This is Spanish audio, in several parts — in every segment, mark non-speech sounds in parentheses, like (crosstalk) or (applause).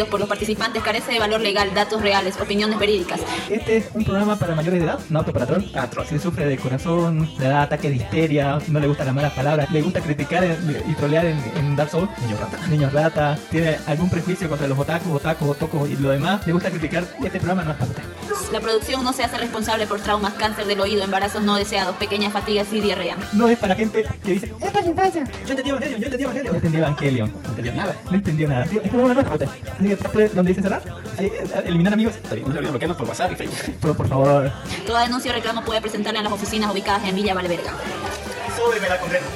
Emitidos por los participantes, carece de valor legal, datos reales, opiniones verídicas. Este es un programa para mayores de edad, no apto para troll. Troll. Si sufre de corazón, le da ataque de histeria, no le gustan las malas palabras, le gusta criticar y trolear en, en Dark Souls, niño rata. Niños rata, tiene algún prejuicio contra los otakus, otakus, otocos y lo demás, le gusta criticar, este programa no es para usted. La producción no se hace responsable por traumas, cáncer del oído, embarazos no deseados, pequeñas fatigas y diarrea. No es para gente que dice, ¡Esto es infancia! Yo entendí Evangelion, yo entendí Evangelion. No entendí Evangelion. No entendió nada. No entendió nada. Este programa no es para usted. Donde dice cerrar, ahí, eh, eliminar amigos. Está bien, no se olviden bloquearnos por WhatsApp y Facebook. Pero por favor, Toda denuncia o reclamo puede presentarla en las oficinas ubicadas en Villa Valverga. súbeme la condena.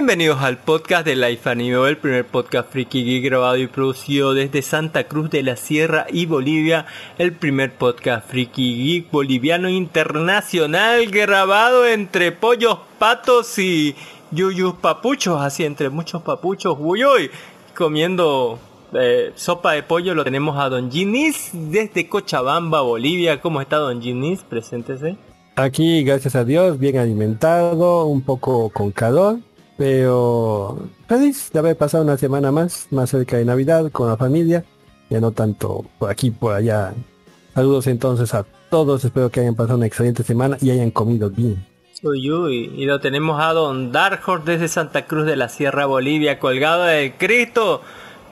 Bienvenidos al podcast de Life Anime, el primer podcast friki geek grabado y producido desde Santa Cruz de la Sierra y Bolivia, el primer podcast friki geek boliviano internacional grabado entre pollos, patos y yuyus papuchos, así entre muchos papuchos, uy, uy, comiendo eh, sopa de pollo lo tenemos a Don Ginis desde Cochabamba, Bolivia. ¿Cómo está Don Ginis? Preséntese. Aquí, gracias a Dios, bien alimentado, un poco con calor, pero feliz de haber pasado una semana más, más cerca de Navidad con la familia, ya no tanto por aquí, por allá. Saludos entonces a todos, espero que hayan pasado una excelente semana y hayan comido bien. Uy, uy, y lo tenemos a Don Dark Horse desde Santa Cruz de la Sierra, Bolivia, colgado del Cristo,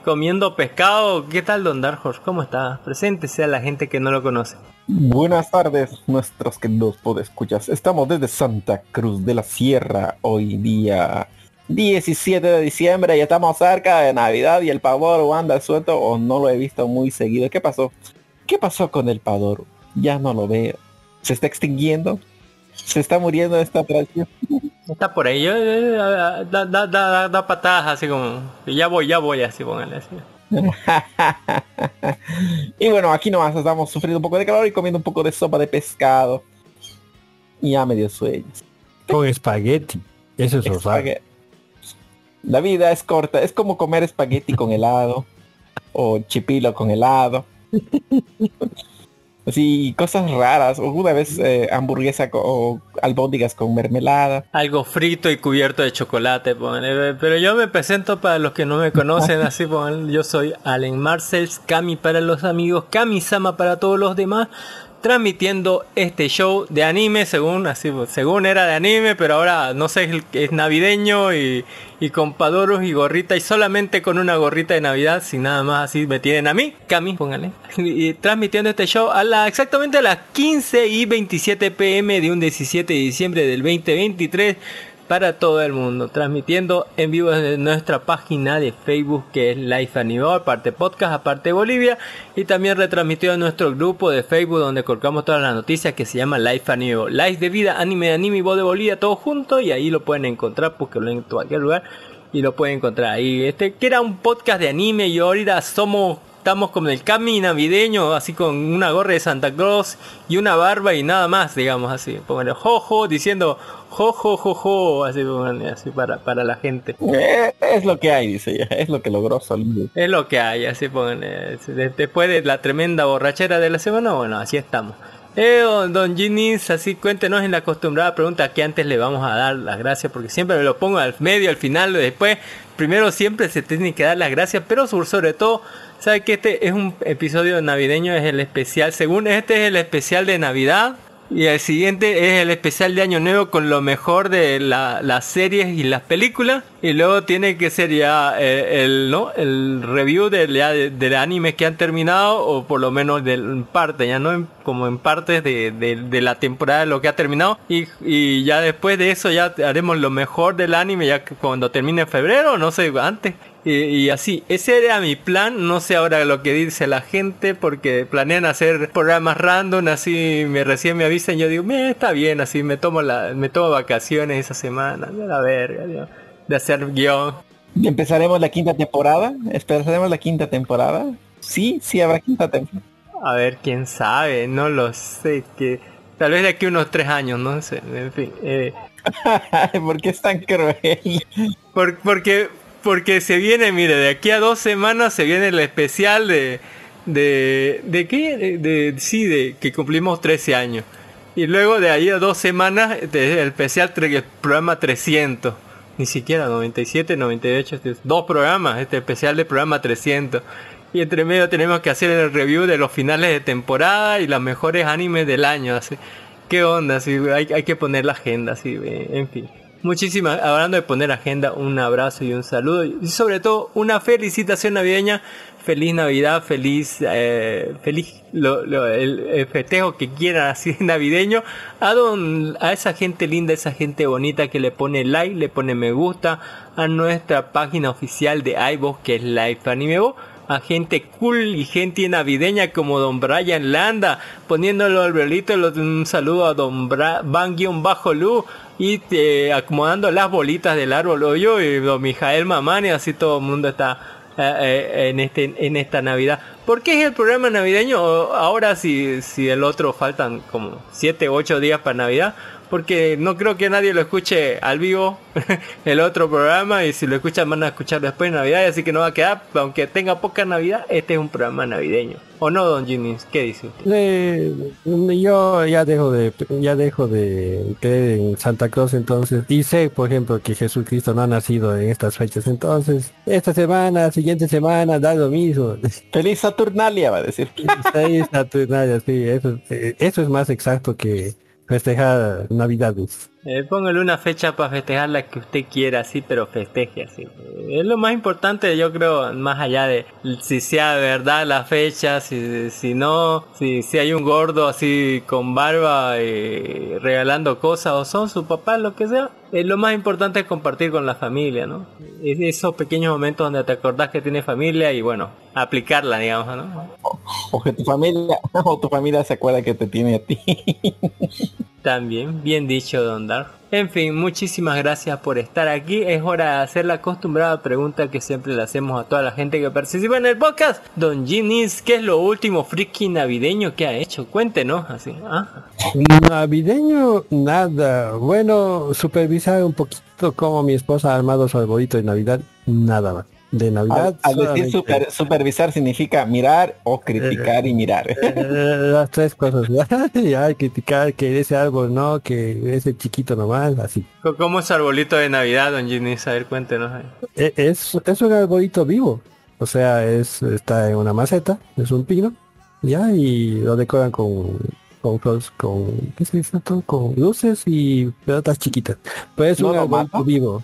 comiendo pescado. ¿Qué tal, Don Dark Horse? ¿Cómo está? Preséntese a la gente que no lo conoce. Buenas tardes, nuestros queridos podescuchas. Estamos desde Santa Cruz de la Sierra hoy día 17 de diciembre y estamos cerca de Navidad y el pavor anda suelto o no lo he visto muy seguido. ¿Qué pasó? ¿Qué pasó con el pavor? Ya no lo veo. ¿Se está extinguiendo? ¿Se está muriendo esta tradición? Está por ahí, yo, eh, da, da, da, da- da patadas así como, ya voy, ya voy, así póngale así. (laughs) y bueno, aquí nomás estamos sufriendo un poco de calor y comiendo un poco de sopa de pescado. Y ya medio sueño. Con espagueti, eso es raro. La vida es corta, es como comer espagueti con helado o chipilo con helado. (laughs) Así, cosas raras. Una vez eh, hamburguesa co- o albóndigas con mermelada. Algo frito y cubierto de chocolate, póngale. Pero yo me presento para los que no me conocen, así póngale. Yo soy Allen Marcels, Kami para los amigos, Kami-sama para todos los demás. Transmitiendo este show de anime, según así, según era de anime, pero ahora no sé, es- navideño y, y con y gorrita, y solamente con una gorrita de Navidad, sin nada más así me tienen a mí, Kami, póngale. Y, transmitiendo este show a la, exactamente a las 15 y 27 pm de un 17 de diciembre del 2023 para todo el mundo, transmitiendo en vivo desde nuestra página de Facebook que es Life Anime, aparte podcast, aparte Bolivia, y también retransmitido en nuestro grupo de Facebook donde colocamos todas las noticias que se llama Life Anime, Life de vida, anime de anime y voz de Bolivia, todo junto, y ahí lo pueden encontrar porque lo en cualquier lugar y lo pueden encontrar ahí. Este que era un podcast de anime y ahorita somos estamos como en el cami navideño, así con una gorra de Santa Claus y una barba y nada más, digamos así. Pónganle jojo diciendo jojo jojo, así, así para, para la gente. Es lo que hay, dice ella. Es lo que logró salir. Es lo que hay, así pónganle. De- Después de la tremenda borrachera de la semana, bueno, así estamos. Eh, don, Ginis, así cuéntenos en la acostumbrada pregunta que antes le vamos a dar las gracias, porque siempre me lo pongo al medio, al final, después, primero siempre se tiene que dar las gracias, pero sobre todo, sabe que este es un episodio navideño, es el especial, según este es el especial de Navidad, y el siguiente es el especial de Año Nuevo con lo mejor de la- las series y las películas. Y luego tiene que ser ya eh, el, ¿no? el review del, de- del anime que han terminado o por lo menos de, en parte, ya no como en partes de, de- la temporada de lo que ha terminado. Y, y ya después de eso ya haremos lo mejor del anime ya cuando termine en febrero, no sé, antes. Y, y así, ese era mi plan, no sé ahora lo que dice la gente porque planean hacer programas random, así me recién me avisan, yo digo, "Me, está bien, así me tomo la, me tomo vacaciones esa semana, de la verga, digo, de hacer guion. Empezaremos la quinta temporada. Empezaremos la quinta temporada. Sí, sí habrá quinta temporada. A ver, quién sabe, no lo sé, que tal vez de aquí unos tres años, no sé, en fin. eh, (laughs) ¿Por qué es tan cruel? Por- porque, porque se viene, mire, de aquí a dos semanas se viene el especial de... ¿De, de qué? De, sí, de que cumplimos 13 años. Y luego de ahí a dos semanas de- el especial, el programa 300. Ni siquiera 97, 98, este es dos programas, este especial de programa 300. Y entre medio tenemos que hacer el review de los finales de temporada y los mejores animes del año. Así. ¿Qué onda? Así, hay, hay que poner la agenda, así, eh, en fin. Muchísimas, hablando de poner agenda, un abrazo y un saludo. Y sobre todo, una felicitación navideña. Feliz Navidad, feliz, eh, feliz lo- lo- el, festejo que quieran así (laughs) navideño. A, don, a esa gente linda, esa gente bonita que le pone like, le pone me gusta a nuestra página oficial de iVoox que es Live Anime Bo, a gente cool y gente navideña como Don Brian Landa, poniéndolo al lo- un saludo a Don Bra Bajo Lu y eh, acomodando las bolitas del árbol hoyo y Don Mijael Mamani, así todo el mundo está eh, eh, en este en esta Navidad. ¿Por qué es el programa navideño? Ahora si, si el otro faltan como 7 o 8 días para Navidad. Porque no creo que nadie lo escuche al vivo (laughs) el otro programa y si lo escuchan van a escuchar después de Navidad, así que no va a quedar, aunque tenga poca Navidad, este es un programa navideño. ¿O no, Don Jennings? ¿Qué dice usted? Eh, yo ya dejo de ya dejo de creer en Santa Claus entonces y sé por ejemplo que Jesucristo no ha nacido en estas fechas entonces esta semana siguiente semana da lo mismo (laughs) Feliz Saturnalia, va a decir. Seis Saturnalias, sí, eso, eh, eso es más exacto que festejar navidades Eh, póngale una fecha para festejar la que usted quiera, así, pero festeje así. Es lo más importante, yo creo, más allá de si sea verdad la fecha, si, si no, si, si hay un gordo así con barba eh, regalando cosas o son su papá, lo que sea. eh, lo más importante es compartir con la familia, ¿no? Es esos pequeños momentos donde te acordás que tienes familia y bueno, aplicarla, digamos, ¿no? O que tu familia, (laughs) o tu familia se acuerda que te tiene a ti. (laughs) También, bien dicho, Don Dark. En fin, muchísimas gracias por estar aquí. Es hora de hacer la acostumbrada pregunta que siempre le hacemos a toda la gente que participa en el podcast. Don Ginis, ¿qué es lo último friki navideño que ha hecho? Cuéntenos, así. Ah, navideño nada bueno supervisar un poquito cómo mi esposa ha armado su arbolito de navidad nada más de navidad Al, al decir super- supervisar significa mirar o criticar y mirar. Eh, las tres cosas (laughs) ya criticar que ese árbol no que ese chiquito nomás así ¿Cómo es arbolito de Navidad, Don Ginis? A ver, cuéntenos. ahí. E- es es un arbolito vivo o sea es está en una maceta es un pino ya y lo decoran con con con qué se dice con luces y pelotas chiquitas pues es ¿No un arbolito mata? vivo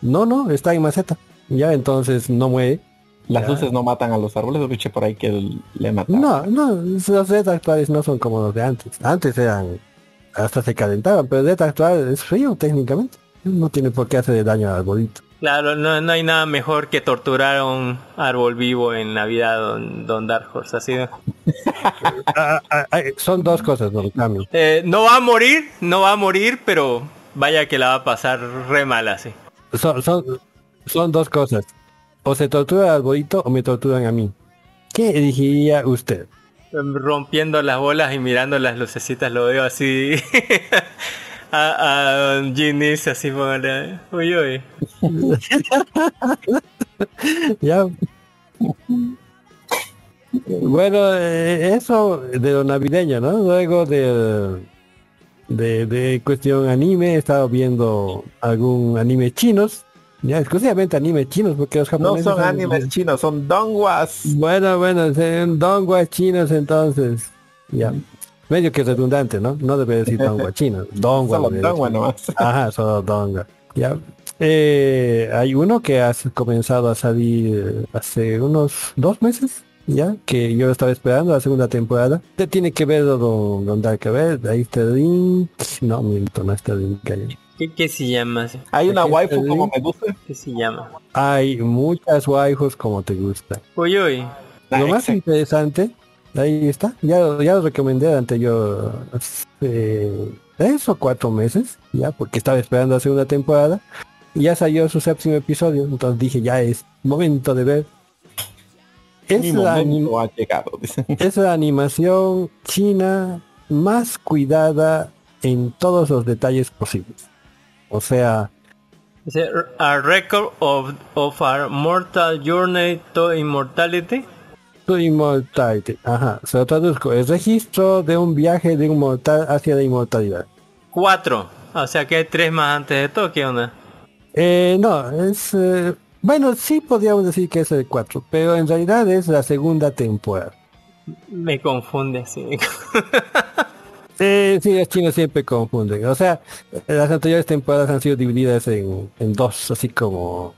no no está en maceta ya entonces no muere Las Ya. luces no matan a los árboles, por ahí que el- le matan. No, no, los LED actuales no son como los de antes. Antes eran, hasta se calentaban, pero el LED actual es frío técnicamente. No tiene por qué hacer daño al arbolito. Claro, no, no hay nada mejor que torturar a un árbol vivo en Navidad, Don, don Dark Horse. Así de- (laughs) Ah, ah, ah, son dos cosas, no cambio. Eh, no va a morir, no va a morir, pero vaya que la va a pasar re mal así. Son, son, son dos cosas. O se tortura al arbolito o me torturan a mí. ¿Qué elegiría usted? rompiendo las bolas y mirando las lucecitas lo veo así (laughs) a, a Ginis así póngale uy uy (laughs) Ya. Bueno, eh, eso de lo navideño, ¿no? Luego de, de, de cuestión anime, he estado viendo algún anime chinos, ya exclusivamente anime chinos, porque los No japoneses... son animes chinos, son donguas. Bueno, bueno, son donguas chinos entonces. Ya. Medio que redundante, ¿no? No debe decir (laughs) dongua chino. Dongua. (laughs) Solo dongua nomás. Ajá, solo donga. Ya. Eh, hay uno que ha comenzado a salir eh, hace unos dos meses, ya, que yo estaba esperando la segunda temporada. Te tiene que ver don, don Dark, ahí está el link. No, miento, no está el link. ¿Qué, qué se llama? Hay una waifu como me gusta. ¿Qué se llama? Hay muchas waifus como te gusta. Uy uy Ah, Lo más exacto. interesante, ahí está, ya, ya lo recomendé anterior hace tres o cuatro meses, ya, porque estaba esperando la segunda temporada, y ya salió su séptimo episodio, entonces dije, ya es momento de ver. Es Mi la, ha llegado. (laughs) es la animación china más cuidada en todos los detalles posibles. O sea, A record of, of our mortal journey to immortality tu inmortalidad. Ajá, se lo traduzco. El registro de un viaje de un mortal hacia la inmortalidad. Cuatro O sea que hay tres más antes de todo, ¿qué onda? Eh, no, es... eh, bueno, sí podríamos decir que es el 4, pero en realidad es la segunda temporada. Me confunde así. (laughs) Eh, sí, los chinos siempre confunden. O sea, las anteriores temporadas han sido divididas en, en dos, así como,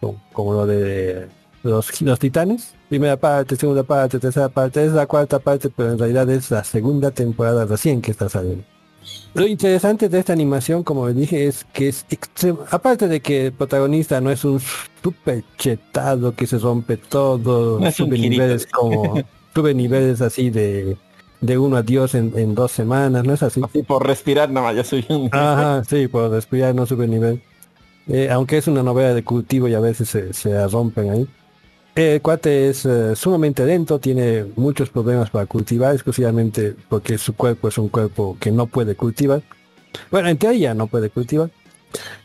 como, como lo de los, los titanes. Primera parte, segunda parte, tercera parte, es la cuarta parte, pero en realidad es la segunda temporada recién que está saliendo. Lo interesante de esta animación, como dije, es que es extremo. Aparte de que el protagonista no es un super chetado que se rompe todo, No sube niveles como (laughs) sube niveles así de de uno a Dios en, en dos semanas, no es así. Así por respirar, nada más, ya soy un... Ajá, sí, por respirar no sube nivel. Eh, aunque es una novela de cultivo y a veces se, se rompen ahí. El cuate es eh, sumamente lento, tiene muchos problemas para cultivar, exclusivamente porque su cuerpo es un cuerpo que no puede cultivar. Bueno, en teoría no puede cultivar.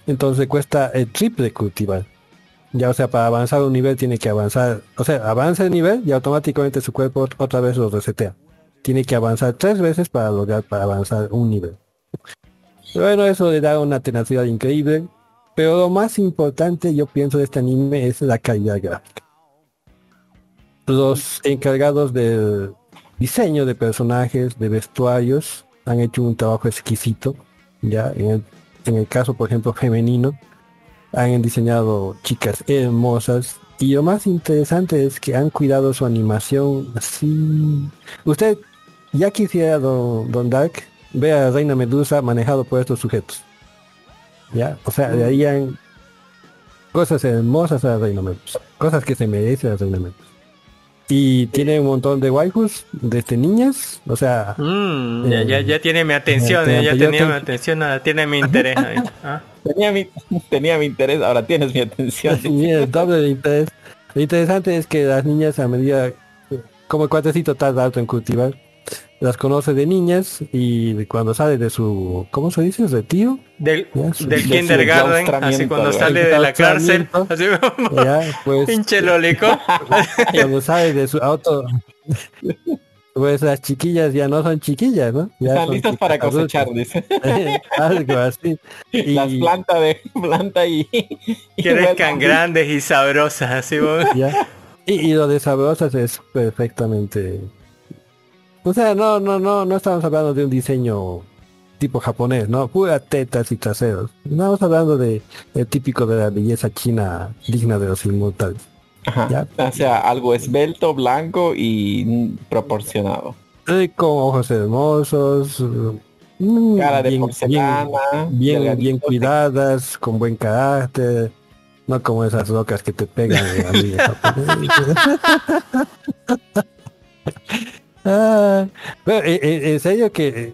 Entonces cuesta el triple cultivar. Ya, o sea, para avanzar un nivel tiene que avanzar, o sea, avanza el nivel y automáticamente su cuerpo ot- otra vez lo resetea. Tiene que avanzar tres veces para lograr para avanzar un nivel. Bueno, eso le da una tenacidad increíble. Pero lo más importante, yo pienso, de este anime es la calidad gráfica. Los encargados del diseño de personajes, de vestuarios, han hecho un trabajo exquisito. Ya, en el, en el caso, por ejemplo, femenino, han diseñado chicas hermosas. Y lo más interesante es que han cuidado su animación así. Usted ya quisiera, don, don Dark, ver a Reina Medusa manejado por estos sujetos. Ya, o sea, le harían cosas hermosas a Reina Medusa, cosas que se merece a Reina Medusa. Y tiene un montón de waifus desde niñas, o sea, Mm, ya, ya, ya tiene mi atención, Eh, eh, ya tenía te- mi atención, ahora tiene mi interés. (laughs) Ah. Tenía mi, tenía mi interés, ahora tienes mi atención. (laughs) El doble de interés. Lo interesante es que las niñas a medida, como el cuatecito tarda alto en cultivar, las conoce de niñas y de cuando sale de su, ¿cómo se dice? Retiro. Del, Ya, su- del de su kindergarten, así cuando sale de la cárcel, así como Ya, pues, pinche lolico. (laughs) cuando sale de su auto, (laughs) pues las chiquillas ya no son chiquillas, ¿no? Ya Están son listos para cosechar, dice. (laughs) Algo así. Y- Las plantas de planta y, y Crezcan vuelvan- grandes y sabrosas, así como- Ya. Y, y lo de sabrosas es perfectamente. O sea, no, no, no, no estamos hablando de un diseño tipo japonés, ¿no? Pura tetas y traseros. Estamos hablando de el típico de la belleza china digna de los inmortales. Ajá. O sea, algo esbelto, blanco y proporcionado. Eh, con ojos hermosos, mm, Cara de bien, porcelana, bien, bien cuidadas, con buen carácter, no como esas locas que te pegan. (laughs) eh. Ah, pero, eh, eh, en serio que eh,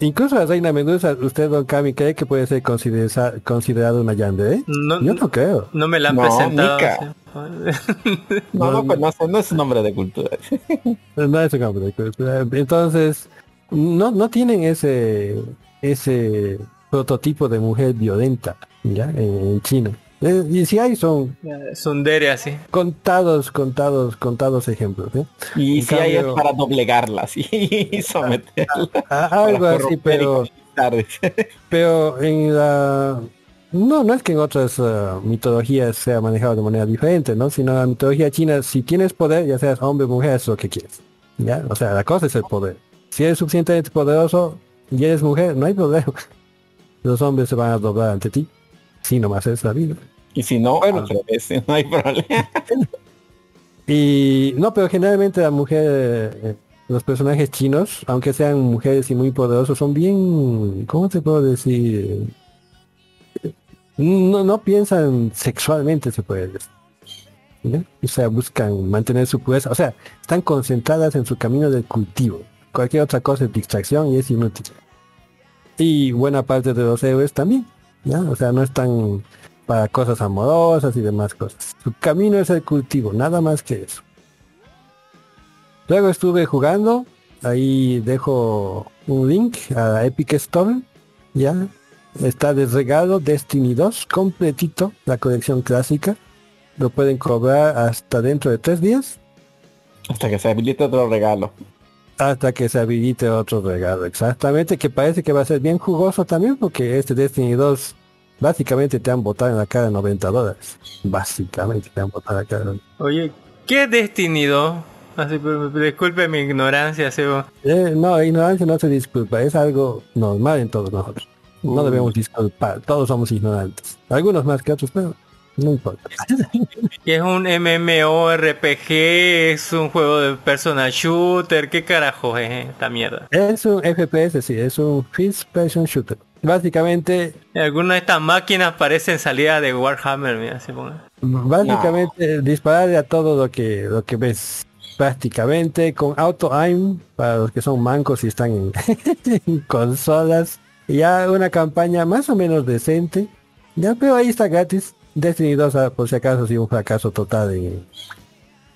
incluso la reina Medusa, usted don Kami cree que puede ser considera- considerado una yandere? No, Yo no creo. no me la han No, presentado. No, No, no, pues no, es un nombre de cultura. (laughs) No es un hombre de cultura. Entonces, no, no tienen ese ese prototipo de mujer violenta ya en, en China. Eh, y si hay son Sundere así. contados, contados, contados ejemplos. ¿eh? Y En si hay es para doblegarlas (laughs) y someterlas. (laughs) Algo así, pero (laughs) pero en la no, no es que en otras ah, mitologías sea manejado de manera diferente, ¿no? Sino en la mitología china, si tienes poder, ya seas hombre o mujer, es lo que quieres. ¿Ya? O sea, la cosa es el poder. Si eres suficientemente poderoso y eres mujer, no hay problema. Los hombres se van a doblar ante ti. Sí, nomás es la vida. Y si no, Bueno. revés, (laughs) no hay problema. (laughs) Y no, pero generalmente la mujer, eh, los personajes chinos, aunque sean mujeres y muy poderosos, son bien, ¿cómo te puedo decir? No, no piensan sexualmente, se puede decir. O sea, buscan mantener su pureza. O sea, están concentradas en su camino del cultivo. Cualquier otra cosa es distracción y es inútil. Y buena parte de los héroes también. O sea, no están para cosas amorosas y demás cosas. Su camino es el cultivo, nada más que eso. Luego estuve jugando, ahí dejo un link a Epic Store, ya. Está de regalo Destiny 2, completito, la colección clásica. Lo pueden cobrar hasta dentro de tres días, Hasta que se habilite otro regalo. Hasta que se habilite otro regalo. Exactamente, que parece que va a ser bien jugoso también, porque este Destiny 2 básicamente te han botado en la cara 90 dólares. Básicamente te han botado en la cara. Oye, ¿qué Destiny 2? Así, pero- pero disculpe mi ignorancia, como- Eh, no, ignorancia no se disculpa, es algo normal en todos nosotros. No Uy. debemos disculpar, todos somos ignorantes. Algunos más que otros, pero no importa. (laughs) Que es un MMORPG, es un juego de personal shooter, ¿qué carajo es esta mierda? Es un FPS, sí, es un First Person Shooter. Básicamente, Algunas de estas máquinas parecen salida de Warhammer, mira, se ponga. básicamente disparar a todo lo que lo que ves. Prácticamente con auto aim para los que son mancos y están en, (laughs) en consolas. Ya una campaña más o menos decente. Ya, pero ahí está gratis. Destiny 2 ah, por si acaso ha sido un fracaso total en,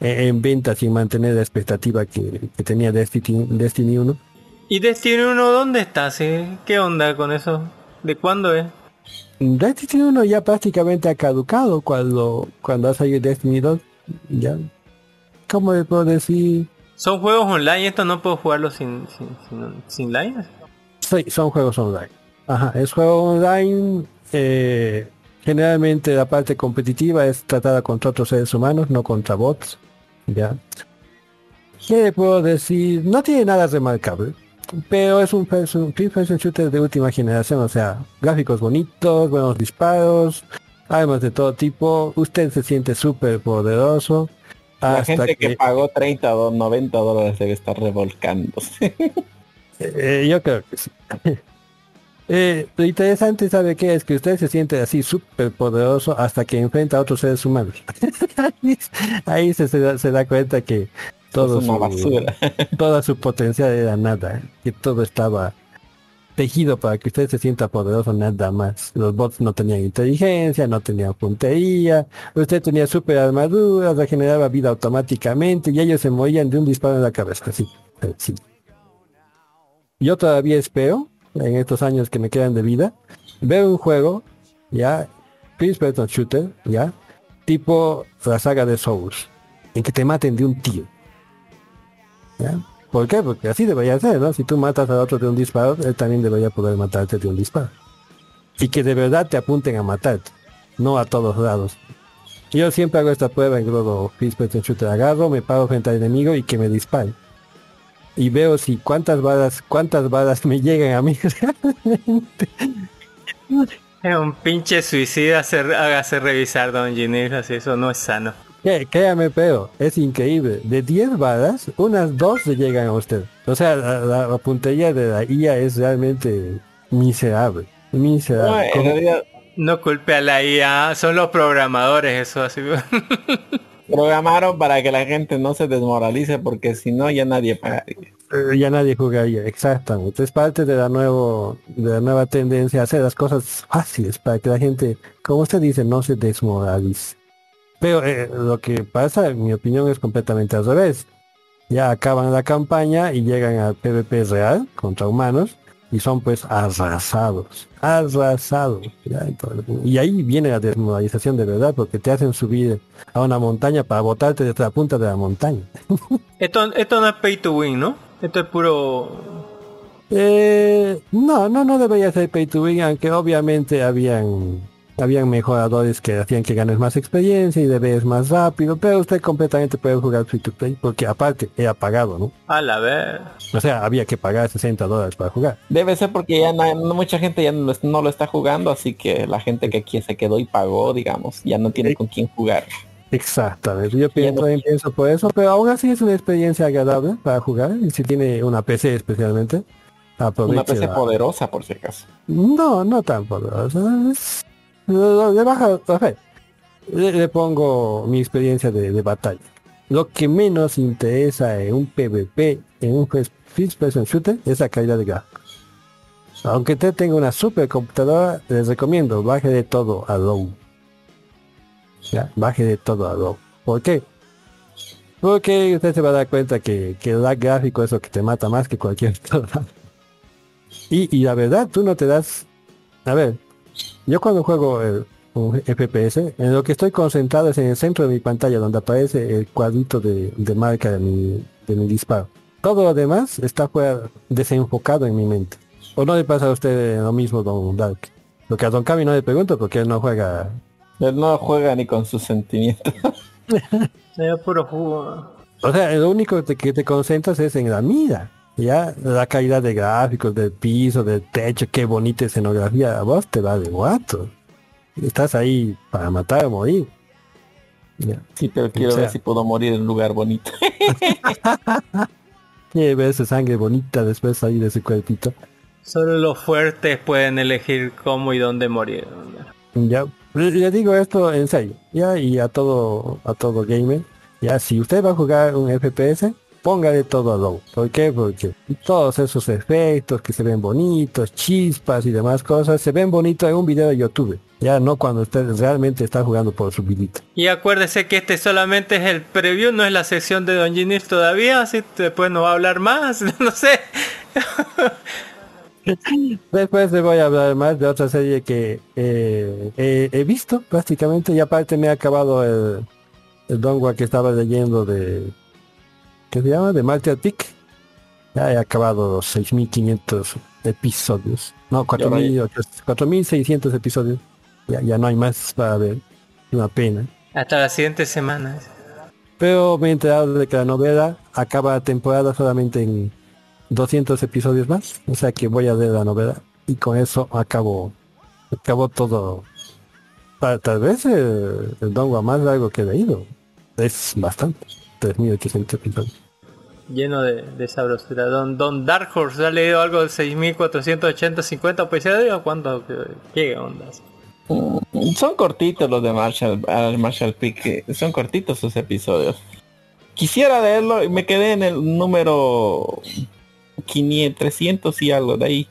en, en venta sin mantener la expectativa que, que tenía Destiny, Destiny 1. ¿Y Destiny 1 dónde está? sí? ¿Qué onda con eso? ¿De cuándo es? Destiny 1 ya prácticamente ha caducado cuando, cuando ha salido Destiny 2. Ya. ¿Cómo le puedo decir? ¿Son juegos online? ¿Esto no puedo jugarlo sin, sin, sin, sin line? Sí, son juegos online. Ajá, es juego online. eh, generalmente la parte competitiva es tratada contra otros seres humanos, no contra bots. Ya. ¿Qué le puedo decir? No tiene nada remarcable. Pero es un person, person shooter de última generación, o sea, gráficos bonitos, buenos disparos, armas de todo tipo. Usted se siente súper poderoso. La gente que... que- pagó 30 o 90 dólares debe estar revolcándose. Eh, yo creo que sí. (laughs) Eh, lo interesante, ¿sabe qué? Es que usted se siente así súper poderoso hasta que enfrenta a otros seres humanos. (laughs) Ahí se, se da, se da cuenta que todo su, basura. (laughs) toda su potencial era nada, que todo estaba tejido para que usted se sienta poderoso nada más. Los bots no tenían inteligencia, no tenían puntería, usted tenía super armadura, regeneraba vida automáticamente y ellos se morían de un disparo en la cabeza. Así, así. Yo todavía espero, en estos años que me quedan de vida, ver un juego, ya, First Person Shooter, ya, tipo la saga de Souls, en que te maten de un. ¿Ya? ¿Por qué? Porque así debería ser, ¿no? Si tú matas a otro de un disparo, él también debería poder matarte de un disparo. Y que de verdad te apunten a matarte, no a todos lados. Yo siempre hago esta prueba en Globo First Person Shooter. Agarro, me paro frente al enemigo y que me dispare. Y veo si cuántas balas, cuántas balas me llegan a mí (laughs) realmente. Es un pinche suicida hacer, hágase revisar Don Ginés, así eso no es sano. Cré- Créame, pero es increíble. De 10 balas, unas dos le llegan a usted. O sea, la, la- la puntería de la IA es realmente miserable. No, Miserable. en realidad No culpe a la IA, son los programadores eso así. (laughs) programaron para que la gente no se desmoralice porque si no ya nadie pagaría. Eh, ya nadie jugaría, exactamente. Es parte de la nuevo, de la nueva tendencia a hacer las cosas fáciles para que la gente, como usted dice, no se desmoralice. Pero eh, lo que pasa, en mi opinión, es completamente al revés. Ya acaban la campaña y llegan al PvP real contra humanos y son pues arrasados, arrasados. ya, y ahí viene la desmoralización de verdad porque te hacen subir a una montaña para botarte desde la punta de la montaña. (laughs) Esto, esto no es pay to win, ¿no? Esto es puro... Eh, no, no, no debería ser pay to win, aunque obviamente habían, habían mejoradores que hacían que ganes más experiencia y debes más rápido, pero usted completamente puede jugar free to play, porque aparte era pagado, ¿no? A la ver. O sea, había que pagar 60 dólares para jugar. Debe ser porque ya no, no- mucha gente ya no lo, no lo está jugando, así que la gente que aquí se quedó y pagó, digamos, ya no tiene con quién jugar. Exactamente, yo pienso, no- pienso por eso, pero aún así es una experiencia agradable para jugar, y si tiene una PC especialmente, aproveche Una PC la- poderosa por si acaso. No, no tan poderoso. es- Le baja, le, le pongo mi experiencia de, de batalla. Lo que menos interesa en un PvP, en un first person shooter, es la calidad de gráficos. Aunque usted tenga una super computadora, les recomiendo, baje de todo a low. Ya, baje de todo a low. ¿Por qué? Porque usted se va a dar cuenta que, que el lag gráfico es lo que te mata más que cualquier (laughs) otra. Y, y la verdad, tú no te das... A ver, yo cuando juego el, un FPS, en lo que estoy concentrado es en el centro de mi pantalla, donde aparece el cuadrito de, de marca de mi, de mi disparo. Todo lo demás está fuera, desenfocado en mi mente. ¿O no le pasa a usted lo mismo, Don Dark? Lo que a Don Cami no le pregunto porque él no juega... Él no juega ni con sus sentimientos. (laughs) Es puro jugo. O sea, lo único que te concentras es en la mira. Ya, la calidad de gráficos, del piso, del techo, qué bonita escenografía. A vos te va de guato. Estás ahí para matar o morir. Ya. Sí, pero quiero O sea- ver si puedo morir en un lugar bonito. (laughs) Quiere ver esa sangre bonita después ahí de ese cuerpito. Solo los fuertes pueden elegir cómo y dónde morir. Ya, le digo esto en serio, ya, y a todo, a todo gamer, ya, si usted va a jugar un FPS, póngale todo a low. ¿Por qué? Porque todos esos efectos que se ven bonitos, chispas y demás cosas, se ven bonitos en un video de YouTube. Ya no cuando usted realmente está jugando por su vidita. Y acuérdese que este solamente es el preview, no es la sección de Don Ginny todavía, así después no va a hablar más, (laughs) no sé. Después le voy a hablar más de otra serie que eh, he, he visto prácticamente y aparte me ha acabado el, el donghua que estaba leyendo de ¿qué se llama? de Martial Peak. Ya he acabado los 6500 episodios. No, 4800 4600 episodios. Ya, ya no hay más para ver. Una pena. Hasta la siguiente semana. Pero me he enterado de que la novela acaba la temporada solamente en 200 episodios más. O sea que voy a ver la novela. Y con eso acabo, acabo todo. Ta- Tal vez el, el donghua más largo que he leído. Es bastante. 3.800 episodios. Lleno de, de sabrosura. Don, Don Dark Horse, ¿ha leído algo de 6480, 50 episodios o cuánto? ¿Qué, qué onda? Mm, Son cortitos los de Marshall, al Marshall Peak, son cortitos sus episodios. Quisiera leerlo y me quedé en el número 500, 300 y algo de ahí.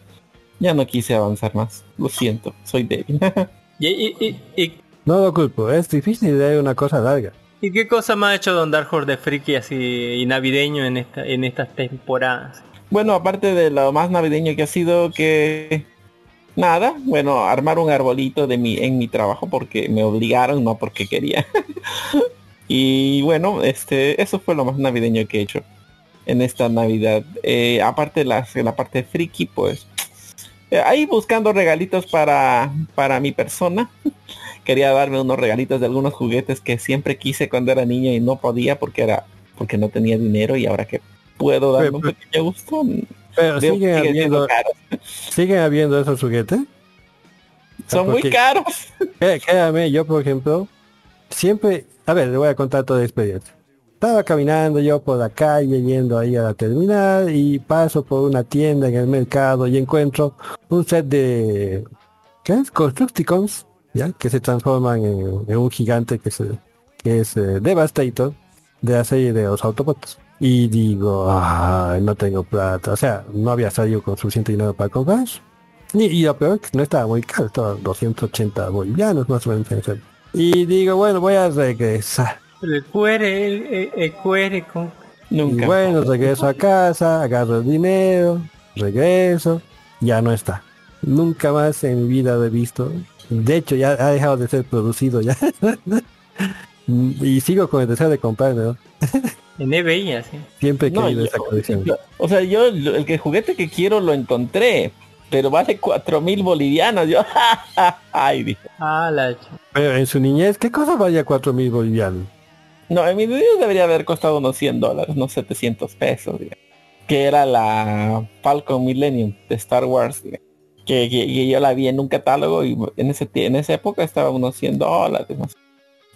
Ya no quise avanzar más. Lo siento, soy débil. (laughs) ¿Y, y, y, y, No lo culpo. Es difícil leer una cosa larga. Y qué cosa más ha hecho Don Dark de friki así y navideño en, esta, en estas temporadas? bueno, aparte de lo más navideño que ha sido que nada, bueno, armar un arbolito de mi en mi trabajo porque me obligaron, no porque quería. (laughs) y bueno, este, eso fue lo más navideño que he hecho en esta Navidad. Eh, aparte de la, la parte friki, pues eh, ahí buscando regalitos para, para mi persona. (laughs) Quería darme unos regalitos de algunos juguetes que siempre quise cuando era niño y no podía porque era porque no tenía dinero y ahora que puedo darme un Pero- pequeño gusto. Pero veo que siguen siguen habiendo, siguen habiendo esos juguetes. Son muy porque- caros. Cré- Créame, yo por ejemplo, siempre, a ver, le voy a contar toda la experiencia. Estaba caminando yo por la calle, yendo ahí a la terminal y paso por una tienda en el mercado y encuentro un set de, ¿qué es? Constructicons, ¿ya? Que se transforman en, en un gigante que, se, que es eh, Devastator de la serie de los Autobots. Y digo, ay, no tengo plata. O sea, no había salido con suficiente dinero para comprar. Y, y lo peor es que no estaba muy caro, estaba 280 bolivianos más o menos. Y digo, bueno, voy a regresar. El cuere, el, el, cuere con... Y Nunca. bueno, regreso a casa, agarro el dinero, regreso, ya no está. Nunca más en mi vida lo he visto. De hecho, ya ha dejado de ser producido ya. (laughs) y sigo con el deseo de comprarlo. En eBay, así. Siempre he No, querido esa colección. yo- o sea, yo el que juguete que quiero lo encontré, pero vale cuatro mil bolivianos. Yo, (laughs) ay, dije. Ah, la Pero en su niñez, ¿qué cosa valía 4 mil bolivianos? No, en mi video debería haber costado unos 100 dólares, unos 700 pesos, digamos. que era la Falcon Millennium de Star Wars, digamos. Que, que- que yo la vi en un catálogo y en ese en esa época estaba unos 100 dólares. No, sé.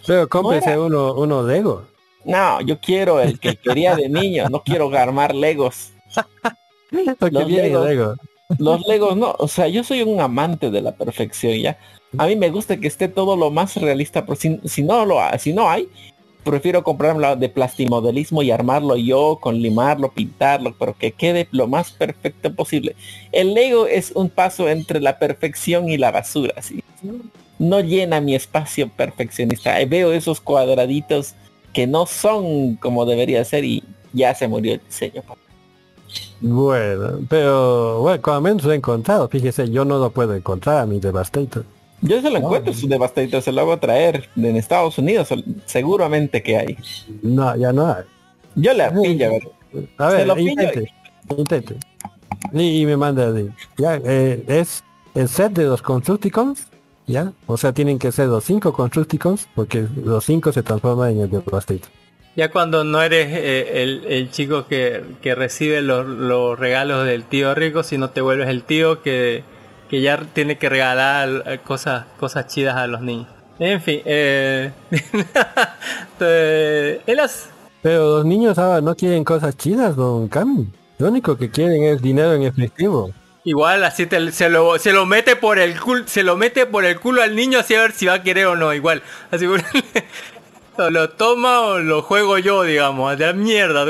Pero cómprese uno, uno Lego. No, yo quiero el que quería de niño, no quiero armar Legos. (laughs) Los Legos. Lego. Los Legos no, o sea, yo soy un amante de la perfección, ¿ya? A mí me gusta que esté todo lo más realista, pero si, si no lo ha- si no hay, prefiero comprarlo de plastimodelismo y armarlo yo, con limarlo, pintarlo, pero que quede lo más perfecto posible. El Lego es un paso entre la perfección y la basura. No llena mi espacio perfeccionista. Veo esos cuadraditos que no son como debería ser y ya se murió el diseño. Bueno, pero bueno, menos lo he encontrado, fíjese, yo no lo puedo encontrar a mi Devastator. Yo se lo encuentro, su Devastator se lo hago traer en Estados Unidos, seguramente que hay. No, ya no hay. Yo le pillo, a ver. A Se ver, lo pillo. intente, intente. Y, y me manda link. Ya, eh, es el set de los Constructicons, ¿ya? O sea, tienen que ser los cinco Constructicons, porque los cinco se transforman en el Devastator. Ya cuando no eres eh, el, el chico que, que recibe los, los regalos del tío rico, sino te vuelves el tío que, que ya tiene que regalar eh, cosas, cosas chidas a los niños. En fin, eh, eh, en las- Pero los niños ahora no quieren cosas chidas, don Cami. Lo único que quieren es dinero en efectivo. igual así te- se lo se lo mete por el culo, se lo mete por el culo al niño así a ver si va a querer o no, igual. Así (laughs) o lo toma o lo juego yo, digamos, de la mierda.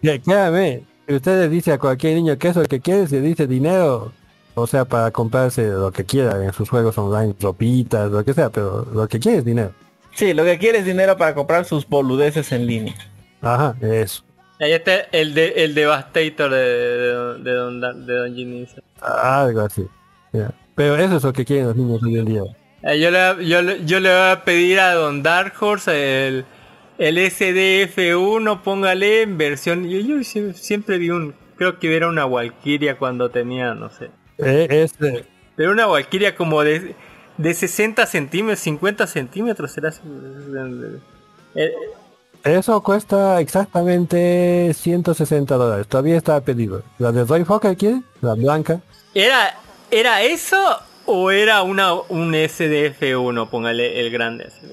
Ya, Créame, usted le dice a cualquier niño que eso es lo que quiere, se dice dinero. O sea, para comprarse lo que quiera en sus juegos online, ropitas, lo que sea, pero lo que quiere es dinero. Sí, lo que quiere es dinero para comprar sus boludeces en línea. Ajá, eso. Ahí está el de el Devastator de, de, de Don, de Don Ginny. Algo así. Pero eso es lo que quieren los niños hoy en día. Eh, Yo le, yo, yo le voy a pedir a Don Dark Horse el, el SDF1, póngale en versión. Yo, yo sie- siempre vi un. Creo que era una Valkyria cuando tenía, no sé. Eh, este, Pero una Valkyria como de, de 60 centímetros, 50 centímetros, será. Eh, eso cuesta exactamente 160 dólares. Todavía está pedido. ¿La de Roy Fokker quiere? La blanca. ¿Era, ¿Era eso o era una un SDF1? Póngale el grande. así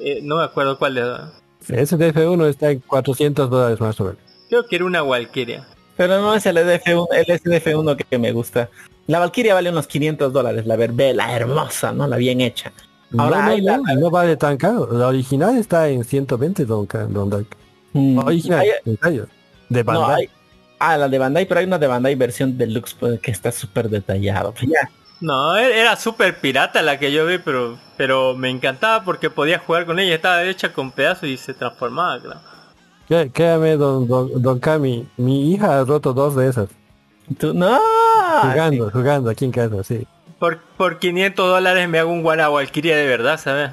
eh, no me acuerdo cuál de. Ese DF1 está en 400 dólares más o menos. Creo que era una Valkyria. Pero no es el SDF1, el SDF1 que, que me gusta. La Valkyria vale unos 500 dólares, la verbela, hermosa, ¿no? La bien hecha. Ahora no, la- no, no vale tan caro. La original está en 120 don, don Dark. Mm, Original, hay- en serio. De no, Bandai. hay- ah, la de Bandai, pero hay una de Bandai versión deluxe pues, que está súper detallado. Ya. No, e- era súper pirata la que yo vi, pero pero me encantaba porque podía jugar con ella. Estaba hecha con pedazos y se transformaba, claro. Créame, don, don, don Cami, mi hija ha roto dos de esas. Tú- no. jugando, jugando aquí en casa, sí. Por, por 500 dólares me hago un Guara Valkyria de verdad, ¿sabes?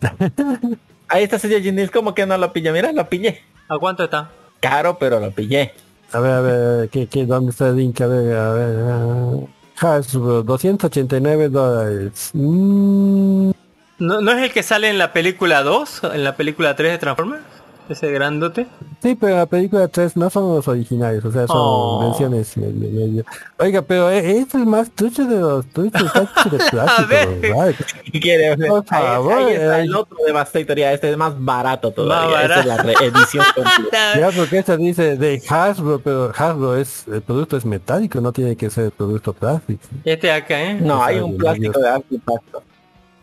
(laughs) Ahí está señor Ginil, como que no lo pillé? Mira, lo pillé. ¿A cuánto está? Caro, pero lo pillé. A ver, a ver, ¿qué, qué, ¿dónde está el link? A ver, a ver. ah. Hasbro, 289 dólares. Mm, ¿No, ¿No es el que sale en la película 2? ¿En la película 3 de Transformers? Ese grandote. sí, pero la película 3 no son los originales, o sea, son Oh. versiones medio, medio. Oiga, pero eh, este es más trucho de los truchos, está de (laughs) plástico. ¿Qué quiere? Por favor, ahí, está eh. el otro Devastator, ya este es más barato todavía. Más Esta es la re- edición (laughs) completa. Ya porque esta dice de Hasbro, pero Hasbro es, el producto es metálico, no tiene que ser producto plástico. Este de acá, ¿eh? No, hay un plástico de alto impacto.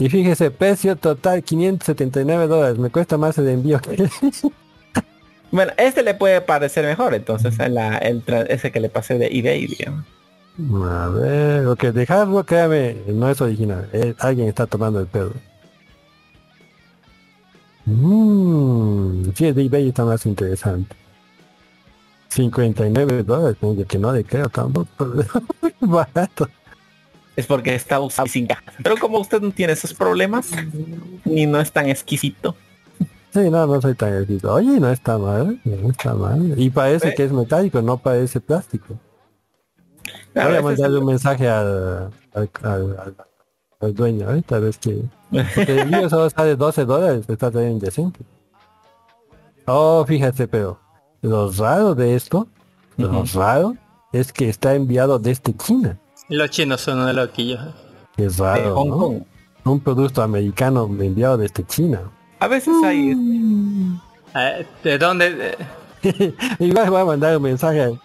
Y fíjese, precio total 579 dólares, me cuesta más el envío que... (laughs) Bueno, este le puede parecer mejor, entonces en la, el ese que le pasé de eBay, digamos. A ver, lo que de Hasbro, créame, no es original, eh, alguien está tomando el pedo. Mmm, sí, el de eBay está más interesante. 59 dólares, que no le creo tampoco. (laughs) Barato. Es porque está usado sin cajas. Pero como usted no tiene esos problemas, ni no es tan exquisito. Sí, no, no soy tan exquisito. Oye, no está mal, no está mal. Y parece Eh. que es metálico, no parece plástico. Claro, Voy a mandarle un mensaje al, al, al- al- al dueño, ¿eh? tal vez que... Porque el envío solo sale 12 dólares, está también indecente. Oh, fíjate, pero lo raro de esto, lo raro, es que está enviado desde China. Los chinos son unos loquillos. ¿eh? Que es de raro, Hong ¿no? Kong. Un producto americano enviado desde China. A veces hay... Eh, ¿De dónde? Eh, (laughs) Igual voy a mandar un mensaje.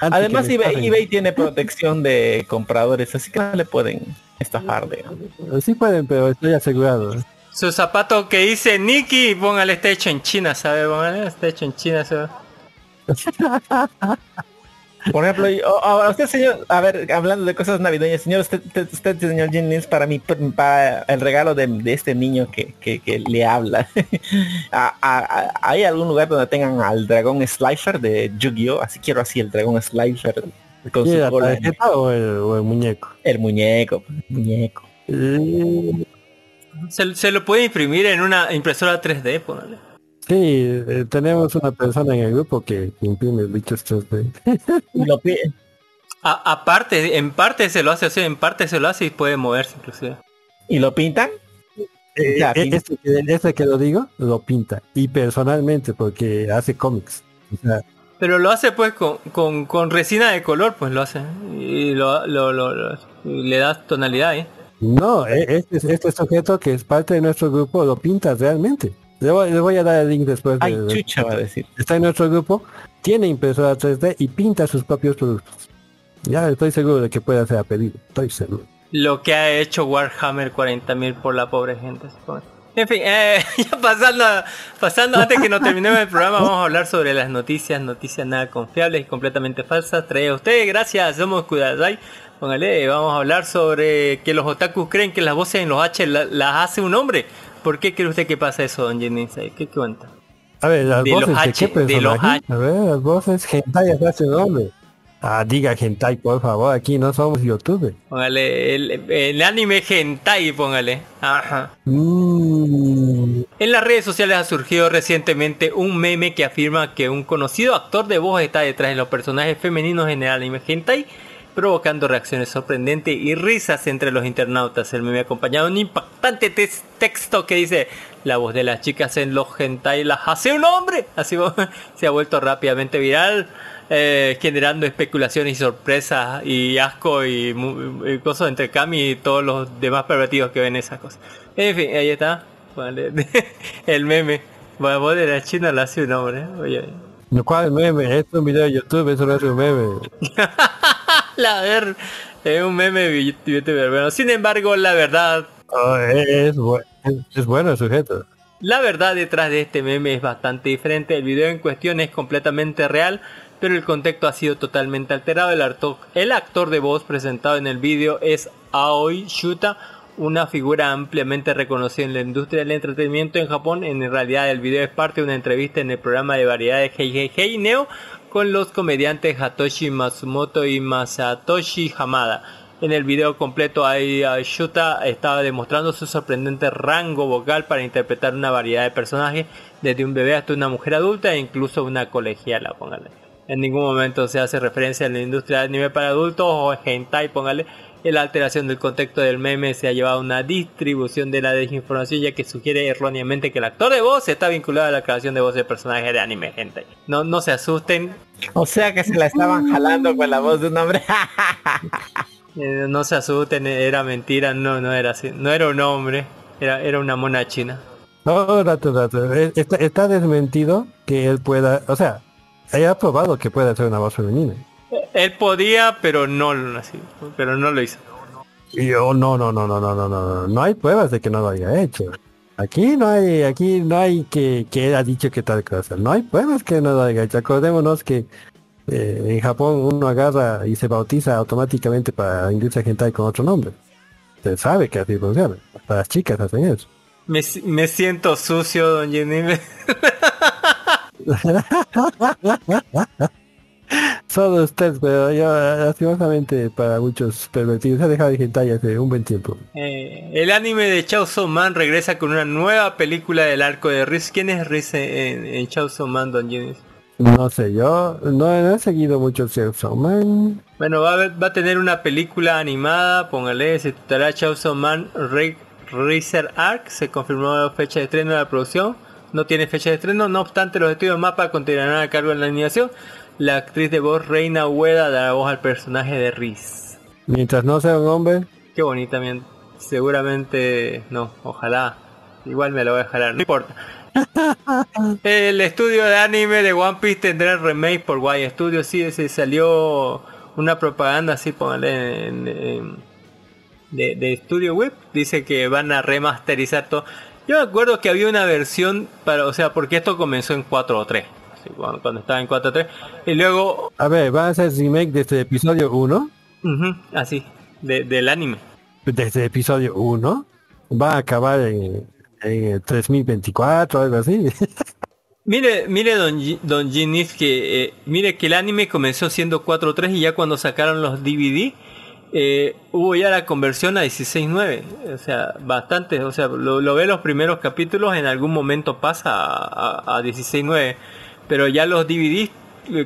Además me eBay, eBay tiene protección de compradores, así que no le pueden estafar, digamos. Sí pueden, pero estoy asegurado. Su zapato que dice Nicky, póngale está hecho en China, ¿sabe? Póngale está hecho en China, ¿sabe? (laughs) Por ejemplo, yo- ahora usted señor, a ver, hablando de cosas navideñas, señor, usted, usted, usted, señor Jim Lins, para mí, para el regalo de, de este niño que, que, que le habla. (laughs) A- a- a- ¿Hay algún lugar donde tengan al dragón Slifer de Yu-Gi-Oh? Así quiero así el dragón Slifer con ¿Quiere su la cola. o el, o el muñeco? El muñeco, muñeco. Eh, Se, se lo puede imprimir en una impresora 3D, póngale. Sí, eh, tenemos una persona en el grupo que, imprime bichos 3D. Y lo pide. A- aparte, en parte se lo hace así, en parte se lo hace y puede moverse inclusive. ¿Y lo pintan? Eh, Ya, eh, pinta. este, que- este que lo digo, lo pinta. Y personalmente, porque hace cómics. O sea, Pero lo hace pues con, con, con resina de color, pues lo hace. Y lo, lo, lo- lo- y le das tonalidad, ¿eh? No, e- este, este sujeto que es parte de nuestro grupo lo pinta realmente. Le voy, le voy a dar el link después. de- Ay, de- chucha va a decir. está en nuestro grupo, tiene impresora 3D y pinta sus propios productos. Ya estoy seguro de que puede hacer a pedido, estoy seguro. Lo que ha hecho Warhammer 40.000 por la pobre gente. supongo. En fin, eh, (laughs) ya pasando, pasando antes que nos terminemos el programa, vamos a hablar sobre las noticias, noticias nada confiables y completamente falsas. Trae a ustedes, gracias, somos Kudasai. Póngale, vamos a hablar sobre que los otakus creen que las voces en los H la- las hace un hombre. ¿Por qué cree usted que pasa eso, don Jin ¿Qué cuenta? A ver, las De los voces de H, qué de los personaje? A ver, las voces hentai hace hombre. Ah, diga hentai, por favor, aquí no somos youtube. Póngale, el, el anime hentai, póngale. Ajá. Mm, En las redes sociales ha surgido recientemente un meme que afirma que un conocido actor de voz está detrás de los personajes femeninos en el anime hentai, provocando reacciones sorprendentes y risas entre los internautas. El meme acompañado de un impactante texto que dice la voz de las chicas en los hentai las hace un hombre. Así (laughs) se ha vuelto rápidamente viral. eh, generando especulaciones y sorpresas y asco y, y cosas entre Cami y todos los demás pervertidos que ven esas cosas. En fin, ahí está. Vale. (laughs) El meme. Bueno, vos de la China la hace un hombre. Oye. ¿no ¿Cuál meme? Es un video de YouTube, eso no es un meme. (laughs) (laughs) La ver. Es un meme. Bueno, sin embargo, la verdad. Oh, es, es bu- es- es bueno el sujeto. La verdad detrás de este meme es bastante diferente. El video en cuestión es completamente real, pero el contexto ha sido totalmente alterado. El actor de voz presentado en el video es Aoi Shuta, una figura ampliamente reconocida en la industria del entretenimiento en Japón. En realidad el video es parte de una entrevista en el programa de variedades Hey Hey Hey Neo con los comediantes Hatoshi Matsumoto y Masatoshi Hamada. En el video completo, Shuta estaba demostrando su sorprendente rango vocal para interpretar una variedad de personajes, desde un bebé hasta una mujer adulta e incluso una colegiala, póngale. En ningún momento se hace referencia a la industria del anime para adultos o hentai, póngale. La alteración del contexto del meme se ha llevado a una distribución de la desinformación ya que sugiere erróneamente que el actor de voz está vinculado a la creación de voz de personajes de anime hentai. No, no se asusten, O sea que se la estaban jalando con la voz de un hombre. (laughs) Eh, no se asusten, era mentira, no, no era así, no era un hombre, era, era una mona china. No, rato, rato. Eh, Está, está desmentido que él pueda, o sea, él ha probado que puede hacer una voz femenina él podía, pero no lo así, pero no lo hizo. Yo no, no, no, no, no, no, no, no no hay pruebas de que no lo haya hecho. Aquí no hay, aquí no hay que, que ha dicho que tal cosa. No hay pruebas que no lo haya hecho. Acordémonos que eh, en Japón uno agarra y se bautiza automáticamente para industria hentai con otro nombre. Se sabe que así funciona. Hasta las chicas hacen eso. Me, me siento sucio, don Jenny. (laughs) Solo usted, pero yo lastimosamente para muchos pervertidos ha dejado de hentai hace un buen tiempo. Eh, el anime de Chainsaw Man regresa con una nueva película del arco de Riz. ¿Quién es Riz en, en Chainsaw Man, don Jenny? No sé, yo no, no he seguido mucho Chainsaw Man. Bueno, va a, haber- va a tener una película animada, póngale, se titulará Chainsaw Man Re- Racer Arc, se confirmó la fecha de estreno de la producción, no tiene fecha de estreno, no obstante los estudios Mapa continuarán a cargo de la animación. La actriz de voz Reina Ueda dará voz al personaje de Riz. Mientras no sea un hombre, Qué bonita. Seguramente no, ojalá. Igual me lo voy a jalar, no importa. (laughs) El estudio de anime de One Piece tendrá el remake por Y Studios. Sí, se salió una propaganda así, póngale en, en- de, de Studio Web. Dice que van a remasterizar todo. Yo me acuerdo que había una versión para, o sea, porque esto comenzó en 4 o 3. Así, cuando, estaba en 4 o 3. Y luego, a ver, va a hacer remake desde episodio 1. ujú, así, de- del anime. Desde episodio 1. Va a acabar en, en el 3024 algo así. (laughs) Mire, mire don, Gi- don Ginis que eh, mire que el anime comenzó siendo 4.3 y ya cuando sacaron los DVD eh, hubo ya la conversión a 16.9, o sea, bastante, o sea, lo, lo ve los primeros capítulos en algún momento pasa a, a, a 16.9, pero ya los DVDs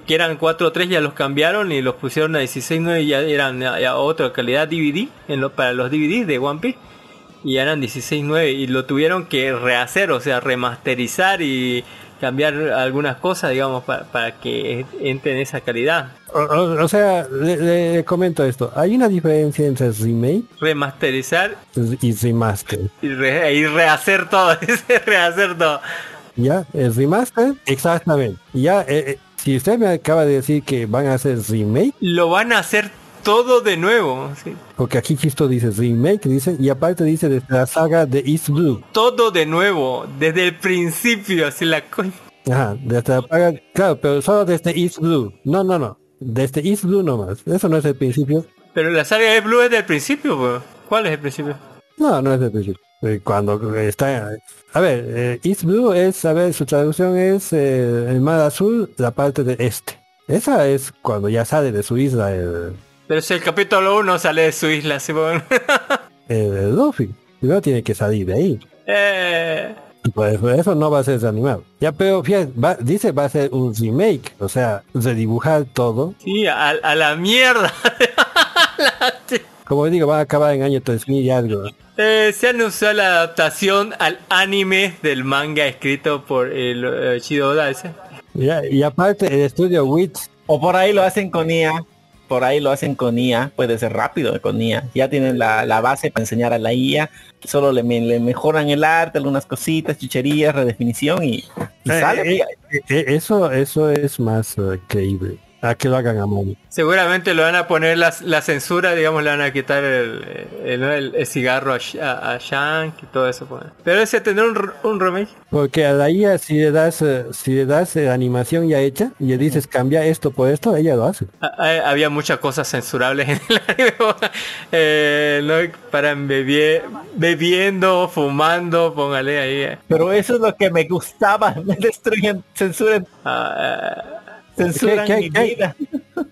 que eran 4.3 ya los cambiaron y los pusieron a 16.9 y ya eran a, otra calidad DVD en lo, para los DVDs de One Piece y eran 16.9 y lo tuvieron que rehacer, o sea, remasterizar y cambiar algunas cosas, digamos, pa- para que entre en esa calidad. O, o- o sea, le, le comento esto. Hay una diferencia entre remake Remasterizar y remaster. y, re- y rehacer todo, (laughs) rehacer todo. ¿Ya? El remaster, exactamente. Ya, eh, eh, si usted me acaba de decir que van a hacer remake, Lo van a hacer todo de nuevo, ¿sí? porque aquí Chisto dice remake, dice, y aparte dice de la saga de East Blue. todo de nuevo, desde el principio, así la coña. Ajá, desde la saga, claro, pero solo desde East Blue. No, no, no. Desde East Blue nomás. Eso no es el principio. Pero la saga de Blue es del principio, pues. ¿Cuál es el principio? No, no es el principio. Eh, Cuando está... A ver, eh, East Blue es, a ver, su traducción es eh, el mar azul, la parte de este. Esa es cuando ya sale de su isla el, Pero si el capítulo 1 sale de su isla, pues. (laughs) el, el Luffy. Primero tiene que salir de ahí. eh, Y por eso, no va a ser animado. Ya, pero fíjate, va- dice va a ser un remake. O sea, redibujar todo. sí, a, a la mierda. (laughs) Como digo, va a acabar en año 3000 y algo. Eh, se anunció la adaptación al anime del manga escrito por el eh, Shido Oda ese. Ya, y aparte, el estudio WIT O por ahí lo hacen con IA. Por ahí lo hacen con IA. Puede ser rápido con IA. Ya tienen la, la base para enseñar a la IA. Solo le, me- le mejoran el arte, algunas cositas, chucherías, redefinición y, y Eh, sale. eh, eh, eso, eso es más creíble. A que lo hagan a mano. Seguramente le van a poner la, la censura, digamos, le van a quitar el, el, el- el cigarro a, a, a Shank y todo eso. pues. Pero ese tendrá un, un remake. Porque a la IA si le das, eh, si le das eh, animación ya hecha y le dices cambia esto por esto, ella lo hace. Ah, ah, Había muchas cosas censurables en el anime. (laughs) eh, ¿no? Para bebie- bebiendo, fumando, póngale ahí. eh. Pero eso es lo que me gustaba. (laughs) Me destruyen, censuran, Ah, censuran ¿Qué- qué- mi qué- vida.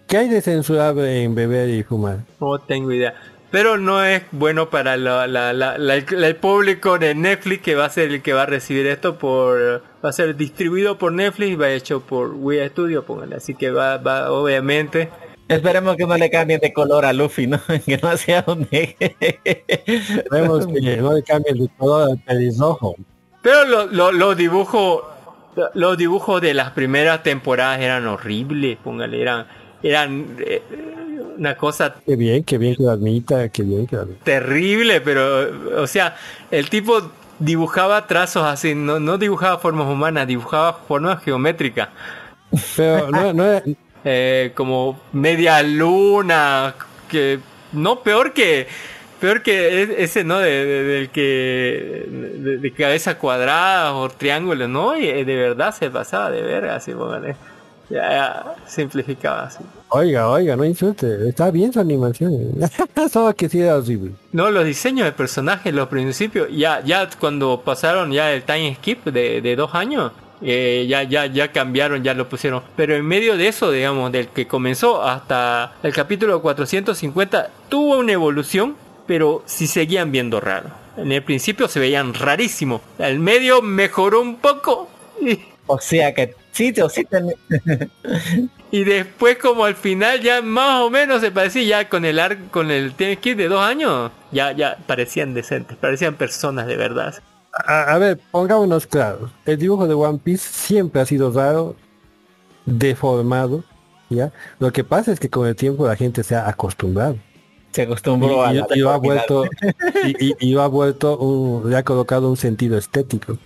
¿Qué hay de censurable en beber y fumar? no tengo idea. Pero no es bueno para la- la- la- la- el, el público de Netflix que va a ser el que va a recibir esto por va a ser distribuido por Netflix y va hecho por Wii Studio, póngale. Así que va, va obviamente Esperemos que no le cambien de color a Luffy, ¿no? (laughs) que no sea un eje. Vemos que no le cambien de color al pelirrojo. Pero lo- lo- los dibujos los dibujos de las primeras temporadas eran horribles, póngale, eran eran eh, una cosa Qué bien, qué bien que lo admita, qué bien que lo admita. terrible, pero o sea, el tipo dibujaba trazos así, no, no dibujaba formas humanas, dibujaba formas geométricas, Pero no, no (laughs) era- eh, como media luna, que no peor que peor que ese no de, de- del que de, de cabeza cuadrada o triángulo, no, y eh, de verdad se pasaba de verga, así póngale. Ya, ya, simplificaba así. Oiga, oiga, no insulte. Está bien su animación. (laughs) Solo que sí era horrible. No, los diseños de personajes, los principios, ya, ya cuando pasaron ya el time skip de, de dos años, eh, ya, ya, ya cambiaron, ya lo pusieron. Pero en medio de eso, digamos, del que comenzó hasta el capítulo 450, tuvo una evolución, pero sí seguían viendo raro. En el principio se veían rarísimo. El medio mejoró un poco. Y, O sea que sí, o sí ten- (laughs) y después como al final ya más o menos se parecía ya con el arc, con el skip de dos años, ya, ya parecían decentes, parecían personas de verdad. A, a ver, pongámonos claros. El dibujo de One Piece siempre ha sido raro, deformado, ¿ya? Lo que pasa es que con el tiempo la gente se ha acostumbrado. Se Y, acostumbró a y- la ha deformidad. vuelto, y, ha vuelto un, le ha colocado un sentido estético.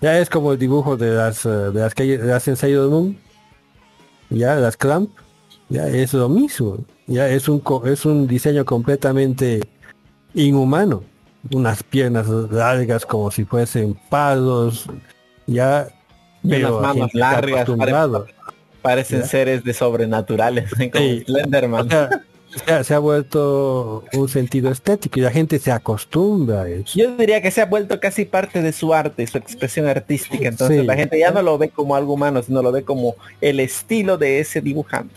Ya es como el dibujo de las, eh, de las que de las en Sailor Moon, ya las Clamp, ya es lo mismo. Ya es un, co- es un diseño completamente inhumano. Unas piernas largas como si fuesen palos, ya pero unas la manos largas. Parecen Ya. seres de sobrenaturales, (laughs) como Sí. Slenderman. O sea, se ha- se ha vuelto un sentido estético y la gente se acostumbra a eso. Yo diría que se ha vuelto casi parte de su arte, su expresión artística. Entonces Sí. la gente ya no lo ve como algo humano, sino lo ve como el estilo de ese dibujante.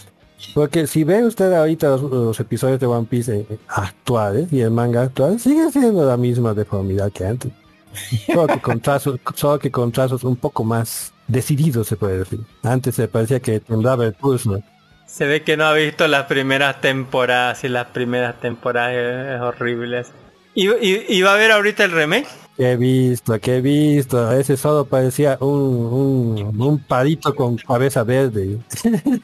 Porque si ve usted ahorita los, los episodios de One Piece eh, actuales y el manga actual, sigue siendo la misma deformidad que antes. (laughs) Solo que con trazos, solo que con trazos un poco más decididos se puede decir. Antes se parecía que temblaba el pulso. Se ve que no ha visto las primeras temporadas y las primeras temporadas es, es horrible. ¿Y, y, y va a ver ahorita el remake? Que he visto, que he visto. Ese solo parecía un, un, un palito con cabeza verde. (laughs)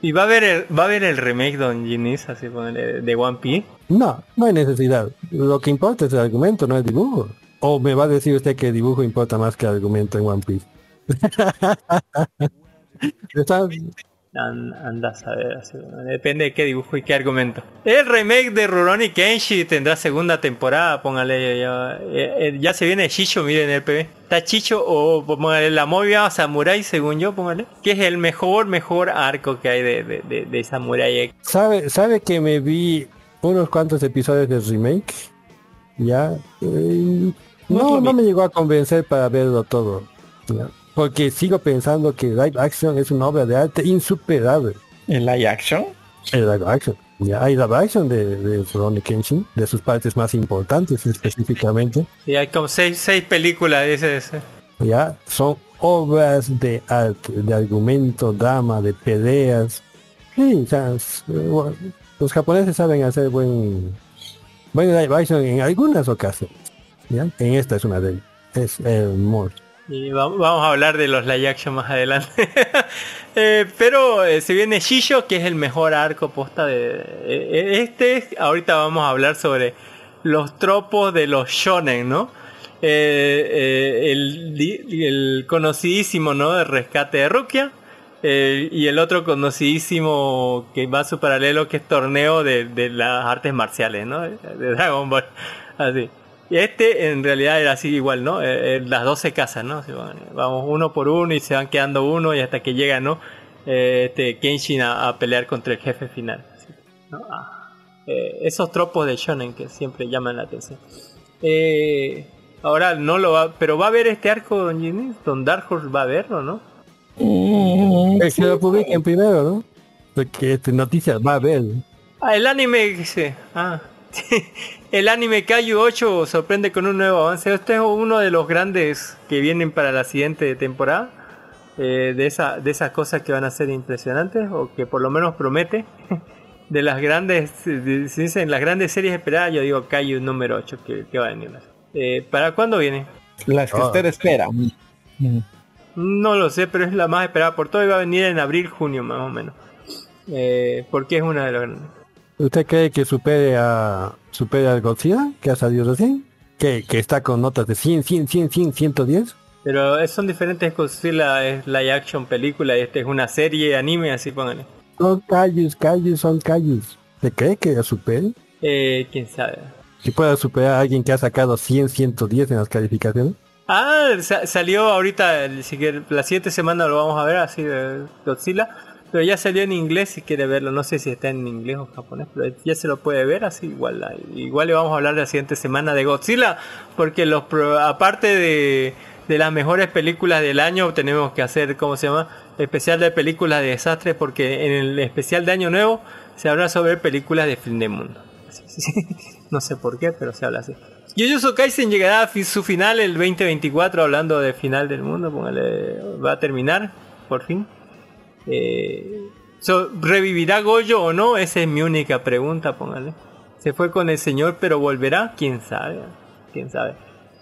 Y va a haber el, va a haber el remake Don Ginis, así ponele, de One Piece. No, no hay necesidad. Lo que importa es el argumento, no el dibujo. O me va a decir usted que el dibujo importa más que el argumento en One Piece. (laughs) Está- An- anda a así, bueno, depende de qué dibujo y qué argumento. El remake de Rurouni Kenshi tendrá segunda temporada, póngale ya, eh, eh, ya se viene Chicho, miren el PB. Está Chicho o póngale la movia Samurai, según yo, póngale. Que es el mejor, mejor arco que hay de, de, de, de Samurai. ¿Sabe, sabe que me vi unos cuantos episodios del remake? Ya. eh, no, no me llegó a convencer para verlo todo. ya. Porque sigo pensando que live action es una obra de arte insuperable. ¿En live action? El live action. Ya hay live action de, de Rurouni Kenshin, de sus partes más importantes específicamente. Y hay como seis, seis películas de ese. ese. ya son obras de arte, de argumento, drama, de peleas. Sí, o sea, es, bueno, los japoneses saben hacer buen, buen live action en algunas ocasiones. ¿ya? En esta es una de ellas. Es hermoso. Y va- vamos a hablar de los live action más adelante. (laughs) Eh, pero eh, se viene Shisho, que es el mejor arco posta de... este, ahorita vamos a hablar sobre los tropos de los shonen, ¿no? Eh, el, conocidísimo, ¿no? De rescate de Rukia. y el otro conocidísimo que va a su paralelo, que es torneo de, de las artes marciales, ¿no? De Dragon Ball. (laughs) Así. Y este en realidad era así igual, ¿no? Eh, eh, las 12 casas, ¿no? Así, bueno, vamos uno por uno y se van quedando uno y hasta que llega, ¿no? Eh, este Kenshin a, a pelear contra el jefe final. así, ¿no? Ah, eh, esos tropos de shonen que siempre llaman la atención. Eh, ahora no lo va, pero va a haber este arco, Don Ginny, Don Dark Horse va a verlo, ¿no? Es que lo publiquen primero, ¿no? Porque este, noticias va a haber. Ah, el anime, dice. Ah. (laughs) el anime Kaiju 8 sorprende con un nuevo avance. Este es uno de los grandes que vienen para la siguiente temporada. eh, de, esa, de esas cosas que van a ser impresionantes o que por lo menos promete. (laughs) De las grandes, de- se dicen las grandes series esperadas, yo digo Kaiju número 8 que, que va a venir. Eh, ¿Para cuándo viene? Las que Ah. usted espera. No lo sé, pero es la más esperada por todo y va a venir en abril, junio más o menos. Eh, porque es una de las grandes. ¿Usted cree que supere a supere al Godzilla que ha salido recién? Que, que está con notas de 100, 100, 100, 100, 110. Pero son diferentes Godzilla, es live action película y este es una serie anime, así pónganle. Son calles, calles, son calles. ¿Se cree que la supere? Eh, quién sabe. Que pueda superar a alguien que ha sacado 100, 110 en las calificaciones. Ah, sa- salió ahorita, el- si la siguiente semana lo vamos a ver así de Godzilla. Pero ya salió en inglés si quiere verlo. No sé si está en inglés o japonés, pero ya se lo puede ver así igual. Igual le vamos a hablar la siguiente semana de Godzilla. Porque los aparte de, de las mejores películas del año, tenemos que hacer, ¿cómo se llama? Especial de películas de desastres. Porque en el especial de Año Nuevo se habla sobre películas de fin de mundo. (laughs) No sé por qué, pero se habla así. Jujutsu Kaisen llegará a su final el 2024, hablando de final del mundo, póngale, va a terminar, por fin. Eh, ¿Revivirá Goyo o no? Esa es mi única pregunta, póngale. Se fue con el señor, pero volverá, quién sabe, quién sabe.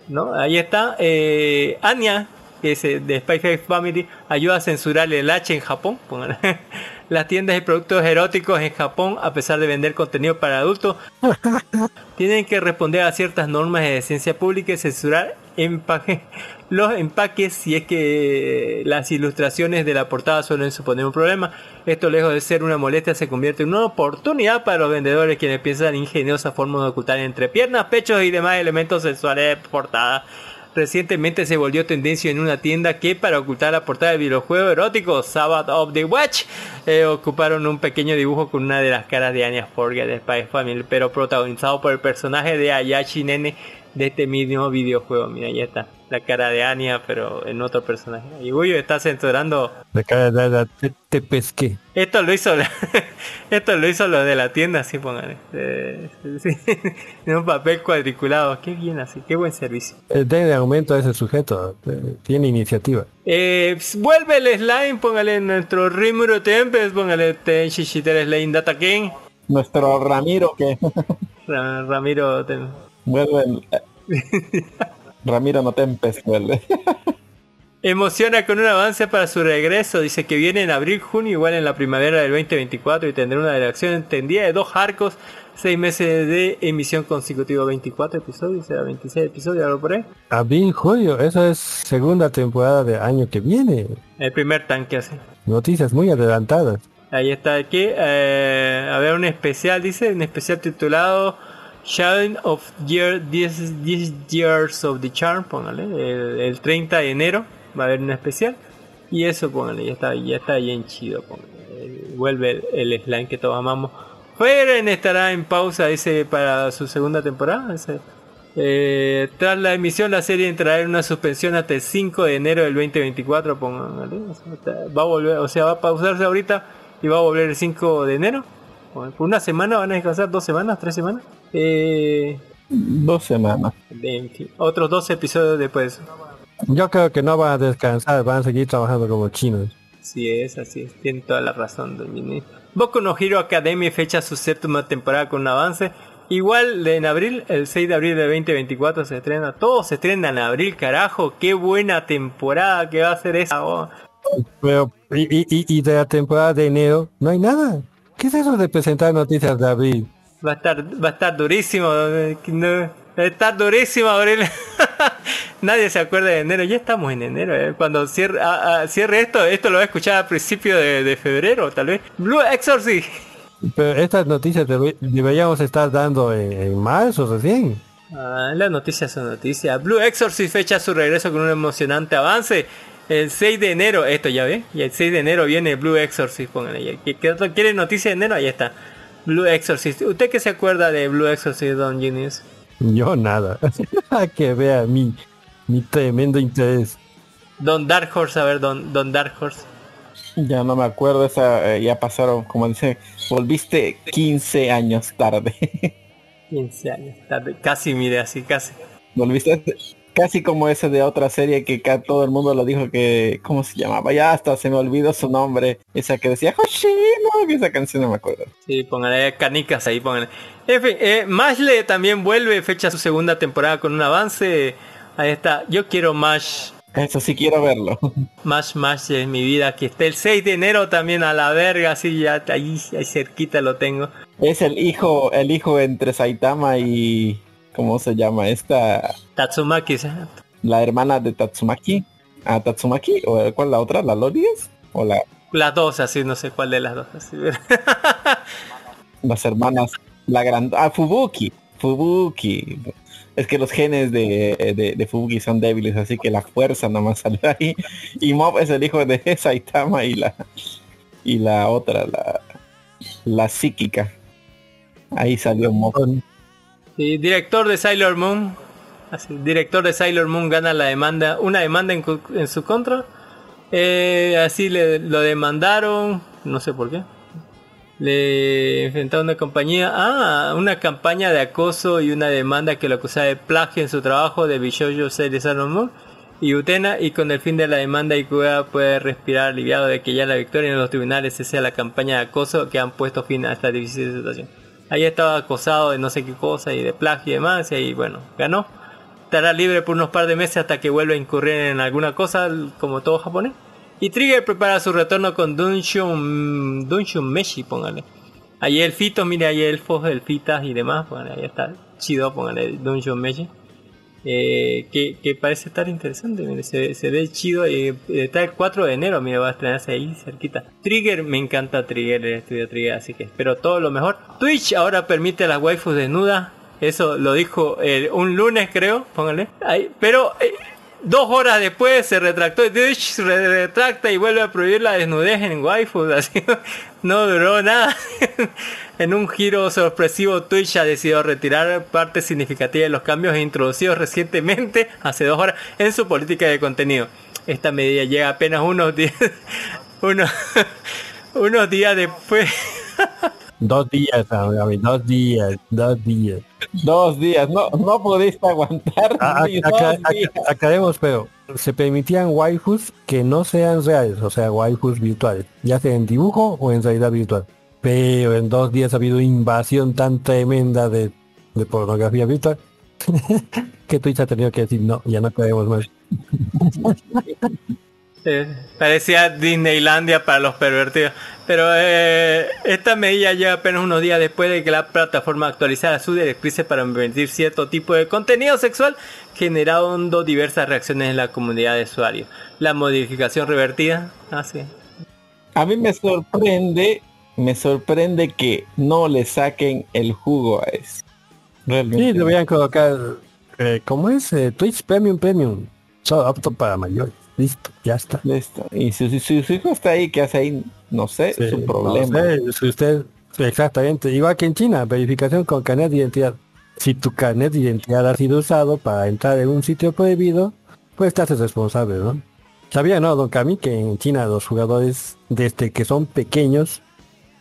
¿No? Ahí está. Eh, Anya, que es eh, de X Family, ayuda a censurar el H en Japón. póngale. (laughs) Las tiendas de productos eróticos en Japón, a pesar de vender contenido para adultos, (laughs) tienen que responder a ciertas normas de decencia pública y censurar empaque- los empaques si es que las ilustraciones de la portada suelen suponer un problema. Esto lejos de ser una molestia se convierte en una oportunidad para los vendedores quienes piensan en ingeniosas formas de ocultar entre piernas, pechos y demás elementos sexuales de portada. Recientemente se volvió tendencia en una tienda que para ocultar la portada del videojuego erótico Sabbath of the Watch eh, ocuparon un pequeño dibujo con una de las caras de Anya Forger de Spy Family, pero protagonizado por el personaje de Ayashi Nene de este mismo videojuego. Mira, ahí está, la cara de Anya, pero en otro personaje. Y Uy, está censurando. De cara de la- te, te pesqué. Esto lo hizo la- (laughs) esto lo hizo lo de la tienda, así pongan. Eh, sí, (laughs) en un papel cuadriculado. Qué bien así, qué buen servicio. Eh, Denle aumento a ese sujeto. eh, tiene iniciativa. Eh, ps, vuelve el slime, póngale nuestro Rimuro Tempest, póngale Ten Shishiter Slime Data King. Nuestro Ramiro que (laughs) Ra- Ramiro Tem- vuelve el- (laughs) Ramiro no te empezuele. Emociona con un avance para su regreso. Dice que viene en abril, junio, igual en la primavera del 2024 y tendrá una duración entendida de dos arcos, seis meses de emisión consecutiva, 24 episodios, será 26 episodios, algo por ahí. Abril, julio, eso es segunda temporada de año que viene. El primer tanque así. Noticias muy adelantadas. Ahí está aquí. eh, a ver, un especial, dice, un especial titulado Shine of Year 10, 10 Years of the Charm, póngale, el, el 30 de enero va a haber un especial. Y eso, póngale, ya está, ya está bien chido, póngale. Eh, Vuelve el, el slime que todos amamos. Feren estará en pausa, dice, para su segunda temporada. dice. Eh, tras la emisión, la serie entrará en una suspensión hasta el 5 de enero del 2024. Póngale, va a volver, o sea, va a pausarse ahorita y va a volver el 5 de enero. Por una semana van a descansar, dos semanas, tres semanas. Eh, Dos semanas. otros dos episodios después. Yo creo que no van a descansar, van a seguir trabajando como chinos. Sí es, así es, tiene toda la razón, Jimmy. Boku no Hero Academy fecha su séptima temporada con un avance. Igual en abril, el 6 de abril de 2024 se estrena. Todo se estrena en abril, carajo. Qué buena temporada que va a ser esa. oh. Pero, y, y- y de la temporada de enero, no hay nada. ¿Qué es eso de presentar noticias de abril? Va a estar, va a estar durísimo. eh, no, va a estar durísimo abril. (laughs) Nadie se acuerda de enero. Ya estamos en enero. eh. Cuando cierre, ah, ah, cierre esto, esto lo va a escuchar a principio de, de febrero, tal vez. Blue Exorcist. Pero estas noticias debe- deberíamos estar dando en, en marzo recién. Ah, las noticias son noticias. Blue Exorcist fecha su regreso con un emocionante avance. El 6 de enero, esto ya ve, y el 6 de enero viene Blue Exorcist, pónganle ahí. ¿Qué- qué otro quiere noticia de enero? Ahí está. Blue Exorcist. ¿Usted qué se acuerda de Blue Exorcist, Don Genius? Yo nada. (laughs) que vea mi, mi tremendo interés. Don Dark Horse, a ver, Don, Don Dark Horse. Ya no me acuerdo, esa eh, ya pasaron, como dice, volviste 15 años tarde. (laughs) 15 años tarde. Casi, mire, así, casi. volviste casi como ese de otra serie que todo el mundo lo dijo que, ¿cómo se llamaba? Ya hasta se me olvidó su nombre. Esa que decía Hoshino, esa canción no me acuerdo. Sí, pónganle canicas ahí, pónganle. En fin, eh, Mashle también vuelve, fecha su segunda temporada con un avance. Ahí está. Yo quiero Mash. Eso sí quiero verlo. Más, más en mi vida, que esté el 6 de enero también a la verga, así ya ahí, ahí cerquita lo tengo. Es el hijo, el hijo entre Saitama y ¿cómo se llama? Esta Tatsumaki, ¿sí? la hermana de Tatsumaki. Ah, Tatsumaki o cuál la otra, la Lorias o la las dos, así no sé cuál de las dos. Así. (laughs) las hermanas la gran ah Fubuki, Fubuki. Es que los genes de, de, de Fubuki son débiles, así que la fuerza nomás salió ahí. Y Mob es el hijo de (laughs) Saitama y la y la otra, la la psíquica. Ahí salió Mob. Sí, director de Sailor Moon, director de Sailor Moon gana la demanda, una demanda en, en su contra. Eh, así le, lo demandaron, no sé por qué. Le enfrentaron una compañía, ah, una campaña de acoso y una demanda que lo acusaba de plagio en su trabajo de Bishoujo Series Sailor Moon y Utena y con el fin de la demanda Ikuga puede respirar aliviado de que ya la victoria en los tribunales sea la campaña de acoso que han puesto fin a esta difícil situación. Ahí estaba acosado de no sé qué cosa y de plagio y demás y ahí bueno, ganó. Estará libre por unos par de meses hasta que vuelva a incurrir en alguna cosa como todo japonés. Y Trigger prepara su retorno con Dunshun, Dunshun Meshi, póngale. Hay elfitos, mire, hay elfos, elfitas y demás, póngale, ahí está. Chido, póngale Dunshun Meshi. Eh, que, parece estar interesante, se, ve chido. eh, está el 4 de enero, mire, va a estrenarse ahí cerquita. Trigger, me encanta Trigger, el estudio Trigger, así que espero todo lo mejor. Twitch ahora permite las waifus desnudas. Eso lo dijo eh, un lunes, creo, póngale. Pero eh, dos horas después se retractó. Twitch se retracta y vuelve a prohibir la desnudez en waifus. (laughs) Así no duró nada. En un giro sorpresivo, Twitch ha decidido retirar parte significativa de los cambios introducidos recientemente, hace dos horas, en su política de contenido. Esta medida llega apenas unos días, (laughs) unos, (laughs) unos días después. Dos días, Gaby, dos días, dos días. Dos días, no, no pudiste aguantar A- a- ni acá- dos días. acá- aclaremos, pero se permitían waifus que no sean reales, o sea, waifus virtuales, ya sea en dibujo o en realidad virtual. Pero en dos días ha habido invasión tan tremenda de, de pornografía virtual (laughs) que Twitch ha tenido que decir, no, ya no podemos más. (laughs) Eh, parecía Disneylandia para los pervertidos. Pero eh, esta medida llega apenas unos días después de que la plataforma actualizara sus directrices para permitir cierto tipo de contenido sexual, generando diversas reacciones en la comunidad de usuarios. La modificación revertida. Ah, sí. A mí me sorprende, me sorprende que no le saquen el jugo a eso. Realmente. Sí, deberían colocar, eh, ¿cómo es? Eh, Twitch Premium Premium. Solo apto para mayores. Listo, ya está. Listo. Y si, si- si su hijo está ahí, ¿qué hace ahí? No sé, Sí, su problema. no sé, si usted, exactamente, igual que en China, verificación con carnet de identidad. Si tu carnet de identidad ha sido usado para entrar en un sitio prohibido, pues te haces responsable, ¿no? ¿Sabía, no, don Cami, que en China los jugadores, desde que son pequeños,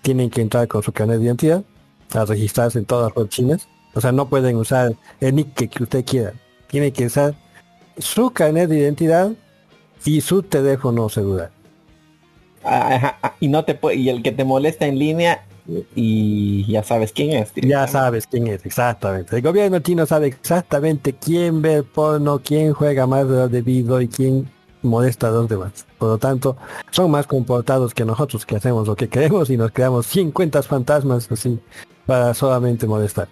tienen que entrar con su carnet de identidad a registrarse en todas las chinas? O sea, no pueden usar el nick que usted quiera. Tiene que usar su carnet de identidad y su teléfono celular. Ajá, ah, y no te puede, y el que te molesta en línea y ya sabes quién es. Ya sabes quién es, exactamente. El gobierno chino sabe exactamente quién ve porno, quién juega más de lo debido y quién molesta a los demás. Por lo tanto, son más comportados que nosotros que hacemos lo que queremos y nos creamos 50 fantasmas así para solamente molestar.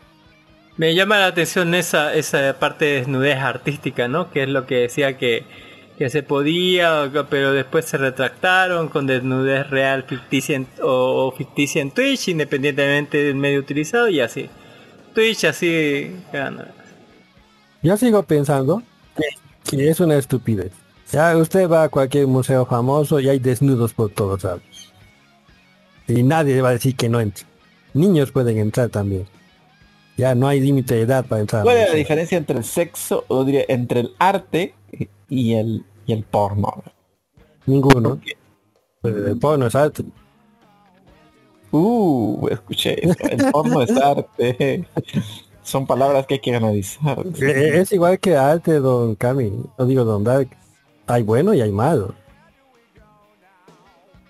Me llama la atención esa, esa parte de desnudez artística, ¿no? Que es lo que decía que, que se podía, pero después se retractaron con desnudez real ficticia en- o, o ficticia en Twitch, independientemente del medio utilizado y así. Twitch así... gana. Yo sigo pensando que es una estupidez. Ya usted va a cualquier museo famoso y hay desnudos por todos lados. Y nadie va a decir que no entre. Niños pueden entrar también. Ya no hay límite de edad para entrar. ¿Cuál es la diferencia entre el sexo, o diría, entre el arte y el, y el porno? Ninguno. Eh, El porno es arte. Uh, escuché eso. El porno es arte. Son palabras que hay que analizar. Eh, Es igual que arte, don Cami. No digo don Dark. Hay bueno y hay malo.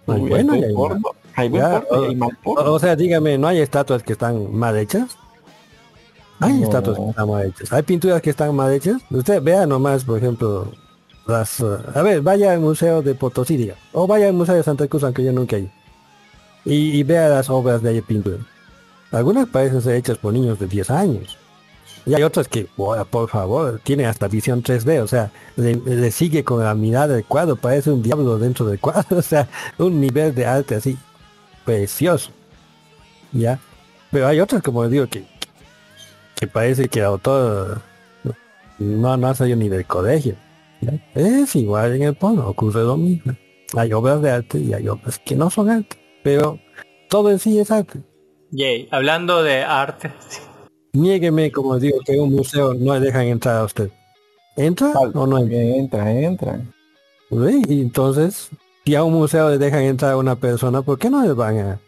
Hay Uy, bueno y hay porno. malo. Hay buen Ya, porno y hay mal porno. O, o sea, dígame, ¿no hay estatuas que están mal hechas? Hay No. estatuas que están mal hechas. Hay pinturas que están mal hechas. Usted vea nomás, por ejemplo, las... eh, a ver, vaya al Museo de Potosí, diga. O vaya al Museo de Santa Cruz, aunque yo nunca he ido. Y, y vea las obras de pintura. Algunas parecen ser hechas por niños de 10 años. Y hay otras que, "Buah, por favor, tienen hasta visión 3D, o sea, le, sigue con la mirada del cuadro, parece un diablo dentro del cuadro, (laughs) o sea, un nivel de arte así, precioso. ¿Ya? Pero hay otras, como digo, que, que parece que el autor no, no ha salido ni del colegio. Es igual en el porno, ocurre lo mismo. Hay obras de arte y hay obras que no son arte, pero todo en sí es arte. Yay. Hablando de arte. Niégueme, como digo, que un museo no le dejan entrar a usted. ¿Entra o no entra? Entra, entra. Sí, Y entonces, si a un museo le dejan entrar a una persona, ¿por qué no le van a,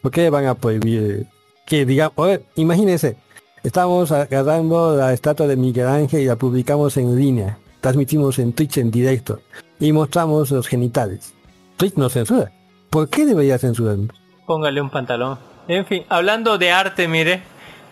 por qué le van a prohibir que digamos, oye, imagínense, estamos agarrando la estatua de Miguel Ángel y la publicamos en línea, transmitimos en Twitch en directo y mostramos los genitales. Twitch no censura. ¿Por qué debería censurarnos? Póngale un pantalón. En fin, hablando de arte, mire,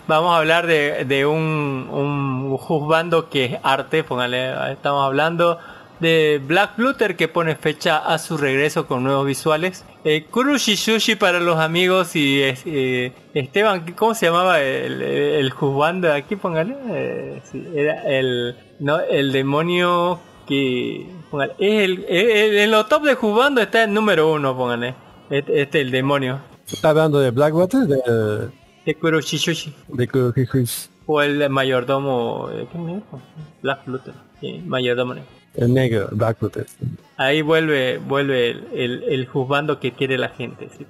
vamos a hablar de, de un, un juzgando que es arte, póngale, estamos hablando de Black Luther que pone fecha a su regreso con nuevos visuales. Eh, Kurushi Sushi para los amigos y eh, Esteban, ¿cómo se llamaba el, el juzgando de aquí? Póngale. Eh, sí, era el, no, el demonio que... Póngale, es el, el- en los top de juzgando está el número uno, póngale. Este, este el demonio. ¿Está hablando de Blackwater? De, De Kuroshi Sushi. de Kurohikuis, O el mayordomo. eh, ¿Qué me dijo? Black Luther. Sí, mayordomo. el negro, Blackwater. Ahí vuelve vuelve el, el, el juzgando que quiere la gente. ¿sí?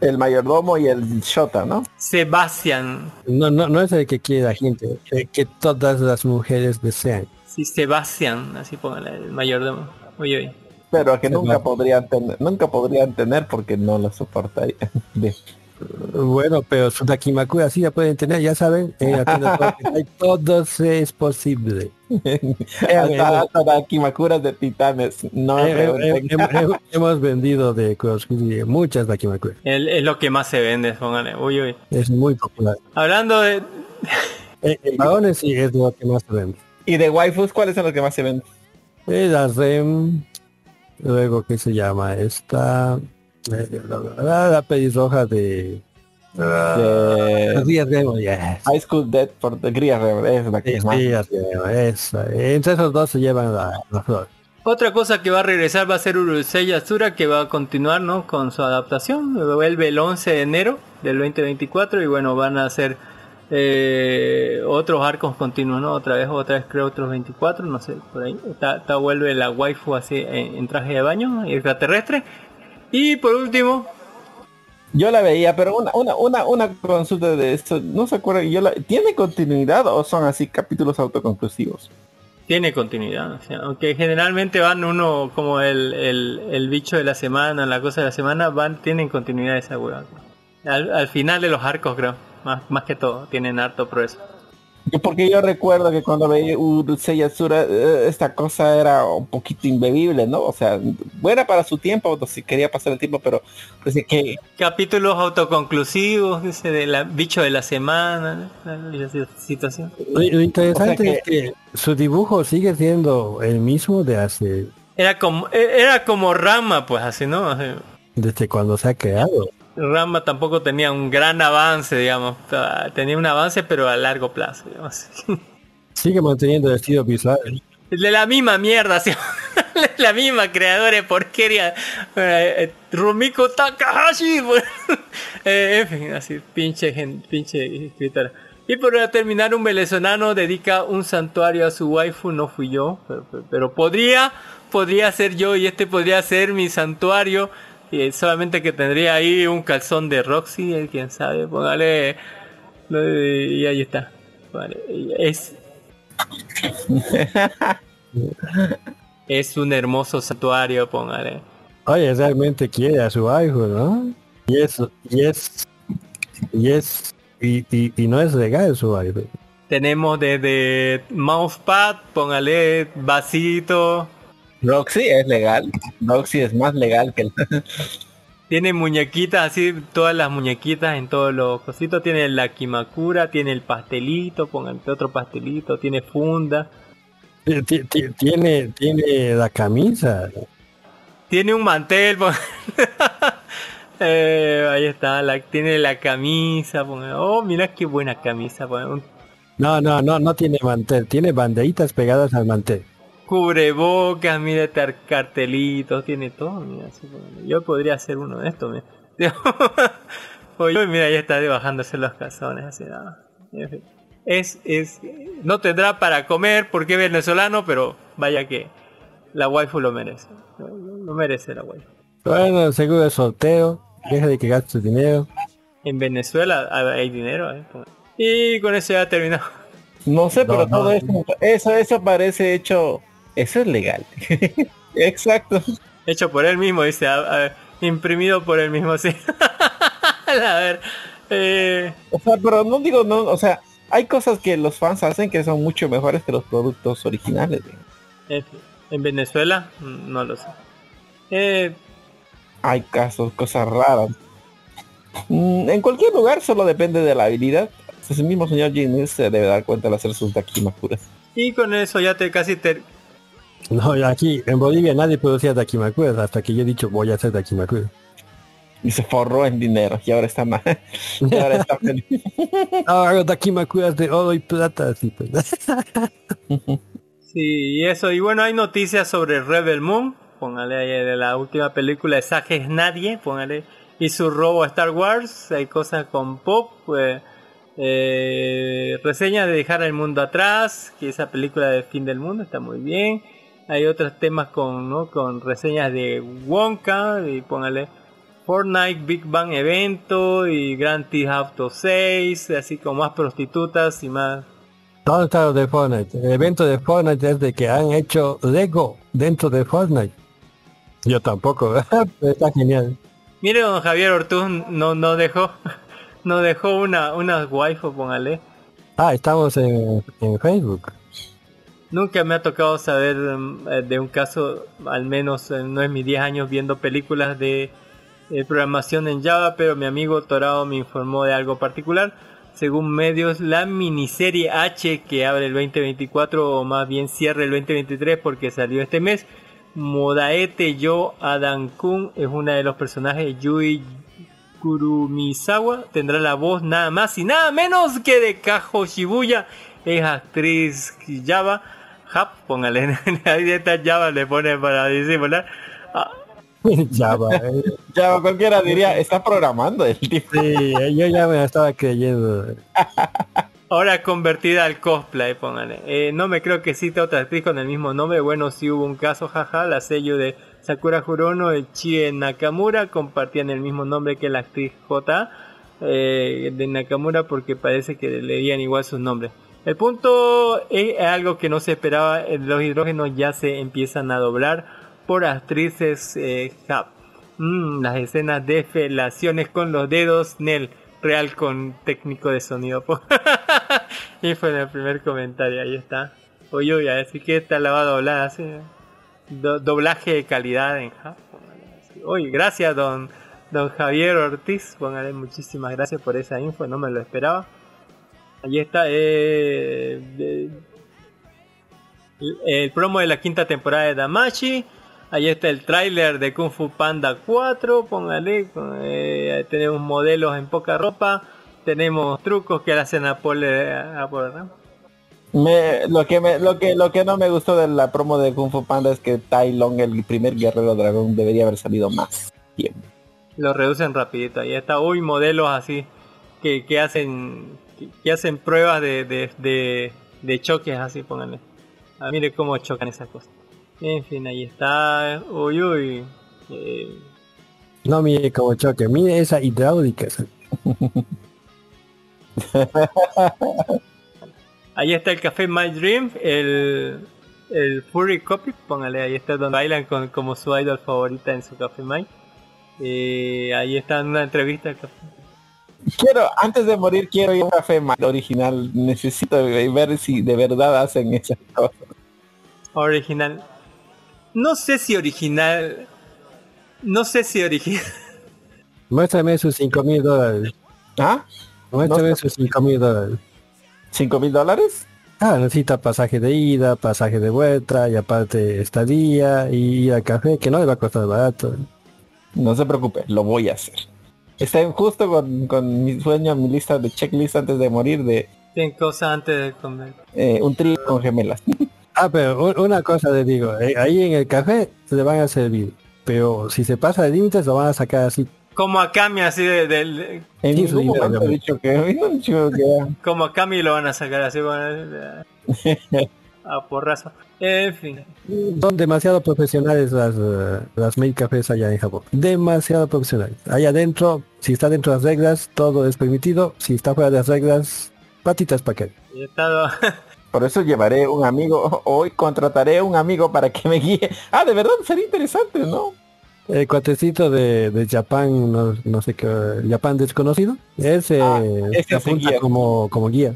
El mayordomo y el shota, ¿no? Sebastián. No, no, no es el que quiere la gente, el que todas las mujeres desean. Sí, Sebastián. Así póngale el mayordomo. Oye, oye. Pero que nunca podrían tener, nunca podrían tener porque no lo soportaría. (laughs) Bueno, pero su Dakimakura sí la pueden tener, ya saben, en la tienda Torque, todo se es posible. (laughs) hasta, (laughs) hasta las Kimakuras de titanes. No Eh, eh, eh, hemos- (laughs) hemos vendido de muchas Dakimakura. El- es lo que más se vende, póngale. Uy, uy. Es muy popular. Hablando de. Eh, en varones sí es lo que más se vende. ¿Y de waifus cuáles son los que más se ven? Eh, la REM, luego, ¿qué se llama? Esta, eh, la, la, la pelirroja de... ah, De Díaz Remo, yes. High School Dead por the Gria es la que Sí, más. Remo, esa. Entre esos dos se llevan la, la flor. Otra cosa que va a regresar va a ser Urusei Yatsura, que va a continuar ¿no? con su adaptación. Vuelve el 11 de enero del 2024 y bueno, van a hacer eh, otros arcos continuos, ¿no? Otra vez, otra vez creo otros 24, no sé, por ahí. Está, está- vuelve la waifu así en, en traje de baño, extraterrestre. Y por último, Yo la veía, pero una, una, una, una consulta de esto, no se acuerda, yo la, ¿tiene continuidad o son así capítulos autoconclusivos? tiene continuidad, o sea, aunque generalmente van uno como el, el, el bicho de la semana, la cosa de la semana, van, tienen continuidad esa hueá. Al, al final de los arcos creo, más, más que todo, tienen harto progreso. Yo- Porque yo recuerdo que cuando veía Urusei Yatsura, eh, esta cosa era un poquito imbebible, ¿no? O sea, buena para su tiempo, si quería pasar el tiempo, pero pues, que Capítulos autoconclusivos, dice, de la bicho de la semana, situación. Lo, lo interesante O sea es que su dibujo sigue siendo el mismo de hace, Era como, e- era como Rama, pues así, ¿no? Así, desde cuando se ha creado. Rama tampoco tenía un gran avance, digamos. Tenía un avance, pero a largo plazo, digamos. Sigue manteniendo el estilo visual. De la misma mierda, (laughs) ¿sí? la misma creadora de porquería. Eh, Rumiko Takahashi. pues. Eh, en fin, así, pinche, gen- pinche escritora. Y para terminar, un venezolano dedica un santuario a su waifu, no fui yo, pero, pero- pero podría, podría ser yo y este podría ser mi santuario. Y solamente que tendría ahí un calzón de Roxy, eh, quién sabe, póngale. Y ahí está. Vale, es, (laughs) Es un hermoso santuario, póngale. Oye, realmente quiere a su hijo, ¿no? Y es, y es, y es, y, y, y no es legal su hijo. Tenemos desde mousepad, póngale vasito. Roxy es legal. Roxy es más legal que el... (laughs) Tiene muñequitas así, todas las muñequitas en todos los cositos. Tiene la Kimakura, tiene el pastelito, póngale otro pastelito, tiene funda. Ti- ti- ti- Tiene, tiene la camisa. Tiene un mantel. (laughs) Eh, ahí está, la, tiene la camisa. Oh, mira qué buena camisa, No, no, no, no tiene mantel. Tiene banderitas pegadas al mantel. Cubrebocas, mira tar- cartelitos, tiene todo, mira, yo podría hacer uno de estos, mira. (laughs) Oye, mira, ya está bajándose los calzones, así nada. En fin. Es, es, no tendrá para comer porque es venezolano, pero vaya que la waifu lo merece. Lo, merece la waifu. Bueno, seguro es soltero. Deja de que gaste su dinero. En Venezuela hay dinero, ¿eh? Y con eso ya terminado. No sé, pero No, no. todo eso, eso, eso parece hecho... Eso es legal. (laughs) Exacto. Hecho por él mismo, dice, a- a- imprimido por él mismo, sí. (laughs) a ver, eh, O sea, pero no digo, no, o sea, hay cosas que los fans hacen que son mucho mejores que los productos originales. güey. En, Venezuela, no lo sé. Eh, Hay casos, cosas raras. Mm, En cualquier lugar solo depende de la habilidad. Ese mismo señor Jin se debe dar cuenta al hacer sus dakimakuras. y con eso ya te casi te... No, y aquí en Bolivia nadie producía dakimakuras hasta que yo he dicho voy a hacer dakimakuras. Y se forró en dinero y ahora está mal. (laughs) y ahora está feliz. (laughs) Ah, hago dakimakuras de oro y plata, así pues. (laughs) Sí, y eso. Y bueno, hay noticias sobre Rebel Moon. Póngale ahí de la última película de es Nadie. Póngale. Y su robo a Star Wars. Hay cosas con Pop. Pues, eh, reseñas de dejar el mundo atrás. Que esa película de fin del mundo está muy bien. Hay otros temas con, ¿no? con reseñas de Wonka. Y póngale. Fortnite Big Bang Evento y Grand Theft Auto 6, así como más prostitutas y más ¿Dónde está lo de Fortnite? El evento de Fortnite es de que han hecho Lego dentro de Fortnite. Yo tampoco, ¿verdad? (laughs) Pero está genial. Mire, don Javier Ortuz no, no dejó, (laughs) no dejó una, una waifu, póngale. Ah, estamos en, en Facebook. Nunca me ha tocado saber mm, eh, de un caso, al menos eh, no es mis 10 años viendo películas de eh, programación en Java, pero mi amigo Torado me informó de algo particular. según medios, la miniserie H que abre el 2024 o más bien cierra el 2023 porque salió este mes. Modaete Yo Adan-kun es una de los personajes Yui Kurumisawa. Tendrá la voz nada más y nada menos que de Kajo Shibuya. Es actriz Java. Jap, póngale, (laughs) ahí está Java, le pone para disimular. (laughs) Ah, eh. Ya cualquiera diría, está programando el tipo. Sí, yo ya me estaba creyendo. (laughs) Ahora convertida al cosplay, póngale. Eh, no me creo que exista otra actriz con el mismo nombre. Bueno, sí hubo un caso, jaja. La sello de Sakura Jurono y Chie Nakamura compartían el mismo nombre que la actriz J eh, de Nakamura porque parece que leían igual sus nombres. El punto es algo que no se esperaba. eh, Los hidrógenos ya se empiezan a doblar por actrices eh. Mm, las escenas de felaciones con los dedos, Nel, real con técnico de sonido. (laughs) y fue el primer comentario, ahí está. Oye, oye, así que esta la va a doblar así. Do- doblaje de calidad en Jap. póngale así. Oye, gracias don, don Javier Ortiz, póngale muchísimas gracias por esa info, no me lo esperaba. Ahí está, eh, el promo de la quinta temporada de Damashi. Ahí está el tráiler de Kung Fu Panda 4. Póngale. eh, tenemos modelos en poca ropa. Tenemos trucos que le hacen a Paul. eh, a Paul, lo que me, lo que lo que no me gustó de la promo de Kung Fu Panda es que Tai Long, el primer guerrero dragón, debería haber salido más tiempo. Lo reducen rapidito. Ahí está. Uy, modelos así. Que, que hacen que, que hacen pruebas de, de, de, de choques así. Pónganle. Ah, mire cómo chocan esas cosas. En fin, ahí está. Uy, uy. Eh, No mire como choque, mire esa hidráulica. (laughs) Ahí está el café My Dream, el, el Furry Copy, póngale, ahí está donde bailan con, como su idol favorita en su café My. Eh, ahí está en una entrevista. al café. Quiero, antes de morir, quiero ir a un café más original. Necesito ver si de verdad hacen esas cosas. Original. No sé si original. No sé si original. (laughs) Muéstrame sus 5 mil dólares. ¿Ah? Muéstrame No. sus 5 mil dólares. ¿Cinco mil dólares? Ah, necesita pasaje de ida, pasaje de vuelta y aparte estadía y ir al café, que no le va a costar barato. No se preocupe, lo voy a hacer. Está justo con, con mi sueño, mi lista de checklist antes de morir de cosas antes de comer. eh, un trío con gemelas. (laughs) Ah, pero una cosa le digo, eh, ahí en el café se le van a servir, pero si se pasa de límites lo van a sacar así. Como a Kami así de, del En Sí, ningún momento he dicho que, (laughs) como a Kami lo van a sacar así bueno, (laughs) a porrazo. En fin. Son demasiado profesionales las, las maid cafés allá en Japón. Demasiado profesionales. Allá adentro, si está dentro de las reglas, todo es permitido. Si está fuera de las reglas, patitas para qué. He estado (laughs) Por eso llevaré un amigo, hoy contrataré un amigo para que me guíe. Ah, de verdad, sería interesante, ¿no? El cuatecito de, de Japan, no, no sé qué, Japan desconocido, ese Ah, ese se apunta guía. como, como guía.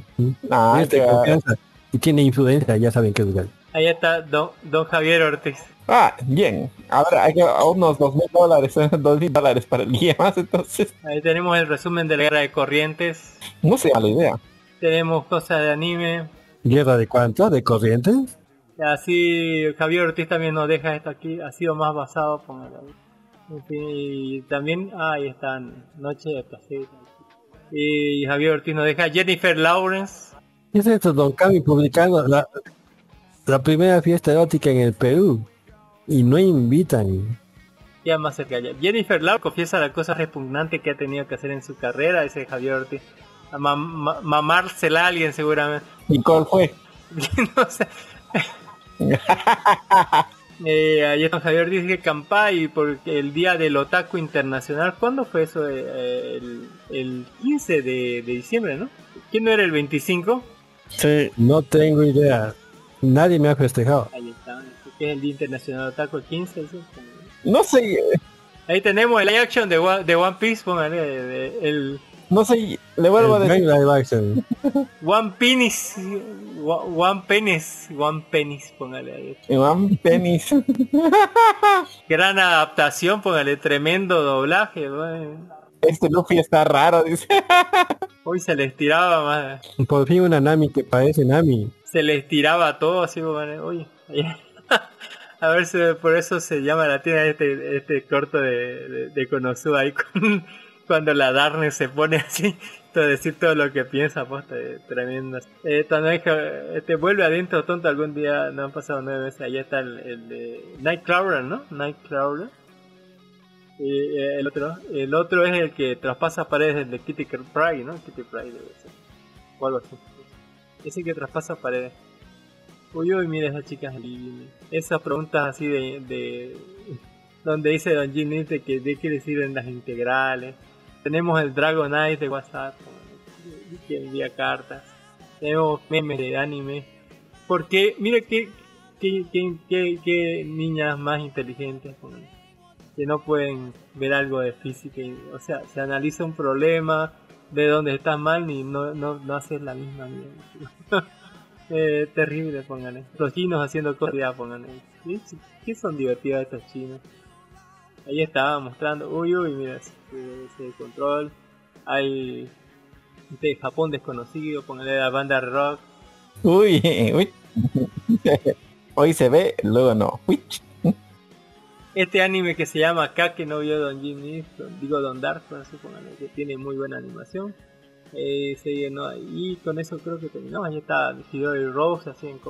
Ah, Es de que- confianza y tiene influencia, ya saben qué lugar. Ahí está don, don Javier Ortiz. ah, bien. Ahora hay que unos dos mil dólares, (laughs) dos mil dólares para el guía más, entonces Ahí tenemos el resumen de la guerra de corrientes. no sea mala idea. Tenemos cosas de anime. ¿Guerra de cuánto? ¿De corrientes? Así Javier Ortiz también nos deja esto aquí. Ha sido más basado con el... En fin, y también ah, ahí están Noche de Placer. Y Javier Ortiz nos deja Jennifer Lawrence. ¿Qué es esto, Don Cami publicando la, la primera fiesta erótica en el Perú? Y no invitan. Ya más cerca ya. Jennifer Lawrence confiesa la cosa repugnante que ha tenido que hacer en su carrera, ese Javier Ortiz. A ma- ma- mamársela a alguien seguramente. ¿Y cuál fue? (laughs) no sé. (laughs) Eh, ayer don Javier dice que Campai porque el día del Otaku Internacional, ¿cuándo fue eso? Eh, eh, el, el 15 de, de diciembre, ¿no? ¿Quién no era el 25? Sí. No tengo idea. Nadie me ha festejado. Ahí está, que es el Día Internacional del Otaku, el 15. ¿sí? No sé, Ahí tenemos el live action de, One- de One Piece, póngale, de- el no sé, le vuelvo a decir. live action. One Penis, One Penis, One Penis, póngale ahí. One Penis. Gran adaptación, póngale, tremendo doblaje, bueno. Este Luffy está raro, dice. (laughs) Hoy se les tiraba más. Por fin una Nami que parece Nami. Se les tiraba todo así como, oye. (laughs) A ver si por eso se llama la tienda este, este corto de, de, de Konosuba ahí con, (laughs) cuando la Darne se pone así, todo decir todo lo que piensa, posta, eh, tremendo. Eh, también que, este, vuelve adentro tonto algún día, no han pasado nueve meses, ahí está el, el de Nightcrawler, ¿no? Nightcrawler. Y eh, el otro, el otro es el que traspasa paredes, el de Kitty Pryde, ¿no? Kitty Pryde debe ser. O algo así. Ese que traspasa paredes. Uy, uy, mira esa chica divina. Esas preguntas así de, de donde dice Don Jin de que de qué le sirven las integrales. Tenemos el Dragon Eye de WhatsApp, que envía cartas. Tenemos memes de anime. Porque, mira qué, qué, qué, qué niñas más inteligentes que no pueden ver algo de física. o sea, se analiza un problema, ve dónde estás mal y no, no, no haces la misma mierda. (laughs) eh, terrible, pónganle. Los chinos haciendo cosas, pónganle. ¿Qué, son divertidos estos chinos? Ahí estaba mostrando, uy, uy, mira, ese, control. Hay de Japón desconocido, póngale la banda rock. Uy, (laughs) uy. (laughs) Hoy se ve, luego no. Uy. Este anime que se llama Kake no vio Don Jimmy, digo Don Dark, así póngale, que tiene muy buena animación. Eh, se llenó y con eso creo que terminamos. Ahí está Hidori Rose, así en,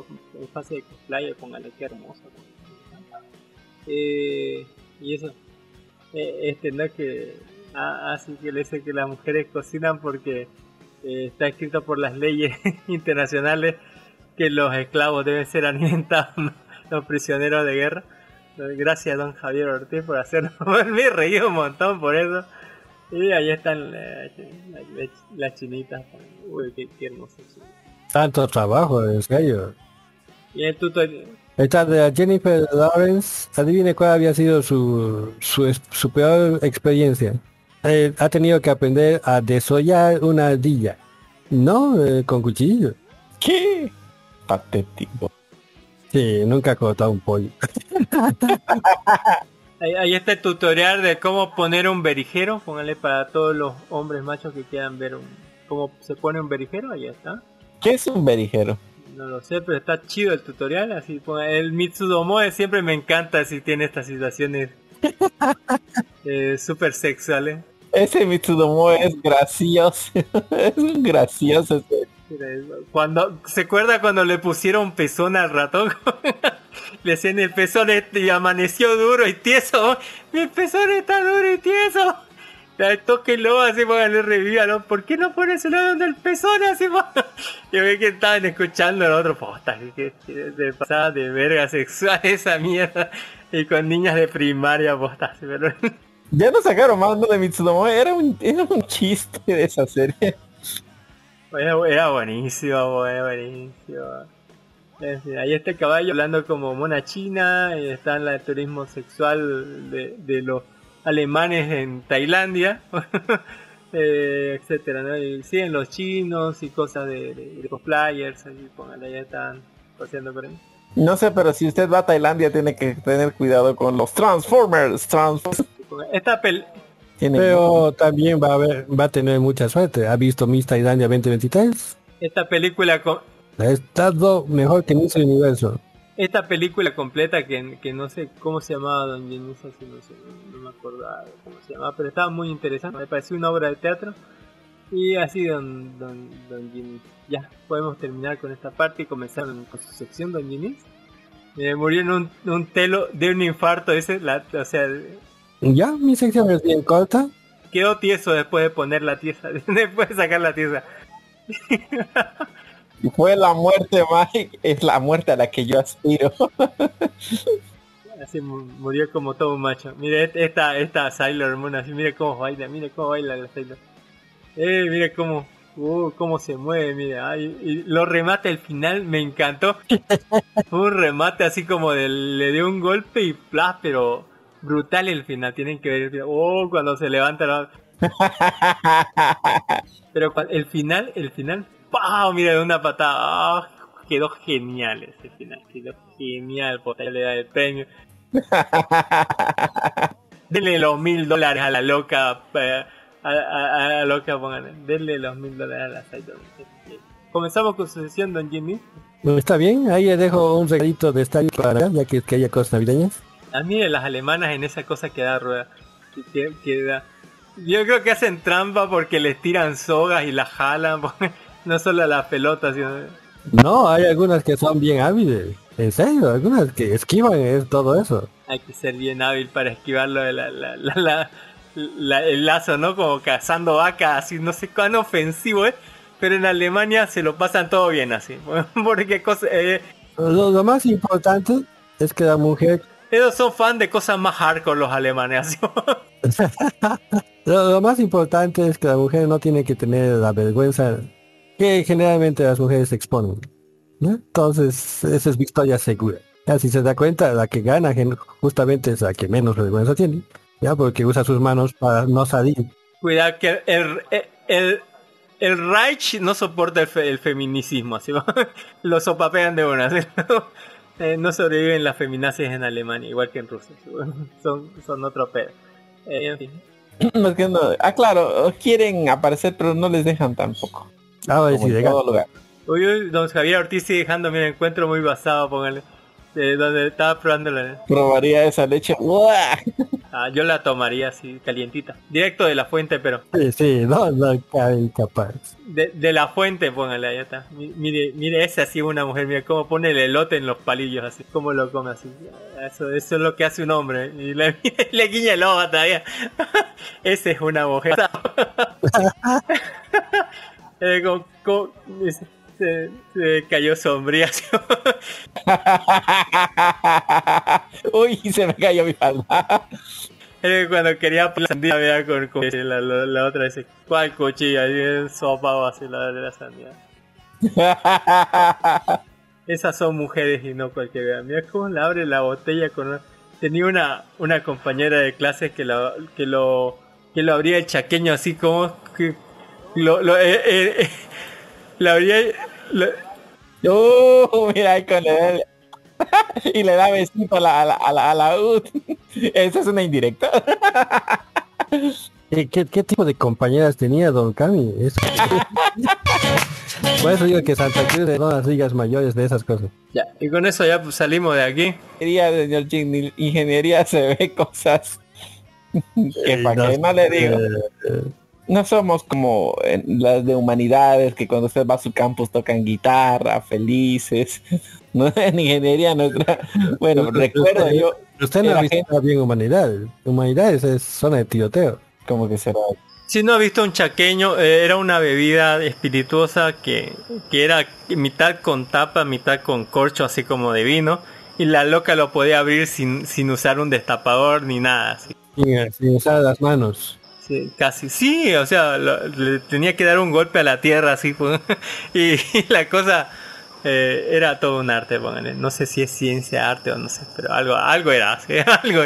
en fase de cosplay, póngale qué hermoso. Eh, y eso, eh, este no que ah, así que le dice que las mujeres cocinan porque eh, está escrito por las leyes (laughs) internacionales que los esclavos deben ser alimentados, los prisioneros de guerra. Gracias don Javier Ortiz por hacernos (laughs) me reí un montón por eso. Y ahí están eh, las la, la chinitas. Uy, qué, qué hermoso. Tanto trabajo, en serio. Y el tutorial. Esta de Jennifer Lawrence, adivine cuál había sido su, su, su peor experiencia. Eh, ha tenido que aprender a desollar una ardilla. No, eh, con cuchillo. ¿Qué? Patético. Sí, nunca ha cortado un pollo. (laughs) Ahí, ahí está el tutorial de cómo poner un berijero. Póngale para todos los hombres machos que quieran ver un, cómo se pone un berijero. Ahí está. ¿Qué es un berijero? No lo sé, pero está chido el tutorial. Así ponga- El Mitsudomoe siempre me encanta si tiene estas situaciones (laughs) eh, súper sexuales. Ese Mitsudomo es gracioso. (laughs) es un gracioso. ese. Cuando, ¿Se acuerda cuando le pusieron pezón al ratón? (laughs) le hacían el pezón este y amaneció duro y tieso. Mi pezón está duro y tieso. Tóquenlo así, pónganle revívalo. ¿Por qué no pones el lado del pezón así? (laughs) Yo vi que estaban escuchando el otro posta. Que, de pasada de verga sexual esa mierda. Y con niñas de primaria posta. (laughs) Ya no sacaron más de Mitsudomo. Era un, era un chiste de esa serie. Era, era buenísimo, era buenísimo. En fin, ahí está el caballo hablando como mona china, y está en el turismo sexual de, de los alemanes en Tailandia, (laughs) eh, etcétera, ¿no? Y siguen los chinos y cosas de, de, de cosplayers, ahí póngale, ya están paseando por ahí. No sé, pero si usted va a Tailandia tiene que tener cuidado con los Transformers. Transformers. Esta pel Pero también va a haber, va a tener mucha suerte. ¿Ha visto Miss Tailandia 2023? esta película co- Ha estado mejor que Miss Universo. esta película completa que, que no sé cómo se llamaba Don Jenny, esa sí no sé, no me acordaba cómo se llamaba, pero estaba muy interesante, me pareció una obra de teatro y así Don, don, don Jenny. Ya, podemos terminar con esta parte y comenzar con su sección Don Jenny. Eh, murió en un, un telo de un infarto, ese, la, o sea, Ya, mi sección es bien corta. quedó tieso después de poner la tiesa, (laughs) después de sacar la tiesa. (laughs) Fue la muerte más... Es la muerte a la que yo aspiro. (laughs) Así mu- murió como todo un macho. Mire, esta, esta Sailor Moon, así, mire cómo baila, mire cómo baila la Sailor. Eh, mire cómo, uh, cómo se mueve. Ay, y lo remate al final, me encantó. Fue un remate así como de, le dio un golpe y plas, pero brutal el final. Tienen que ver el final. Oh, cuando se levanta la... (laughs) Pero el final, el final, ¡pau! Mira, de una patada. ¡Ah! quedó genial ese final. Quedó genial, le da el premio. (laughs) Denle los mil dólares a la loca eh, a, a, a loca, pongan, denle los mil dólares a la Saito. Comenzamos con su sesión, Don Jimmy. Está bien, ahí le dejo un regalito de estadio para ya que, que haya cosas navideñas. Ah, mire, las alemanas en esa cosa que da rueda. Que, que- que da- Yo creo que hacen trampa porque les tiran sogas y las jalan. (laughs) No solo a las pelotas, sino... No, hay algunas que son bien hábiles. En serio, algunas que esquivan es todo eso. Hay que ser bien hábil para esquivarlo de la, la- la- la- la- el lazo, ¿no? Como cazando vacas, así, no sé cuán ofensivo es. Pero en Alemania se lo pasan todo bien así. (laughs) Porque cosa, eh, Lo, lo más importante es que la mujer, ellos son fan de cosas más hardcore los alemanes. (laughs) lo, lo más importante es que la mujer no tiene que tener la vergüenza que generalmente las mujeres exponen. ¿no? Entonces, esa es victoria segura. Ya si se da cuenta, la que gana justamente es la que menos vergüenza tiene. Ya porque usa sus manos para no salir. Cuidado que el, el, el, el Reich no soporta el, fe- el feminicismo, así (laughs) lo sopapean de una. ¿no? Eh, no sobreviven las feminazis en Alemania, igual que en Rusia. (laughs) Son, son otro pedo. Eh, en fin. (clears throat) Es que no- ah, claro, quieren aparecer, pero no les dejan tampoco. Como sí, legal. todo lugar. Uy, uy, don Javier Ortiz sigue dejándome un encuentro muy basado, póngale. De donde estaba probando la... Probaría esa leche. (laughs) Ah, yo la tomaría así, calientita. Directo de la fuente, pero... Sí, sí, no, no cabe capaz. De, de la fuente, póngale, ahí está. Mi- Mire, mire, esa sí es una mujer, mira cómo pone el elote en los palillos, así, cómo lo come así. Eso, eso es lo que hace un hombre. Y le, (laughs) le guiña el ojo todavía. (laughs) Esa es una mujer. Eh, como- como- se, se cayó sombría. (laughs) Uy, se me cayó mi falda. Eh, Cuando quería la sandía, vea con, con la, la, la otra dice, ¿cuál cuchilla? Y sopa o así la de la sandía. (laughs) Esas son mujeres y no cualquiera. Mira cómo le abre la botella con una... Tenía una, una compañera de clase que lo, que lo que lo abría el chaqueño así como que lo, lo, eh, eh, eh, lo abría Uh, mira ahí con el... (laughs) y le da besito a la, a la, a la, a la UD. (laughs) Esa es una indirecta. (laughs) ¿Qué, qué, qué tipo de compañeras tenía Don Cami? Es- Por eso digo que Santa Cruz de las ligas mayores de esas cosas. ya, y con eso ya pues, salimos de aquí Ingeniería, señor ingeniería se ve cosas que para que no le digo. eh, No somos como en las de humanidades que cuando usted va a su campus tocan guitarra, felices. (laughs) No en ingeniería nuestra. Bueno, recuerdo yo Usted no ha visto bien humanidades. Humanidades es zona de tiroteo. como que será. Si no ha visto un chaqueño, eh, era una bebida espirituosa que, que era mitad con tapa, mitad con corcho, así como de vino. Y la loca lo podía abrir sin, sin usar un destapador ni nada. así. Sin, sin usar las manos. Casi. Sí, o sea, lo- le tenía que dar un golpe a la tierra así. pues, (laughs) y, y la cosa eh, era todo un arte, póngale. No sé si es ciencia, arte o no sé, pero algo, algo era, (laughs) sí, algo,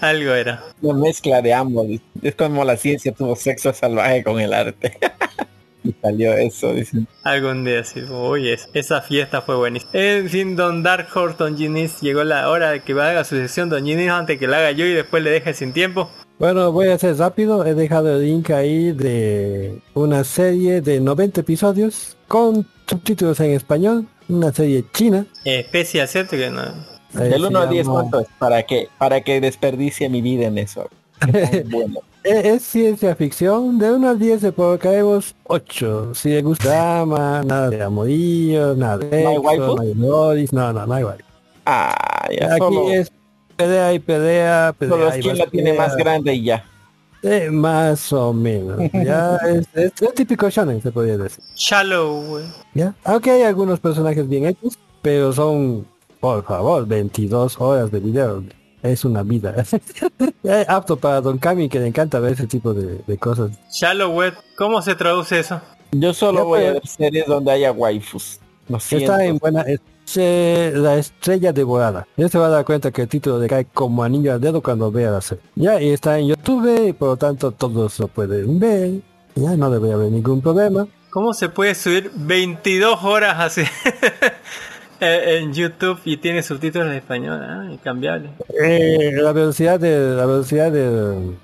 algo era. Una mezcla de ambos. Es como la ciencia tuvo sexo salvaje con el arte. (laughs) y salió eso, dicen. Algún día sí, oye, es- esa fiesta fue buenísima. En fin, Don Dark Horse, Don Ginis, llegó la hora de que haga su sesión Don Ginis antes que la haga yo y después le deje sin tiempo. Bueno, voy a hacer rápido. He dejado el link ahí de una serie de 90 episodios con subtítulos en español. Una serie china. Especial, ¿cierto? Que no. Eh, Del se 1 al 10, llama- ¿cuánto es? Para que, para que desperdicie mi vida en eso. (laughs) Bueno, Es, es ciencia ficción. De 1 al 10 le caemos 8. Si le gusta drama, nada de amorillo, nada de ¿No hay sexo, waifu? no hay no, no, no hay waifu. ah, ya Aquí solo, es pelea y pelea, pelea solo es quien la tiene más grande y ya. Eh, más o menos. Ya (laughs) es, es, es típico shonen, se podría decir. Shallow, güey. ¿Ya? Aunque hay algunos personajes bien hechos, pero son, por favor, 22 horas de video. Es una vida. (laughs) Es apto para Don Kami que le encanta ver ese tipo de, de cosas. Shallow, güey. ¿Cómo se traduce eso? Yo solo Ya, voy a ver series donde haya waifus. Está en buena... se- la estrella devorada. Ya se va a dar cuenta que el título le cae como anillo al dedo cuando vea la serie. Ya, y está en YouTube, y por lo tanto todos lo pueden ver. Ya, no debería haber ningún problema. ¿Cómo se puede subir 22 horas así (laughs) en YouTube y tiene subtítulos en español? Ah, y cambiable. Eh, la velocidad de la velocidad de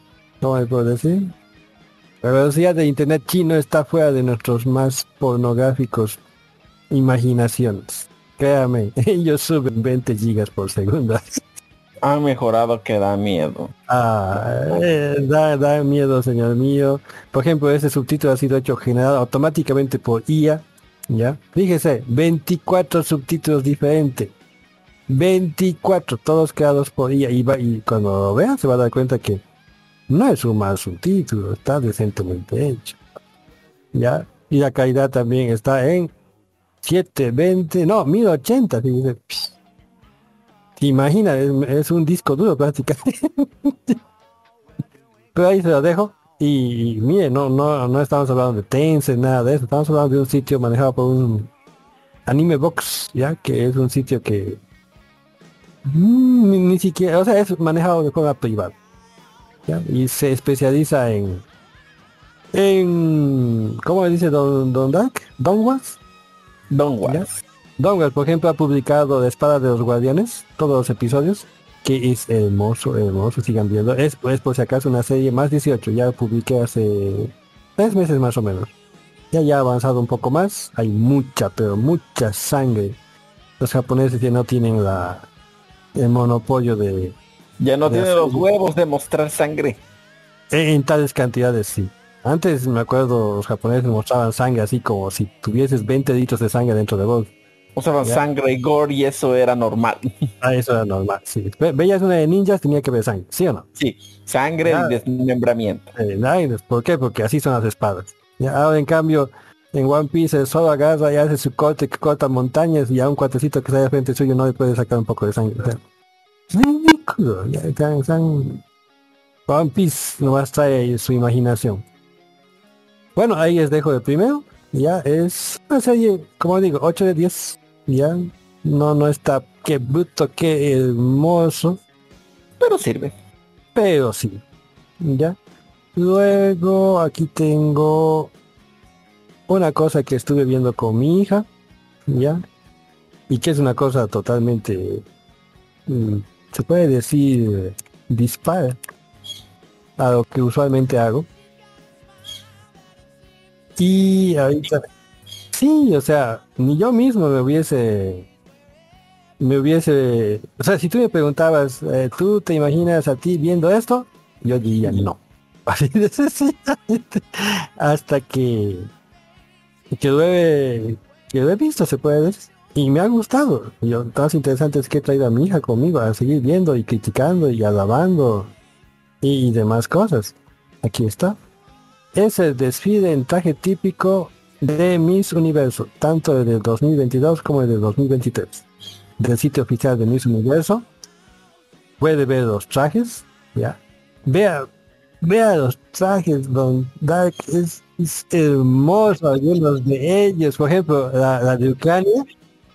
¿cómo le puedo decir? La velocidad de internet chino está fuera de nuestros más pornográficos imaginaciones. Créame, (laughs) ellos suben 20 gigas por segundo. Ha (laughs) mejorado que da miedo. Ah, eh, da, da miedo, señor mío. Por ejemplo, ese subtítulo ha sido hecho generado automáticamente por IA. ¿Ya? Fíjese, 24 subtítulos diferentes. 24, todos creados por IA. Y, va- y cuando lo vea se va a dar cuenta que no es un mal subtítulo, está decentemente hecho. ¿Ya? Y la calidad también está en 720, no, 1080. fíjese. Pss. ¿Te imaginas? Es, es un disco duro prácticamente. (laughs) Pero ahí se lo dejo. Y, y mire, no, no, no estamos hablando de Tencent, nada de eso. Estamos hablando de un sitio manejado por un Anime Box, ya que es un sitio que mm, ni, ni siquiera, o sea, es manejado de forma privada. ¿ya? Y se especializa en en ¿cómo dice Don Don Dark? Don Was? Don. Dongle, por ejemplo, ha publicado La Espada de los Guardianes, todos los episodios, que es hermoso, hermoso, sigan viendo. Es, es por si acaso una serie más 18, ya publiqué hace tres meses más o menos. Ya ya ha avanzado un poco más, hay mucha, pero mucha sangre. Los japoneses ya no tienen la el monopolio de Ya no Ya tiene sé. los huevos de mostrar sangre. en, en tales cantidades, sí. Antes me acuerdo los japoneses mostraban sangre así como si tuvieses 20 litros de sangre dentro de vos. Usaban Ya. sangre y gore y eso era normal. (laughs) Ah, eso era normal, sí. Ve- Veías una de ninjas, tenía que ver sangre, ¿sí o no? Sí, sangre Ya. y desmembramiento. Eh, ¿Por qué? Porque así son las espadas. Ya, ahora en cambio, en One Piece el solo agarra y hace su corte que corta montañas y a un cuatecito que está de frente suyo no le puede sacar un poco de sangre. Sea, ridículo. One Piece nomás trae su imaginación. Bueno, ahí les dejo el primero. Ya es serie, como digo, 8 de 10. Ya no, no está qué bruto, qué hermoso Pero sirve. pero sí. ¿Ya? Luego aquí tengo una cosa que estuve viendo con mi hija, ¿ya? Y que es una cosa totalmente, mm, se puede decir, dispara a lo que usualmente hago. Y ahorita, sí, o sea, ni yo mismo me hubiese me hubiese, o sea, si tú me preguntabas, eh, ¿tú te imaginas a ti viendo esto? Yo diría no. (laughs) Así de. Hasta que, que lo he, que lo he visto, se puede decir. Y me ha gustado. Y lo más interesante es que he traído a mi hija conmigo a seguir viendo y criticando y alabando y demás cosas. Aquí está. Es el desfile en traje típico de Miss Universo, tanto el del 2022 como el del 2023 del sitio oficial de Miss Universo. Puede ver los trajes, ya. Vea, vea los trajes, Don Dark, es, es hermoso algunos de ellos. Por ejemplo, la, la de Ucrania,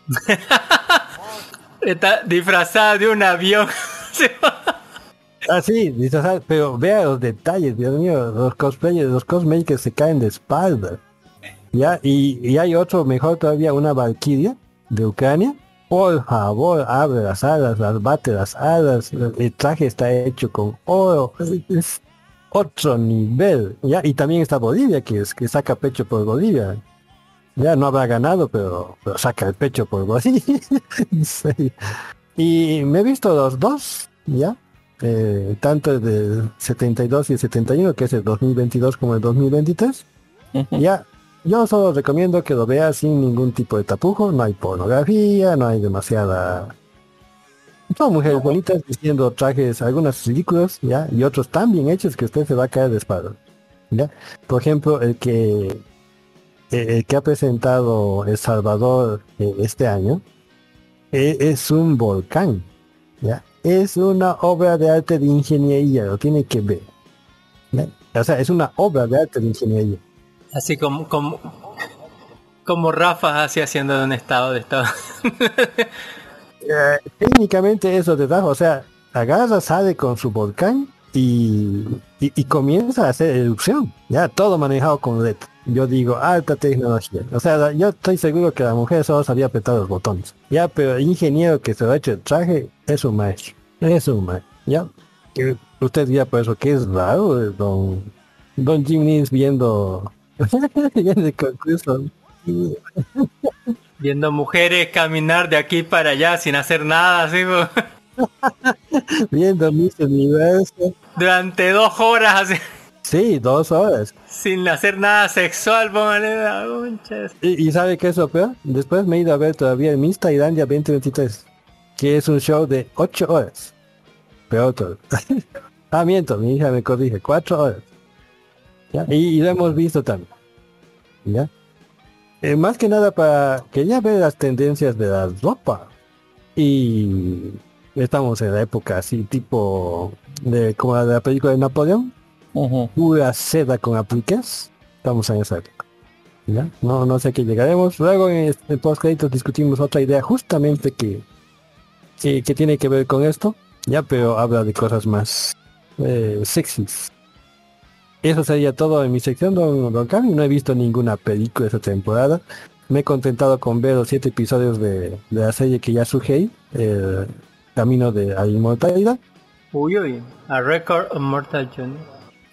(laughs) Está disfrazada de un avión. (laughs) así, disfrazada, pero vea los detalles, Dios mío, los cosplayers, los cosmakers se caen de espalda. Ya, y, y hay otro mejor todavía, una Valkyria de Ucrania. Por favor, abre las alas, las bate las alas. El traje está hecho con oro. Es otro nivel. Ya, y también está Bolivia, que es que saca pecho por Bolivia. Ya no habrá ganado, pero, saca el pecho por Bolivia. (laughs) Sí. Y me he visto los dos, ya. Eh, tanto el del 72 y el 71, que es el 2022 como el 2023. Ya, yo solo recomiendo que lo veas sin ningún tipo de tapujo, no hay pornografía, no hay demasiada... Son mujeres bonitas vistiendo trajes, algunas ridículos, ya, y otros tan bien hechos que usted se va a caer de espalda. ¿ya? Por ejemplo, el que el que ha presentado El Salvador eh, este año eh, es un volcán, ¿ya? Es una obra de arte de ingeniería, lo tiene que ver. O sea, es una obra de arte de ingeniería. Así como, como, como Rafa así haciendo de un estado de estado. (laughs) Eh, técnicamente eso de abajo, o sea, agarra, sale con su volcán y, y, y comienza a hacer erupción. Ya todo manejado con LED. Yo digo, alta tecnología. O sea, yo estoy seguro que la mujer solo sabía apretar los botones. Ya, pero el ingeniero que se lo ha hecho el traje es un maestro. Es un maestro. Ya. Usted dirá por eso que es raro, eh, don, Don Jim Nins viendo... (laughs) (laughs) viendo mujeres caminar de aquí para allá sin hacer nada, así. (laughs) Viendo Miss Universo. durante dos horas, así, Sí, dos horas. sin hacer nada sexual, póngale. ¿Y, y sabe qué es lo peor? Después me he ido a ver todavía el Miss Tailandia 2023, que es un show de 8 horas. Peor todo. (laughs) ah, miento, mi hija me corrige, 4 horas. ¿Ya? Y, y lo hemos visto también. ¿Ya? Eh, más que nada para quería ver las tendencias de la ropa. Y estamos en la época así tipo de como la de la película de Napoleón, Ujú. pura seda con apliques. Estamos en esa época. ¿Ya? No, no sé a qué llegaremos. Luego en este post créditos discutimos otra idea justamente que, que, que tiene que ver con esto. Ya, pero habla de cosas más eh, sexys. Eso sería todo en mi sección, don, don Cami. No he visto ninguna película esta temporada. Me he contentado con ver los siete episodios de, de la serie que ya sugei, El Camino de la Inmortalidad. Uy, uy, a record of Mortal Journey.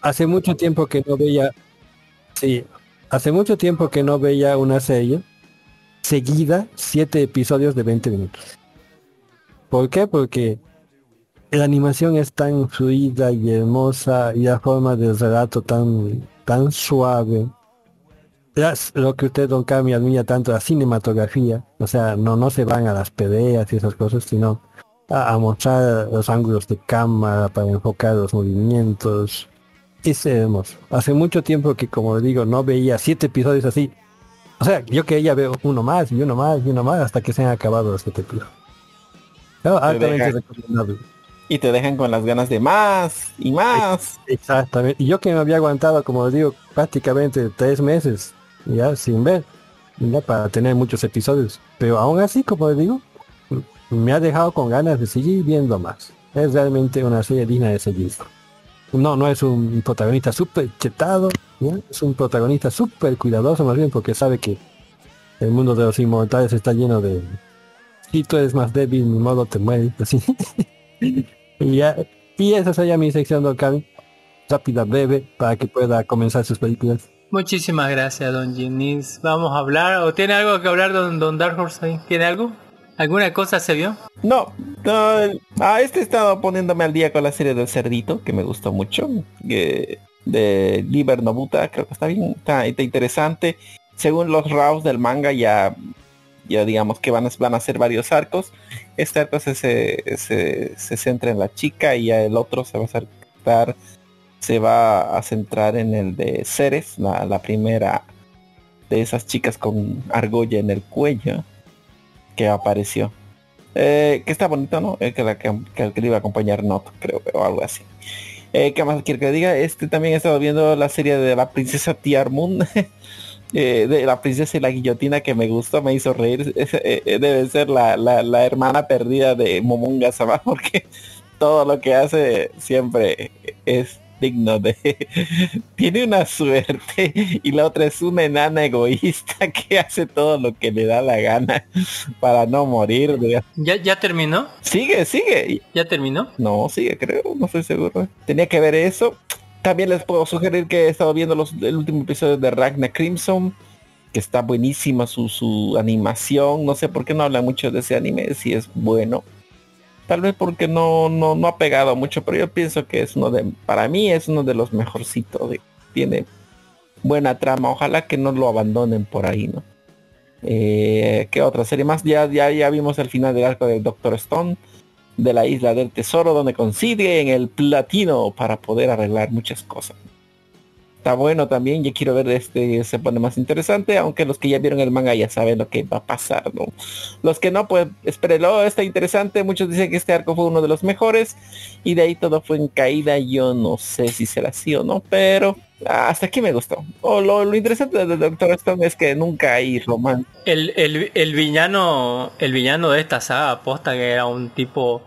Hace mucho tiempo que no veía, sí, hace mucho tiempo que no veía una serie seguida, siete episodios de 20 minutos. ¿Por qué? Porque la animación es tan fluida y hermosa y la forma del relato tan, tan suave. Es lo que usted, don Cami, admira tanto, la cinematografía. O sea, no, no se van a las peleas y esas cosas, sino a, a mostrar los ángulos de cámara para enfocar los movimientos. Es hermoso. Hace mucho tiempo que, como digo, no veía siete episodios así. O sea, yo quería ver uno más y uno más y uno más hasta que se han acabado los siete episodios. Altamente recomendable. Y te dejan con las ganas de más y más. Exactamente. Y yo que me había aguantado, como digo, prácticamente tres meses ya sin ver, ya para tener muchos episodios. Pero aún así, como digo, me ha dejado con ganas de seguir viendo más. Es realmente una serie digna de seguir. No, no es un protagonista súper chetado, ¿ya? es un protagonista súper cuidadoso más bien porque sabe que el mundo de los inmortales está lleno de... Si tú eres más débil, ni modo te mueres, así. (laughs) y, ya, y esa sería mi sección, Don Cami rápida, breve, para que pueda comenzar sus películas. Muchísimas gracias, don Ginis. Vamos a hablar, ¿o tiene algo que hablar don, don Dark Horse ahí? ¿Tiene algo? ¿Alguna cosa se vio? No, no, ah, este he estado poniéndome al día con la serie del cerdito, que me gustó mucho, que- de Liber Nobuta, creo que está bien, está, está interesante. Según los raws del manga ya, ya digamos que van a, van a ser varios arcos. Este arco se, se, se, se centra en la chica y ya el otro se va a centrar, se va a centrar en el de Ceres, la, la primera de esas chicas con argolla en el cuello que apareció. Eh, que está bonito, ¿no? Eh, que, la, que, que, le iba a acompañar Not, creo, o algo así. Eh, ¿Qué más quiero que diga? Este también he estado viendo la serie de la princesa Tiar Moon. (laughs) eh, de la princesa y la guillotina que me gustó, me hizo reír. Es- eh, eh, debe ser la, la, la hermana perdida de Momonga (laughs) Sama porque todo lo que hace siempre es digno de (laughs) tiene una suerte y la otra es una enana egoísta (laughs) que hace todo lo que le da la gana para no morir digamos. ¿Ya, ya terminó? sigue sigue ¿Ya terminó? no sigue creo no estoy seguro tenía que ver eso también les puedo sugerir que he estado viendo el último episodio de Ragnar Crimson que está buenísima su, su animación no sé por qué no habla mucho de ese anime si es bueno Tal vez porque no, no, no ha pegado mucho, pero yo pienso que es uno de, para mí es uno de los mejorcitos. de- tiene buena trama, ojalá que no lo abandonen por ahí, ¿no? Eh, ¿Qué otra serie más? Ya, ya, ya vimos el final del arco del Doctor Stone, de la isla del tesoro, donde consiguen el platino para poder arreglar muchas cosas. Está bueno también, ya quiero ver este, se pone más interesante, aunque los que ya vieron el manga ya saben lo que va a pasar, ¿no? Los que no, pues espérenlo, está interesante. Muchos dicen que este arco fue uno de los mejores. Y de ahí todo fue en caída. Yo no sé si será así o no, pero hasta aquí me gustó. O lo, lo interesante del Doctor Stone es que nunca hay romance. El, el, el villano el villano de esta saga aposta que era un tipo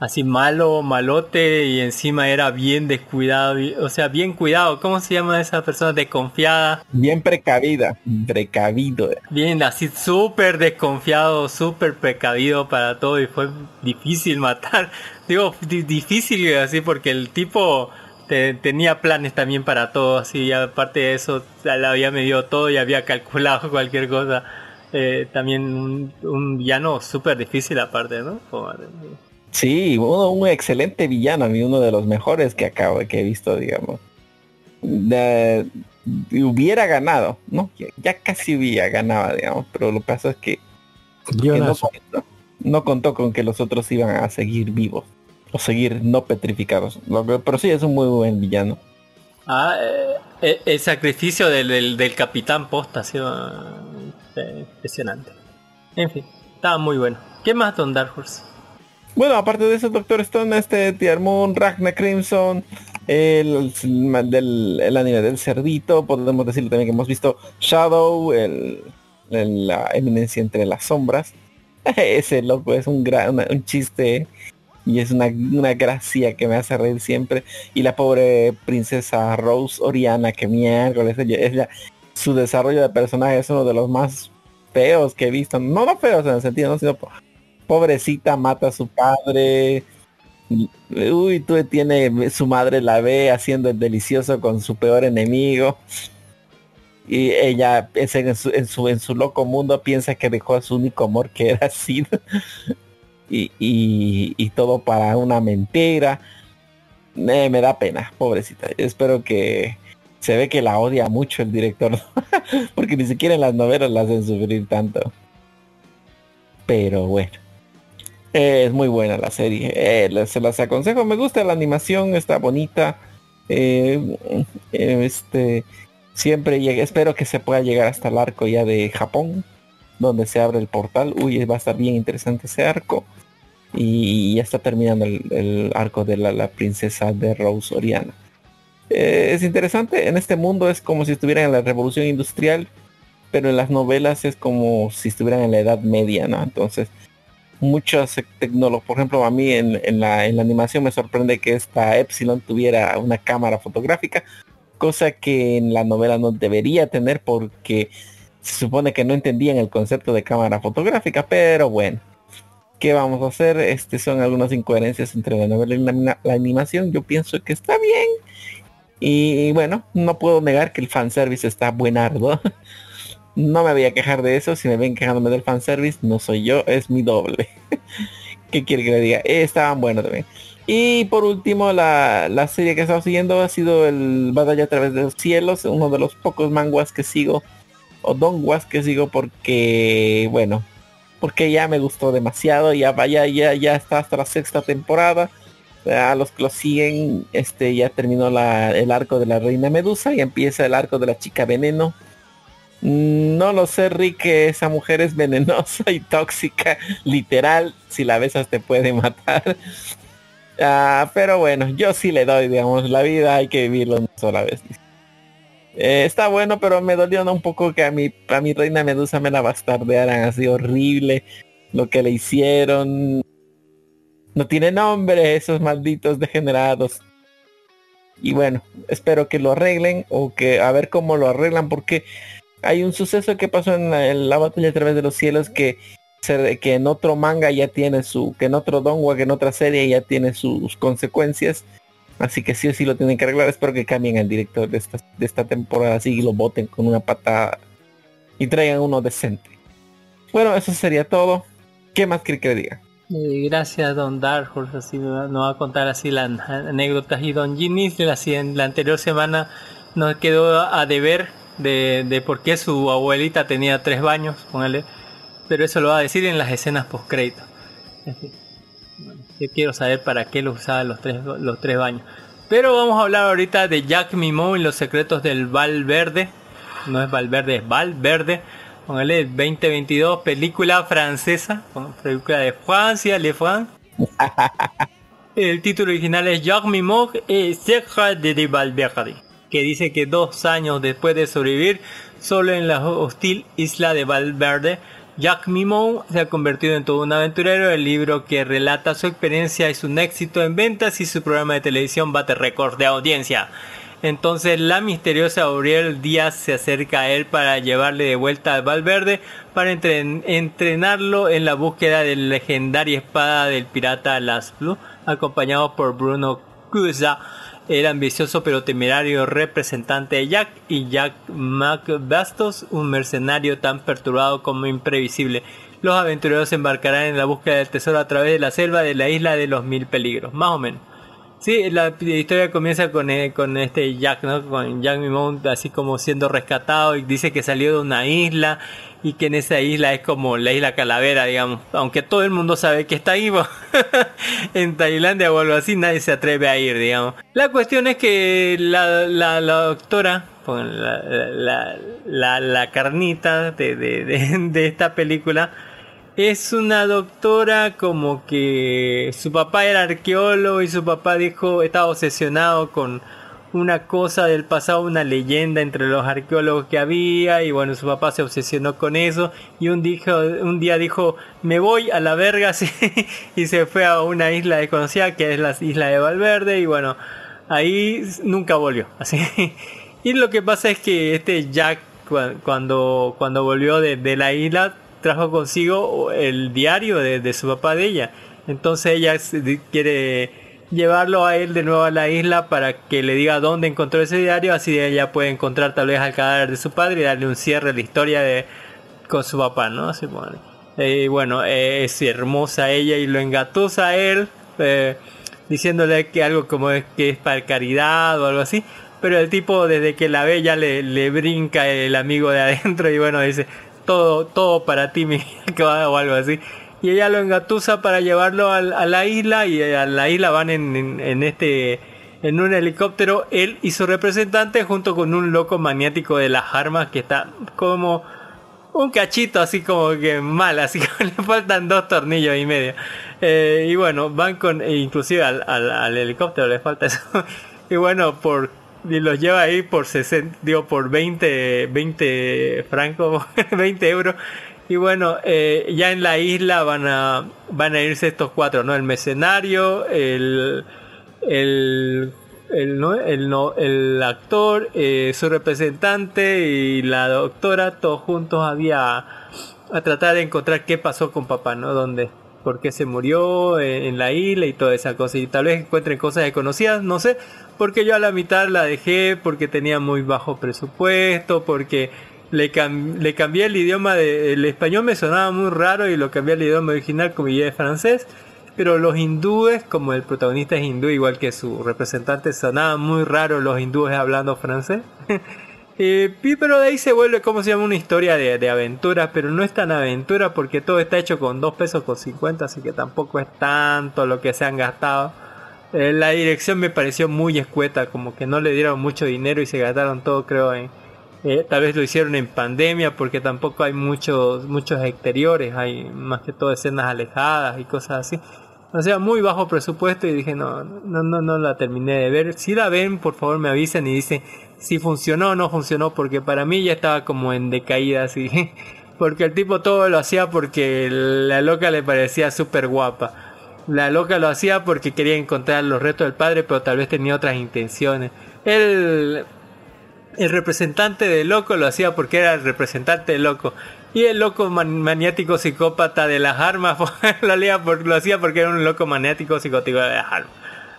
así malo, malote y encima era bien descuidado, o sea, bien cuidado. ¿Cómo se llama esa persona desconfiada? Bien precavida. Precavido. Bien así súper desconfiado, súper precavido para todo y fue difícil matar. (laughs) Digo, di- difícil así porque el tipo te- tenía planes también para todo, así, y aparte de eso, ya le había medido todo y había calculado (laughs) cualquier cosa. Eh, también un, un villano súper difícil aparte, ¿no? Sí, uno, un excelente villano, a mí uno de los mejores que acabo que he visto, digamos. De- hubiera ganado, ¿no? Ya, ya casi hubiera ganado, digamos, pero lo que pasa es que, que no, contó, no contó con que los otros iban a seguir vivos o seguir no petrificados. Lo que- pero sí es un muy buen villano. Ah, eh, eh, el sacrificio del, del, del capitán posta ha sido eh, impresionante. En fin, estaba muy bueno. ¿Qué más, Don Dark Horse? Bueno, aparte de eso, Doctor Stone, este Tier Moon, Ragnar Crimson, el, del, el anime del cerdito, podemos decirlo también que hemos visto Shadow, el, el- la eminencia entre las sombras. (laughs) Ese loco es un, gran, un chiste y es una, una gracia que me hace reír siempre. Y la pobre princesa Rose Oriana, que miércoles, ella, su desarrollo de personaje es uno de los más feos que he visto. No, no feos en el sentido, no, sino po- pobrecita mata a su padre. Uy, tú tiene su madre la ve haciendo el delicioso con su peor enemigo. Y ella en su, en su, en su loco mundo piensa que dejó a su único amor que era Sid. Y, todo para una mentira. Eh, me da pena, pobrecita. Espero que se ve que la odia mucho el director. (laughs) Porque ni siquiera en las novelas la hacen sufrir tanto. Pero bueno. Eh, es muy buena la serie. Eh, se las aconsejo. Me gusta la animación, está bonita. Este siempre llega, espero que se pueda llegar hasta el arco ya de Japón, donde se abre el portal. Uy, va a estar bien interesante ese arco. Y ya está terminando el, arco de la, la princesa de Rose Oriana. Eh, es interesante, en este mundo es como si estuvieran en la revolución industrial, pero en las novelas es como si estuvieran en la edad media, ¿no? Entonces, muchas tecnologías, por ejemplo, a mí en, en la, en la animación me sorprende que esta Epsilon tuviera una cámara fotográfica, cosa que en la novela no debería tener porque se supone que no entendían el concepto de cámara fotográfica, pero bueno. ¿Qué vamos a hacer? Este son algunas incoherencias entre la novela y la, animación. Yo pienso que está bien. Y bueno, no puedo negar que el fanservice está buenardo. (laughs) No me voy a quejar de eso. Si me ven quejándome del fanservice, no soy yo, es mi doble. (laughs) ¿Qué quiere que le diga? Estaban buenos también. Y por último, la, la serie que he estado siguiendo ha sido el Batalla a través de los cielos, uno de los pocos manguas que sigo, o donguas que sigo porque, bueno, porque ya me gustó demasiado, ya vaya, ya, ya está hasta la sexta temporada. A los que lo siguen, este ya terminó la, el arco de la reina Medusa y empieza el arco de la chica veneno. No lo sé, Rick, esa mujer es venenosa y tóxica, literal, si la besas te puede matar. Ah, pero bueno, yo sí le doy, digamos, la vida hay que vivirlo una sola vez. Eh, está bueno, pero me dolió un poco que a mi, a mi reina Medusa me la bastardearan así horrible. Lo que le hicieron. No tiene nombre esos malditos degenerados. Y bueno, espero que lo arreglen o que a ver cómo lo arreglan porque hay un suceso que pasó en la, en la batalla a través de los cielos que se- que en otro manga ya tiene su, que en otro donwa, que en otra serie ya tiene sus consecuencias. Así que sí o sí lo tienen que arreglar. Espero que cambien al director de esta, de esta temporada así y lo voten con una patada y traigan uno decente. Bueno, eso sería todo. ¿Qué más quiere que le diga? Eh, gracias, Don Dark Horse. Así nos va a contar así las anécdotas. Y Don Ginny, siguiente- la anterior semana nos quedó a deber de, de por qué su abuelita tenía tres baños, póngale. Pero eso lo va a decir en las escenas post crédito. Yo quiero saber para qué lo usaban los tres, los tres baños. Pero vamos a hablar ahorita de Jack Mimo y los secretos del Val Verde. No es Valverde, es Val Verde. Póngale 2022, película francesa, película de Francia, Le France. (laughs) El título original es Jacques Mimog et Secret de Valverde, que dice que dos años después de sobrevivir solo en la hostil isla de Valverde, Jacques Mimon se ha convertido en todo un aventurero. El libro que relata su experiencia es un éxito en ventas y su programa de televisión bate récord de audiencia. Entonces la misteriosa Auriel Díaz se acerca a él para llevarle de vuelta a Valverde para entren- entrenarlo en la búsqueda de la legendaria espada del pirata Las Blue, acompañado por Bruno Cusa, el ambicioso pero temerario representante de Jack y Jack McBastos, un mercenario tan perturbado como imprevisible. Los aventureros se embarcarán en la búsqueda del tesoro a través de la selva de la isla de los mil peligros, más o menos. Sí, la historia comienza con, eh, con este Jack, ¿no? Con Jack Mimont así como siendo rescatado y dice que salió de una isla y que en esa isla es como la isla Calavera, digamos. Aunque todo el mundo sabe que está ahí, (laughs) en Tailandia o algo así, nadie se atreve a ir, digamos. La cuestión es que la, la, doctora, la, la, la, la carnita de, de, de, (laughs) de esta película, es una doctora como que su papá era arqueólogo y su papá dijo estaba obsesionado con una cosa del pasado, una leyenda entre los arqueólogos que había y bueno, su papá se obsesionó con eso y un, dijo, un día dijo me voy a la verga (laughs) y se fue a una isla desconocida que es la isla de Valverde y bueno, ahí nunca volvió. (laughs) Así. Y lo que pasa es que este Jack cuando, cuando volvió de, de la isla trajo consigo el diario de, de, su papá de ella. Entonces ella quiere llevarlo a él de nuevo a la isla para que le diga dónde encontró ese diario, así ella puede encontrar tal vez al cadáver de su padre y darle un cierre a la historia de con su papá, ¿no? Así, bueno, eh, bueno eh, es hermosa ella y lo engatusa a él, eh, diciéndole que algo como es que es para caridad o algo así. Pero el tipo desde que la ve ya le, le brinca el amigo de adentro y bueno, dice, todo, todo para ti, mi (laughs) o algo así. Y ella lo engatusa para llevarlo a, a la isla y a la isla van en, en, este en un helicóptero él y su representante junto con un loco maniático de las armas que está como un cachito así como que mal, así (laughs) que le faltan dos tornillos y medio. Eh, y bueno, van con, e inclusive al, al, al helicóptero le falta eso. (laughs) y bueno, por y los lleva ahí por 60, digo, por 20, 20 francos, (laughs) 20 euros. Y bueno, eh, ya en la isla van a, van a irse estos cuatro, ¿no? El mercenario, el, el, el, ¿no? el, no, el actor, eh, su representante y la doctora, todos juntos había a tratar de encontrar qué pasó con papá, ¿no? Dónde, por qué se murió en, en la isla y toda esa cosa. Y tal vez encuentren cosas desconocidas, no sé, porque yo a la mitad la dejé porque tenía muy bajo presupuesto, porque le, cam le cambié el idioma, de, el español me sonaba muy raro y lo cambié al idioma original como ya es francés, pero los hindúes, como el protagonista es hindú igual que su representante, sonaban muy raro los hindúes hablando francés. (laughs) eh, pero de ahí se vuelve como se llama una historia de, de aventura, pero no es tan aventura porque todo está hecho con 2 pesos con 50, así que tampoco es tanto lo que se han gastado. Eh, la dirección me pareció muy escueta, como que no le dieron mucho dinero y se gastaron todo, creo, en, eh, tal vez lo hicieron en pandemia porque tampoco hay muchos muchos exteriores, hay más que todo escenas alejadas y cosas así. O sea, muy bajo presupuesto y dije, no, no, no, no la terminé de ver. Si la ven, por favor me avisen y dicen si funcionó o no funcionó, porque para mí ya estaba como en decaída así. (laughs) Porque el tipo todo lo hacía porque la loca le parecía súper guapa. La loca lo hacía porque quería encontrar los restos del padre, pero tal vez tenía otras intenciones. El, el representante del loco lo hacía porque era el representante del loco. Y el loco man maniático psicópata de las armas (laughs) lo, hacía por, lo hacía porque era un loco maniático psicótico de las armas.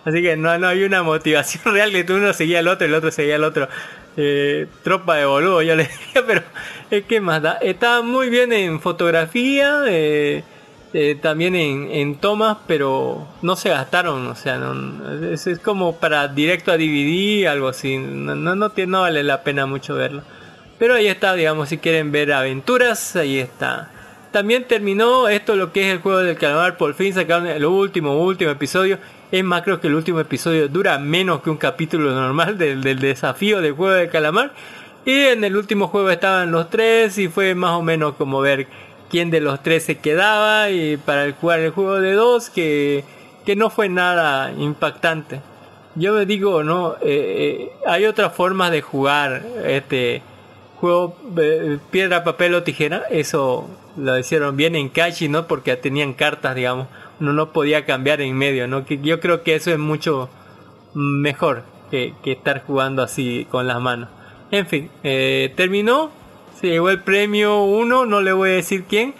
Así que no, no hay una motivación (laughs) real que uno seguía al otro y el otro seguía al otro. Eh, tropa de boludo, yo le decía, (laughs) pero es que más da. Estaba muy bien en fotografía. Eh, eh, también en, en, tomas, pero no se gastaron, o sea, no, es, es, como para directo a DVD, algo así, no, no, no, no, vale la pena mucho verlo. Pero ahí está, digamos, si quieren ver aventuras, ahí está. También terminó esto lo que es el juego del calamar, por fin sacaron el último, último episodio. Es más, creo que el último episodio dura menos que un capítulo normal del, del desafío del juego del calamar. Y en el último juego estaban los tres y fue más o menos como ver quién de los tres se quedaba y para jugar el juego de dos que, que no fue nada impactante. Yo me digo, no, eh, eh, hay otras formas de jugar este juego eh, piedra, papel o tijera. Eso lo hicieron bien en Kashi, ¿no? Porque tenían cartas, digamos. Uno no podía cambiar en medio, ¿no? Que yo creo que eso es mucho mejor que, que estar jugando así con las manos. En fin, terminó se llevó el premio uno, no le voy a decir quién.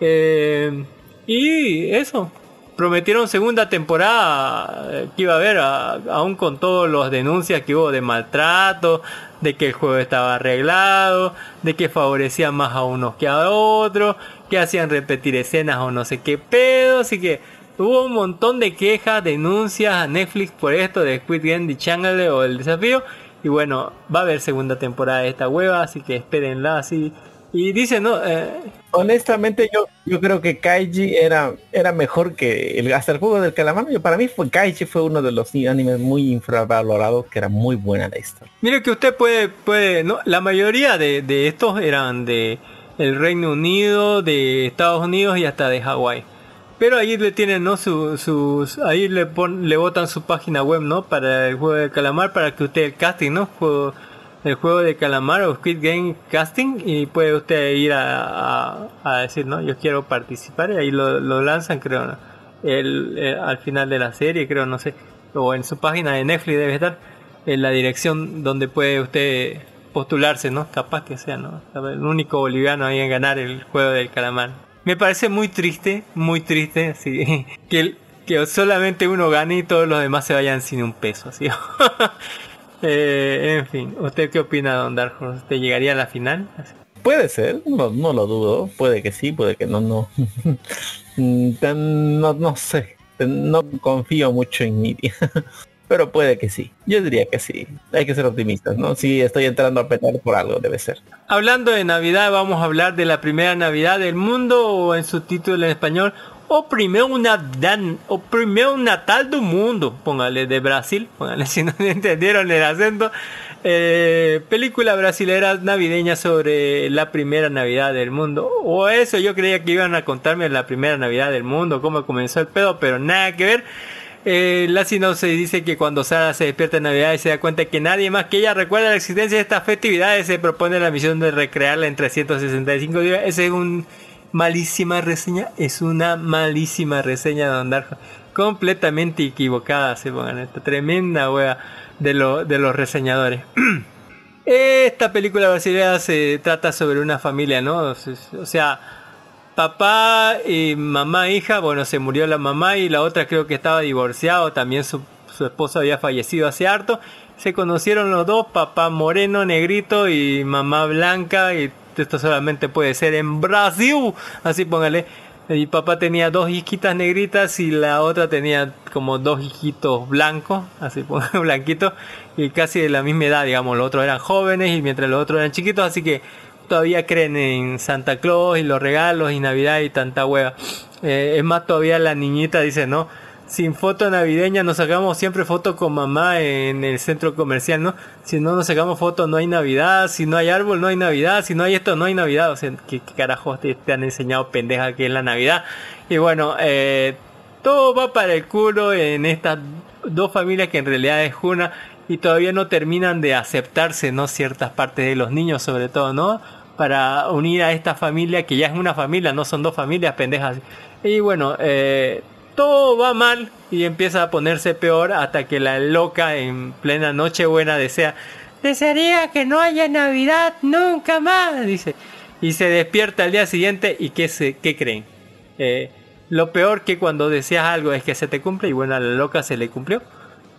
Eh, y eso, prometieron segunda temporada eh, que iba a haber, aún con todas las denuncias que hubo de maltrato, de que el juego estaba arreglado, de que favorecían más a unos que a otros, que hacían repetir escenas o no sé qué pedo, así que hubo un montón de quejas, denuncias a Netflix por esto de Squid Game The Channel o el desafío. Y bueno, va a haber segunda temporada de esta hueva, así que espérenla así. Y dicen, ¿no? Eh, Honestamente yo yo creo que Kaiji era era mejor que el hasta el juego del calamar. Yo, para mí fue Kaiji fue uno de los animes muy infravalorados que era muy buena la historia. Mire que usted puede, puede, ¿no? La mayoría de, de estos eran de el Reino Unido, de Estados Unidos y hasta de Hawái. Pero ahí le tienen, ¿no? Su- sus, ahí le pon, le botan su página web, ¿no? Para el juego de calamar, para que usted el casting, ¿no? Juego, el juego de calamar o Squid Game Casting y puede usted ir a, a, decir, ¿no? Yo quiero participar y ahí lo, lanzan, creo, ¿no? el, al final de la serie, creo, no sé. O en su página de Netflix debe estar en la dirección donde puede usted postularse, ¿no? Capaz que sea, ¿no? El único boliviano ahí en ganar el juego del calamar. Me parece muy triste, muy triste, sí, (laughs) que, que solamente uno gane y todos los demás se vayan sin un peso, ¿sí? (laughs) Eh, en fin, ¿usted qué opina, Don Dark Horse? ¿Usted llegaría a la final? Puede ser, no, no lo dudo, puede que sí, puede que no, no. (laughs) Mm, no sé, no confío mucho en Nidia. Pero puede que sí. Yo diría que sí. Hay que ser optimistas, ¿no? Si estoy entrando a pelear por algo, debe ser. Hablando de Navidad, vamos a hablar de la primera Navidad del mundo o en su título en español, o primer Navidad, o primer Natal del mundo, póngale de Brasil, póngale (laughs) si no entendieron el acento. Eh, película brasilera navideña sobre la primera Navidad del mundo. O eso, yo creía que iban a contarme la primera Navidad del mundo, cómo comenzó el pedo, pero nada que ver. Eh, la sinopsis dice que cuando Sara se despierta en Navidad y se da cuenta que nadie más que ella recuerda la existencia de estas festividades, se propone la misión de recrearla en 365 días. Esa es una malísima reseña, es una malísima reseña de andar completamente equivocada, se pongan esta tremenda wea de, de los reseñadores. (clears throat) Esta película brasileña se trata sobre una familia, ¿no? O sea, papá y mamá hija, bueno, se murió la mamá y la otra creo que estaba divorciado, también su, su esposo había fallecido hace harto. Se conocieron los dos, papá moreno, negrito y mamá blanca y esto solamente puede ser en Brasil, así póngale. Y papá tenía dos hijitas negritas y la otra tenía como dos hijitos blancos, así (laughs) póngale, blanquitos, y casi de la misma edad, digamos, los otros eran jóvenes y mientras los otros eran chiquitos, así que todavía creen en Santa Claus y los regalos y Navidad y tanta hueva. Eh, es más, todavía la niñita dice, ¿no? Sin foto navideña nos sacamos siempre foto con mamá en el centro comercial, ¿no? Si no nos sacamos foto no hay Navidad, si no hay árbol no hay Navidad, si no hay esto no hay Navidad. O sea, ¿qué, carajos te, te han enseñado pendeja que es la Navidad? Y bueno, eh, todo va para el culo en estas dos familias que en realidad es una y todavía no terminan de aceptarse, ¿no? Ciertas partes de los niños sobre todo, ¿no? Para unir a esta familia que ya es una familia, no son dos familias pendejas. Y bueno, eh, todo va mal y empieza a ponerse peor hasta que la loca en plena Nochebuena desea, desearía que no haya Navidad nunca más, dice. Y se despierta al día siguiente y ¿qué, se, qué creen? Eh, lo peor que cuando deseas algo es que se te cumple y bueno, a la loca se le cumplió.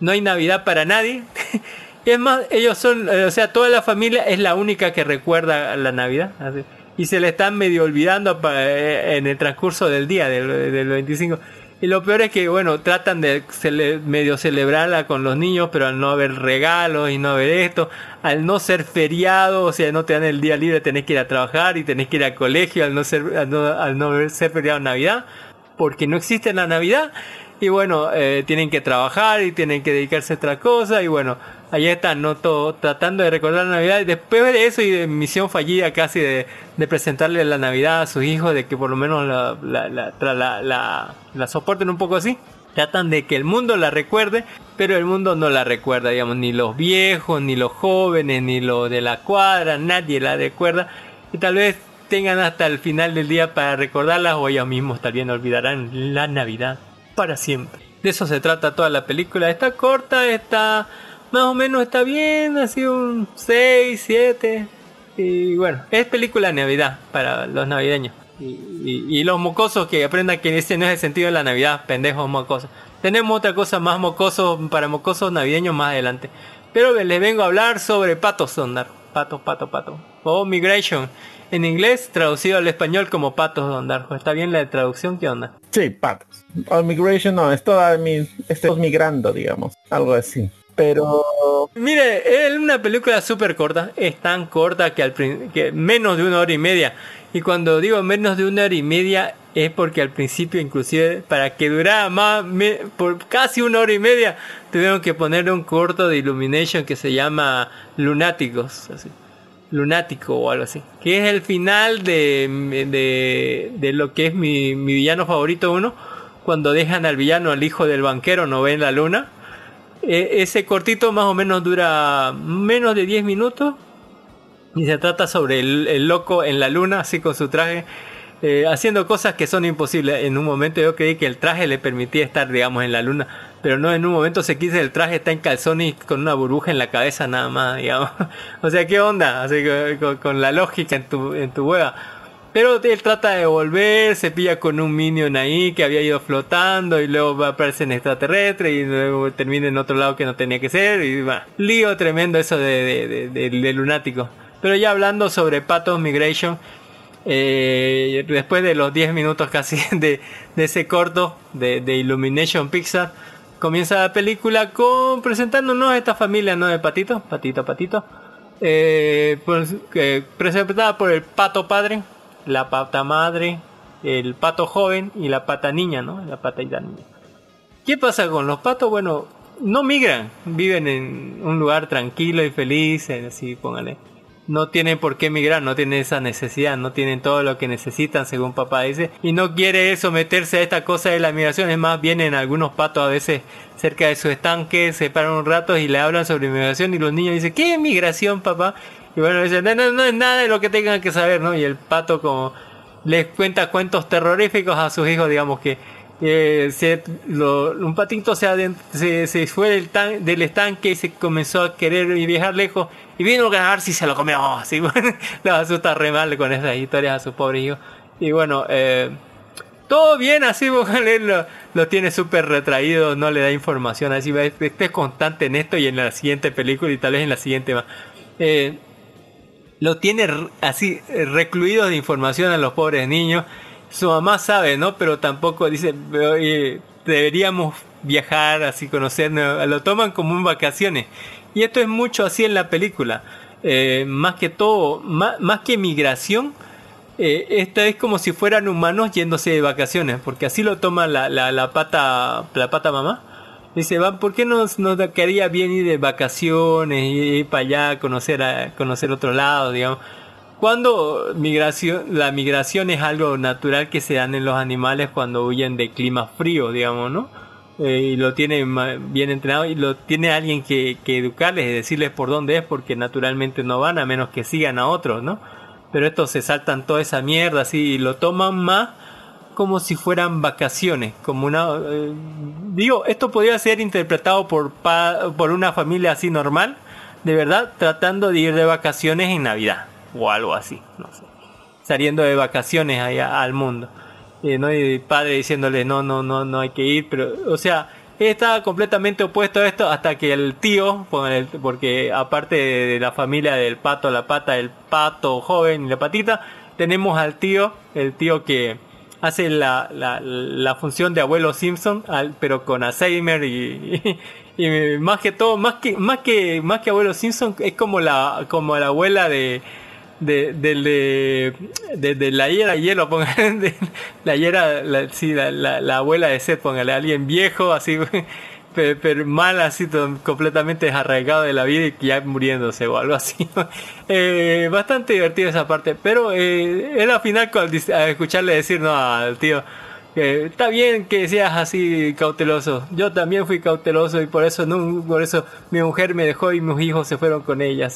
No hay Navidad para nadie. (laughs) Y es más, ellos son, eh, o sea, toda la familia es la única que recuerda la Navidad. así. Y se le están medio olvidando eh, en el transcurso del día, del, del 25. Y lo peor es que, bueno, tratan de medio celebrarla con los niños, pero al no haber regalos y no haber esto, al no ser feriado, o sea, no te dan el día libre, tenés que ir a trabajar y tenés que ir al colegio, al no ser, al no, al no ser feriado en Navidad, porque no existe la Navidad. Y bueno, eh, tienen que trabajar y tienen que dedicarse a otra cosa. Y bueno, ahí están, ¿no? Todo, tratando de recordar la Navidad. Después de eso y de misión fallida casi de, presentarle la Navidad a sus hijos, de que por lo menos la, la, la, la, soporten un poco así. Tratan de que el mundo la recuerde, pero el mundo no la recuerda, digamos, ni los viejos, ni los jóvenes, ni los de la cuadra, nadie la recuerda. Y tal vez tengan hasta el final del día para recordarlas o ellos mismos también olvidarán la Navidad para siempre. De eso se trata toda la película. Está corta, está más o menos está bien, así un 6, 7. Y bueno, es película de Navidad para los navideños. Y, los mocosos que aprendan que ese no es el sentido de la Navidad, pendejos mocosos. Tenemos otra cosa más mocosos para mocosos navideños más adelante. Pero les vengo a hablar sobre patos sondar. Pato, pato, pato. O migration. En inglés traducido al español como patos sondar. ¿Está bien la traducción? ¿Qué onda? Sí, patos. O migration no, es estamos migrando, digamos, algo así. Pero Mire, es una película súper corta, es tan corta que, al que menos de una hora y media. Y cuando digo menos de una hora y media es porque al principio inclusive para que durara más, por casi una hora y media, tuvieron que poner un corto de Illumination que se llama Lunáticos. así. Lunático o algo así. Que es el final de, de, de lo que es mi, mi villano favorito uno. Cuando dejan al villano, al hijo del banquero, no ven la luna. E- ese cortito más o menos dura menos de 10 minutos. Y se trata sobre el, loco en la luna, así con su traje, eh, haciendo cosas que son imposibles. En un momento yo creí que el traje le permitía estar, digamos, en la luna. Pero no, en un momento se quise el traje está en calzones y con una burbuja en la cabeza nada más, digamos. (laughs) o sea, ¿qué onda? Así con, con la lógica en tu, en tu hueva. Pero él trata de volver, se pilla con un minion ahí que había ido flotando y luego va a aparecer en extraterrestre y luego termina en otro lado que no tenía que ser y va. Lío tremendo eso de, de, de- de- lunático. Pero ya hablando sobre Patos Migration, eh, después de los 10 minutos casi (laughs) de, de ese corto de, de Illumination Pixar, comienza la película con presentándonos a esta familia ¿no? de patitos, patito, patito, eh, pues, eh, presentada por el pato padre, la pata madre, el pato joven y la pata niña, ¿no? La patita niña. ¿Qué pasa con los patos? Bueno, no migran, viven en un lugar tranquilo y feliz, eh, así póngale. No tienen por qué migrar, no tienen esa necesidad, no tienen todo lo que necesitan, según papá dice, y no quiere someterse a esta cosa de la migración. Es más, vienen algunos patos a veces cerca de su estanque, se paran un rato y le hablan sobre migración, y los niños dicen, ¿qué migración, papá? Y bueno, dicen, no, no, no es nada de lo que tengan que saber, ¿no? Y el pato como les cuenta cuentos terroríficos a sus hijos, digamos que eh, un patito se, se, se fue del, tan- del estanque y se comenzó a querer viajar lejos y vino a ganar si se lo comió. (laughs) Así, bueno, le asusta re mal con esas historias a su pobre hijo. Y bueno, eh, todo bien así, (laughs) póngale, lo, lo tiene súper retraído, no le da información, así va, esté constante en esto y en la siguiente película y tal vez en la siguiente más. Eh, lo tiene así eh, recluido de información a los pobres niños. Su mamá sabe, ¿no? Pero tampoco dice, "Oye, deberíamos viajar, así conocernos. Lo toman como un vacaciones. Y esto es mucho así en la película. Eh, más que todo, más, más que migración, eh, esta es como si fueran humanos yéndose de vacaciones, porque así lo toma la, la, la pata la pata mamá. Dice, ¿por qué nos, nos quedaría bien ir de vacaciones, ir para allá, conocer a, conocer otro lado, digamos? Cuando migración, la migración es algo natural que se dan en los animales cuando huyen de climas fríos, digamos, ¿no? Eh, y lo tiene bien entrenado y lo tiene alguien que, que educarles y decirles por dónde es porque naturalmente no van a menos que sigan a otros, ¿no? Pero estos se saltan toda esa mierda así y lo toman más como si fueran vacaciones, como una eh, digo, esto podría ser interpretado por por una familia así normal, de verdad, tratando de ir de vacaciones en Navidad o algo así, no sé. Saliendo de vacaciones allá al mundo. Eh, ¿no? Y el padre diciéndole no, no, no, no hay que ir, pero, o sea, está completamente opuesto a esto hasta que el tío, porque aparte de la familia del pato, la pata, el pato joven y la patita, tenemos al tío, el tío que hace la, la, la función de abuelo Simpson, al- pero con Alzheimer y, (laughs) y, más que todo, más que, más que, más que abuelo Simpson, es como la, como la abuela de, de, de, de, de la hiera hielo, (laughs) de la hiera, la, sí, la, la, la abuela de Seth, póngale, alguien viejo, así, (laughs) pero, mal, así, completamente desarraigado de la vida y ya muriéndose o algo así. (laughs) Eh, bastante divertido esa parte, pero eh, él al final, con- a escucharle decir no al tío, está bien que seas así cauteloso. Yo también fui cauteloso y por eso no, por eso mi mujer me dejó y mis hijos se fueron con ella.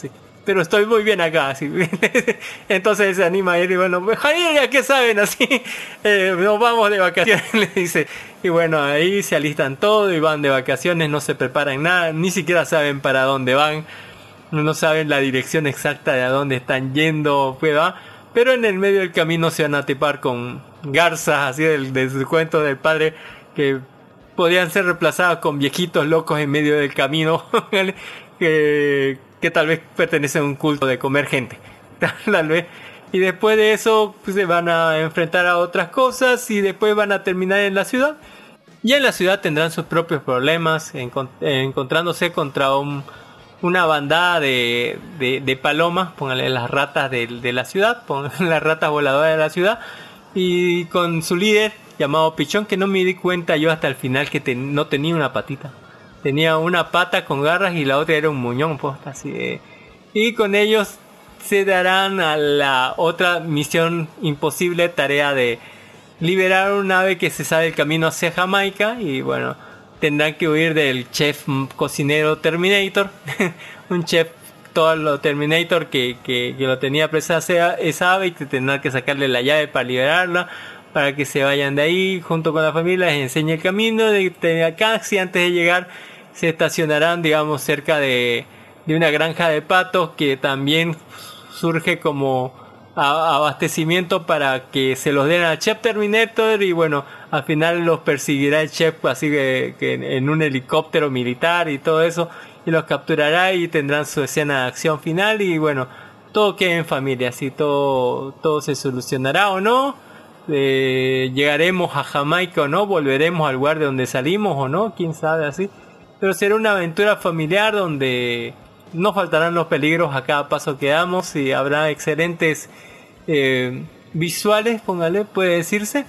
Pero estoy muy bien acá, así. (laughs) Entonces se anima a ir y bueno, pues, Javier, ¿ya qué saben? Así, (laughs) eh, nos vamos de vacaciones, (laughs) le dice. Y bueno, ahí se alistan todo y van de vacaciones, no se preparan nada, ni siquiera saben para dónde van, no saben la dirección exacta de a dónde están yendo, pues, ¿va? Pero en el medio del camino se van a tipar con garzas, así del, de su cuento del padre, que podían ser reemplazadas con viejitos locos en medio del camino, que, que tal vez pertenecen a un culto de comer gente. (laughs) Tal vez. Y después de eso pues, se van a enfrentar a otras cosas y después van a terminar en la ciudad. Y en la ciudad tendrán sus propios problemas, encon- encontrándose contra un- una bandada de, de, palomas, pónganle las ratas de, de la ciudad, pónganle (laughs) las ratas voladoras de la ciudad, y con su líder llamado Pichón, que no me di cuenta yo hasta el final que no tenía una patita. Tenía una pata con garras y la otra era un muñón, posta, así de- Y con ellos se darán a la otra misión imposible, tarea de liberar un ave que se sabe el camino hacia Jamaica y bueno, tendrán que huir del chef cocinero Terminator, (laughs) un chef todo lo Terminator que, que, lo tenía presa esa, ave y tendrán que sacarle la llave para liberarla, para que se vayan de ahí junto con la familia, les enseñe el camino de, casi antes de llegar se estacionarán digamos cerca de, de una granja de patos que también surge como abastecimiento para que se los den al Chef Terminator y bueno, al final los perseguirá el Chef así que, en un helicóptero militar y todo eso y los capturará y tendrán su escena de acción final y bueno, todo queda en familia, así todo, todo se solucionará o no. Eh, llegaremos a Jamaica o no, volveremos al lugar de donde salimos o no, quién sabe así. Pero será una aventura familiar donde no faltarán los peligros a cada paso que damos y habrá excelentes eh, visuales, póngale, puede decirse.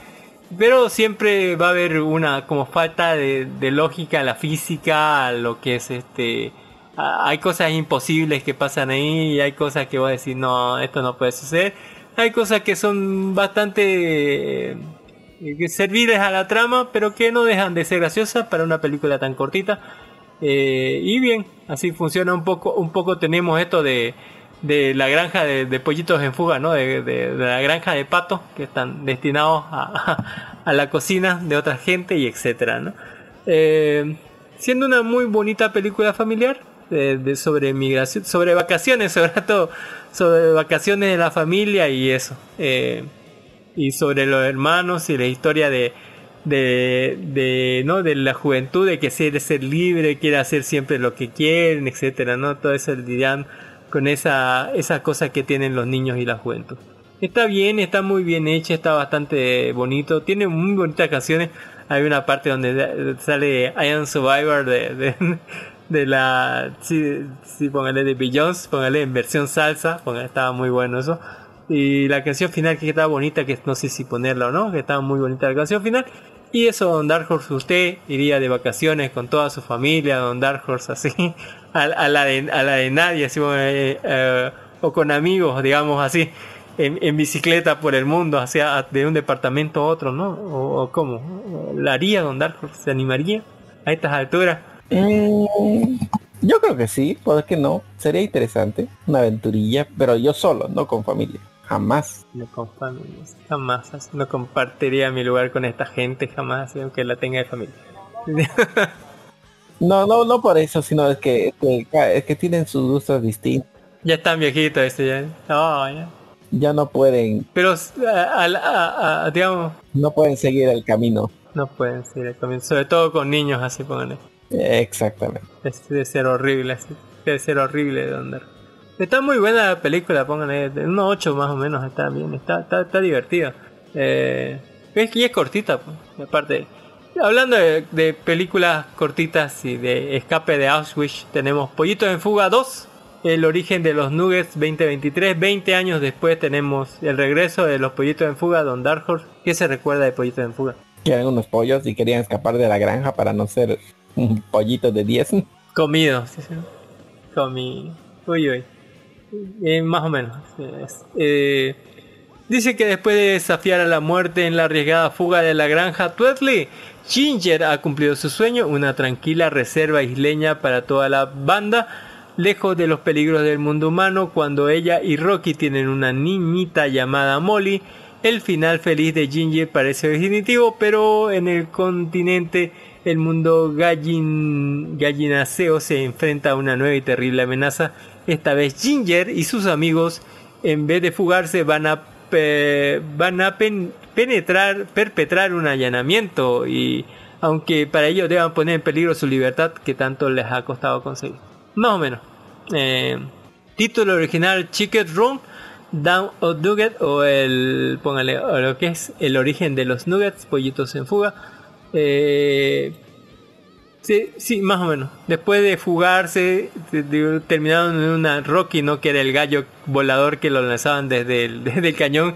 Pero siempre va a haber una como falta de, lógica la física, lo que es este... Hay cosas imposibles que pasan ahí y hay cosas que voy a decir, no, esto no puede suceder. Hay cosas que son bastante eh, serviles a la trama, pero que no dejan de ser graciosas para una película tan cortita. Eh, y bien, así funciona un poco. Un poco tenemos esto de, de la granja de, pollitos en fuga, ¿no? De la granja de patos que están destinados a, a la cocina de otra gente y etcétera, ¿no? Eh, siendo una muy bonita película familiar de, sobre migración, sobre vacaciones, (laughs) sobre todo, sobre vacaciones de la familia y eso. Eh, y sobre los hermanos y la historia de, de, ¿no? de la juventud, de que quiere ser libre, quiere hacer siempre lo que quieren, etcétera, ¿no? Todo eso lidian con esa, esa cosa que tienen los niños y la juventud. Está bien, está muy bien hecha, está bastante bonito, tiene muy bonitas canciones. Hay una parte donde sale I Am Survivor de, de la, sí, sí, póngale de Beyoncé, póngale en versión salsa, póngale, estaba muy bueno eso. Y la canción final que estaba bonita, que no sé si ponerla o no, que estaba muy bonita la canción final. Y eso, Don Dark Horse, usted iría de vacaciones con toda su familia, Don Dark Horse, así, (laughs) a, a la, de, a la de nadie, así, eh, eh, o con amigos, digamos así, en, en bicicleta por el mundo, hacia de un departamento a otro, ¿no? O, o cómo, ¿la haría Don Dark Horse? ¿Se animaría a estas alturas? Mm, yo creo que sí, ¿por qué no? Sería interesante, una aventurilla, pero yo solo, no con familia. Jamás. No con familias, jamás, no compartiría mi lugar con esta gente, jamás, aunque la tenga de familia. (laughs) No, no, no por eso, sino es que, es que, es que tienen sus gustos distintos. ya están viejitos este ya. No, ya. Ya no pueden, Pero, a- a- a- a- digamos, no pueden seguir el camino. no pueden ser el comienzo, sobre todo con niños así, pónganle. Exactamente. Es de ser horrible, así. Debe ser horrible de andar. Está muy buena la película, pónganle. de Unos 8 más o menos está bien, está, está, está divertida. Eh, es que es cortita, pues, aparte. Hablando de, de películas cortitas y de escape de Auschwitz, tenemos Pollitos en Fuga 2, el origen de los Nuggets 2023. 20 años después tenemos el regreso de los Pollitos en Fuga, Don Dark Horse. ¿Qué se recuerda de Pollitos en Fuga? Que eran unos pollos y querían escapar de la granja para no ser un pollito de 10. Comido, sí, sí. Comi. Uy, uy. Eh, más o menos. Eh, dice que después de desafiar a la muerte en la arriesgada fuga de la granja Twetley, Ginger ha cumplido su sueño, una tranquila reserva isleña para toda la banda, lejos de los peligros del mundo humano, cuando ella y Rocky tienen una niñita llamada Molly. El final feliz de Ginger parece definitivo, pero en el continente el mundo gallin, gallinaceo se enfrenta a una nueva y terrible amenaza. Esta vez Ginger y sus amigos, en vez de fugarse, van a van a pen- penetrar, perpetrar un allanamiento y aunque para ello deban poner en peligro su libertad que tanto les ha costado conseguir. Más o menos. Eh, título original Chicken Room, Down of Nugget o el, póngale, lo que es el origen de los nuggets, pollitos en fuga. Eh, Sí, sí, más o menos. Después de fugarse, terminaron en una Rocky, ¿no? Que era el gallo volador que lo lanzaban desde el, (laughs) desde el cañón.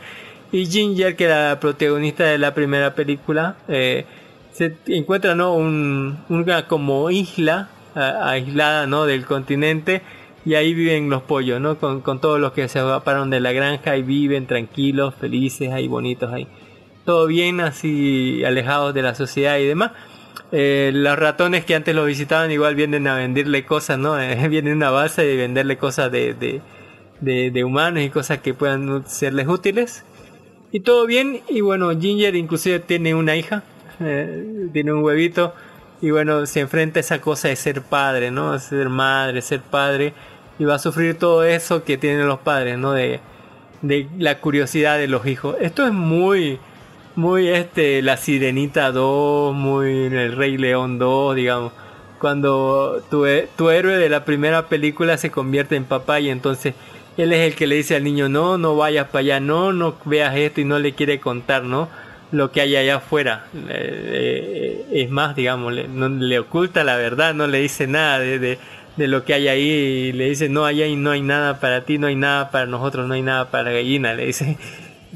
Y Ginger, que era la protagonista de la primera película, eh, se encuentra, ¿no? Un, una como isla aislada, ¿no? Del continente. Y ahí viven los pollos, ¿no? Con, con todos los que se escaparon de la granja y viven tranquilos, felices, ahí bonitos, ahí. Todo bien, así alejados de la sociedad y demás. Eh, los ratones que antes lo visitaban igual vienen a venderle cosas, ¿no? (laughs) Eh, vienen a una base de venderle cosas de, de, de, de humanos y cosas que puedan serles útiles. Y todo bien, y bueno, Ginger inclusive tiene una hija, eh, tiene un huevito, y bueno, se enfrenta a esa cosa de ser padre, ¿no? Ser madre, ser padre, y va a sufrir todo eso que tienen los padres, ¿no? De, de la curiosidad de los hijos. Esto es muy, muy este, La Sirenita 2, muy El Rey León 2, digamos. Cuando tu, tu héroe de la primera película se convierte en papá y entonces él es el que le dice al niño, no, no vayas para allá, no, no veas esto y no le quiere contar, ¿no? Lo que hay allá afuera. Eh, eh, es más, digamos, le, no, le oculta la verdad, no le dice nada de, de, de lo que hay ahí y le dice, no, allá no hay nada para ti, no hay nada para nosotros, no hay nada para la gallina, le dice.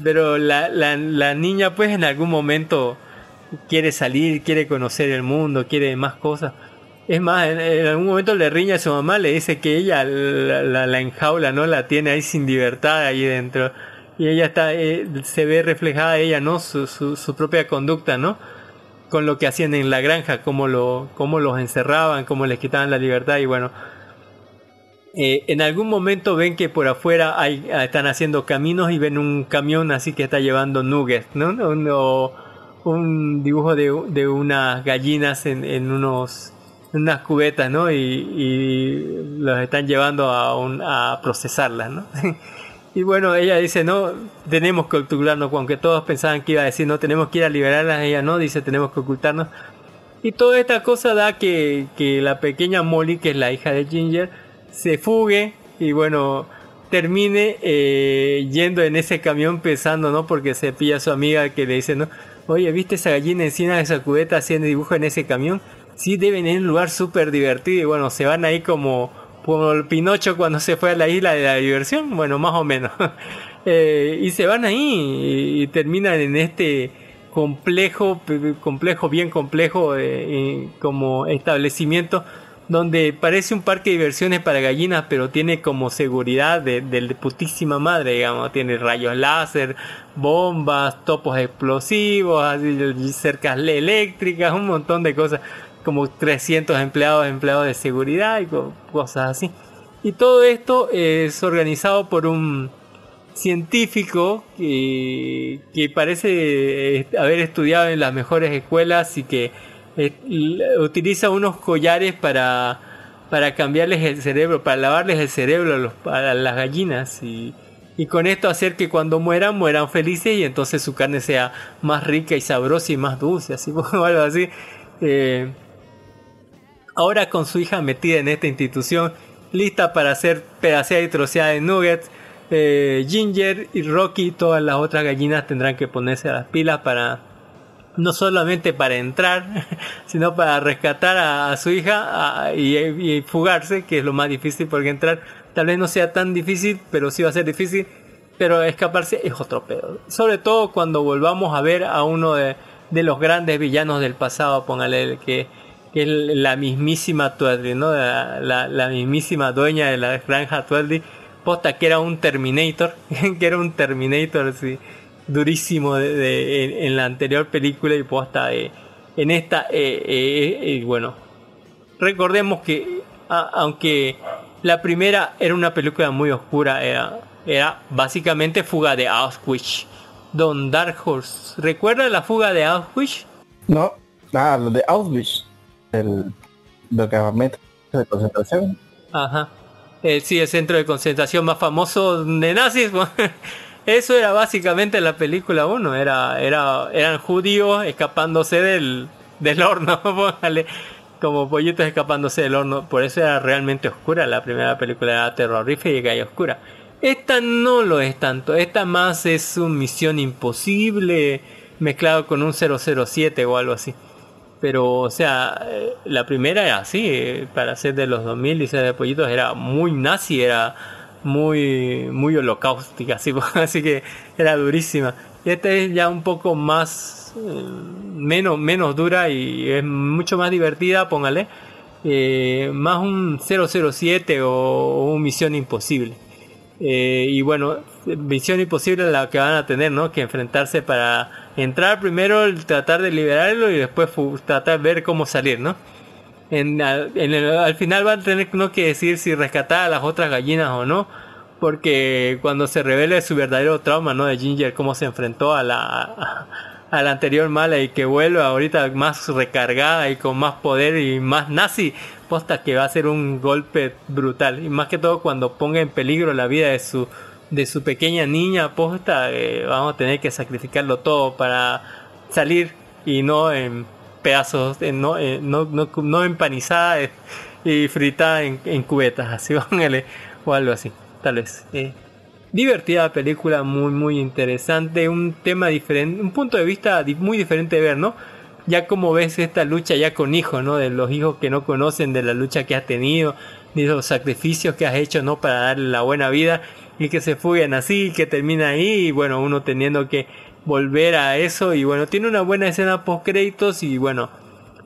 Pero la, la, la niña pues en algún momento quiere salir, quiere conocer el mundo, quiere más cosas. Es más, en, algún momento le riña a su mamá, le dice que ella la, la, la enjaula, ¿no? La tiene ahí sin libertad ahí dentro. Y ella está, eh, se ve reflejada ella, ¿no? Su, su, su propia conducta, ¿no? Con lo que hacían en la granja, cómo, lo, cómo los encerraban, cómo les quitaban la libertad y bueno. Eh, en algún momento ven que por afuera hay, ah, están haciendo caminos y ven un camión así que está llevando nuggets, ¿no? Un, dibujo de, de unas gallinas en, en unos unas cubetas, ¿no? Y, y los están llevando a, un, a procesarlas, ¿no? (laughs) y bueno, ella dice, no, tenemos que ocultarnos, aunque todos pensaban que iba a decir, no, tenemos que ir a liberarlas, ella no, dice, tenemos que ocultarnos. Y toda esta cosa da que, que la pequeña Molly, que es la hija de Ginger, se fugue y bueno, termine eh, yendo en ese camión pensando, ¿no? Porque se pilla a su amiga que le dice, ¿no? Oye, ¿viste esa gallina encima de esa cubeta haciendo dibujo en ese camión? Sí, deben ir a un lugar súper divertido y bueno, se van ahí como, como el Pinocho cuando se fue a la isla de la diversión, bueno, más o menos. (laughs) Eh, y se van ahí y, terminan en este complejo, complejo, bien complejo eh, como establecimiento donde parece un parque de diversiones para gallinas, pero tiene como seguridad de, de putísima madre, digamos, tiene rayos láser, bombas, topos explosivos, cercas eléctricas, un montón de cosas, como 300 empleados, empleados de seguridad y co- cosas así. Y todo esto es organizado por un científico que, que parece eh, haber estudiado en las mejores escuelas y que eh, utiliza unos collares para, para cambiarles el cerebro, para lavarles el cerebro a, los- las gallinas y, con esto hacer que cuando mueran mueran felices y entonces su carne sea más rica y sabrosa y más dulce, así (laughs) o algo así. Eh, ahora con su hija metida en esta institución, lista para hacer pedaceada y troceada de nuggets, eh, Ginger y Rocky y todas las otras gallinas tendrán que ponerse a las pilas para no solamente para entrar, (laughs) sino para rescatar a, su hija y, fugarse, que es lo más difícil porque entrar tal vez no sea tan difícil, pero sí va a ser difícil, pero escaparse es otro pedo. Sobre todo cuando volvamos a ver a uno de, de los grandes villanos del pasado, póngale que, que es la mismísima Tweedly, ¿no? La, la- la mismísima dueña de la granja Tweedly, posta que era un Terminator, (laughs) que era un Terminator así, durísimo de, de- en, en la anterior película y posta eh, en esta, eh, eh, eh, bueno, recordemos que a- aunque la primera era una película muy oscura, era, era básicamente fuga de Auschwitz. Don Dark Horse, ¿recuerda la fuga de Auschwitz? No, ah, lo de Auschwitz, el del campamento de concentración. Ajá. Eh, sí, el centro de concentración más famoso de nazis. (laughs) eso era básicamente la película 1. Era, era, eran judíos escapándose del, del horno, (laughs) póngale, como pollitos escapándose del horno. Por eso era realmente oscura. La primera película era terrorífica y oscura. Esta no lo es tanto. Esta más es una misión imposible mezclado con un 007 o algo así. Pero, o sea, eh, la primera era así, eh, para ser de los 2000 y ser de pollitos era muy nazi, era muy muy holocaustica, así, (laughs) así que era durísima. Esta es ya un poco más, eh, menos, menos dura y es mucho más divertida, póngale. Eh, más un 007 o, o un Misión Imposible. Eh, y bueno, Misión Imposible la que van a tener, ¿no? Que enfrentarse para entrar primero, tratar de liberarlo y después tratar de ver cómo salir, ¿no? En, en el- al final van a tener ¿no? que decir si rescatar a las otras gallinas o no. Porque cuando se revele su verdadero trauma, ¿no? De Ginger, cómo se enfrentó a la, a, la anterior mala y que vuelve ahorita más recargada y con más poder y más nazi, posta que va a ser un golpe brutal. Y más que todo cuando ponga en peligro la vida de su, de su pequeña niña, posta, eh, vamos a tener que sacrificarlo todo para salir y no en pedazos, en- no, eh, no, no, no empanizada eh, y fritada en, cubetas, (laughs) así o algo así, tal vez. eh. Divertida película, muy muy interesante, un tema diferente, un punto de vista muy diferente de ver, ¿no? Ya como ves esta lucha ya con hijos, ¿no? De los hijos que no conocen, de la lucha que has tenido, de los sacrificios que has hecho, ¿no? Para darle la buena vida y que se fugan así, que termina ahí y bueno, uno teniendo que volver a eso y bueno, tiene una buena escena post créditos y bueno,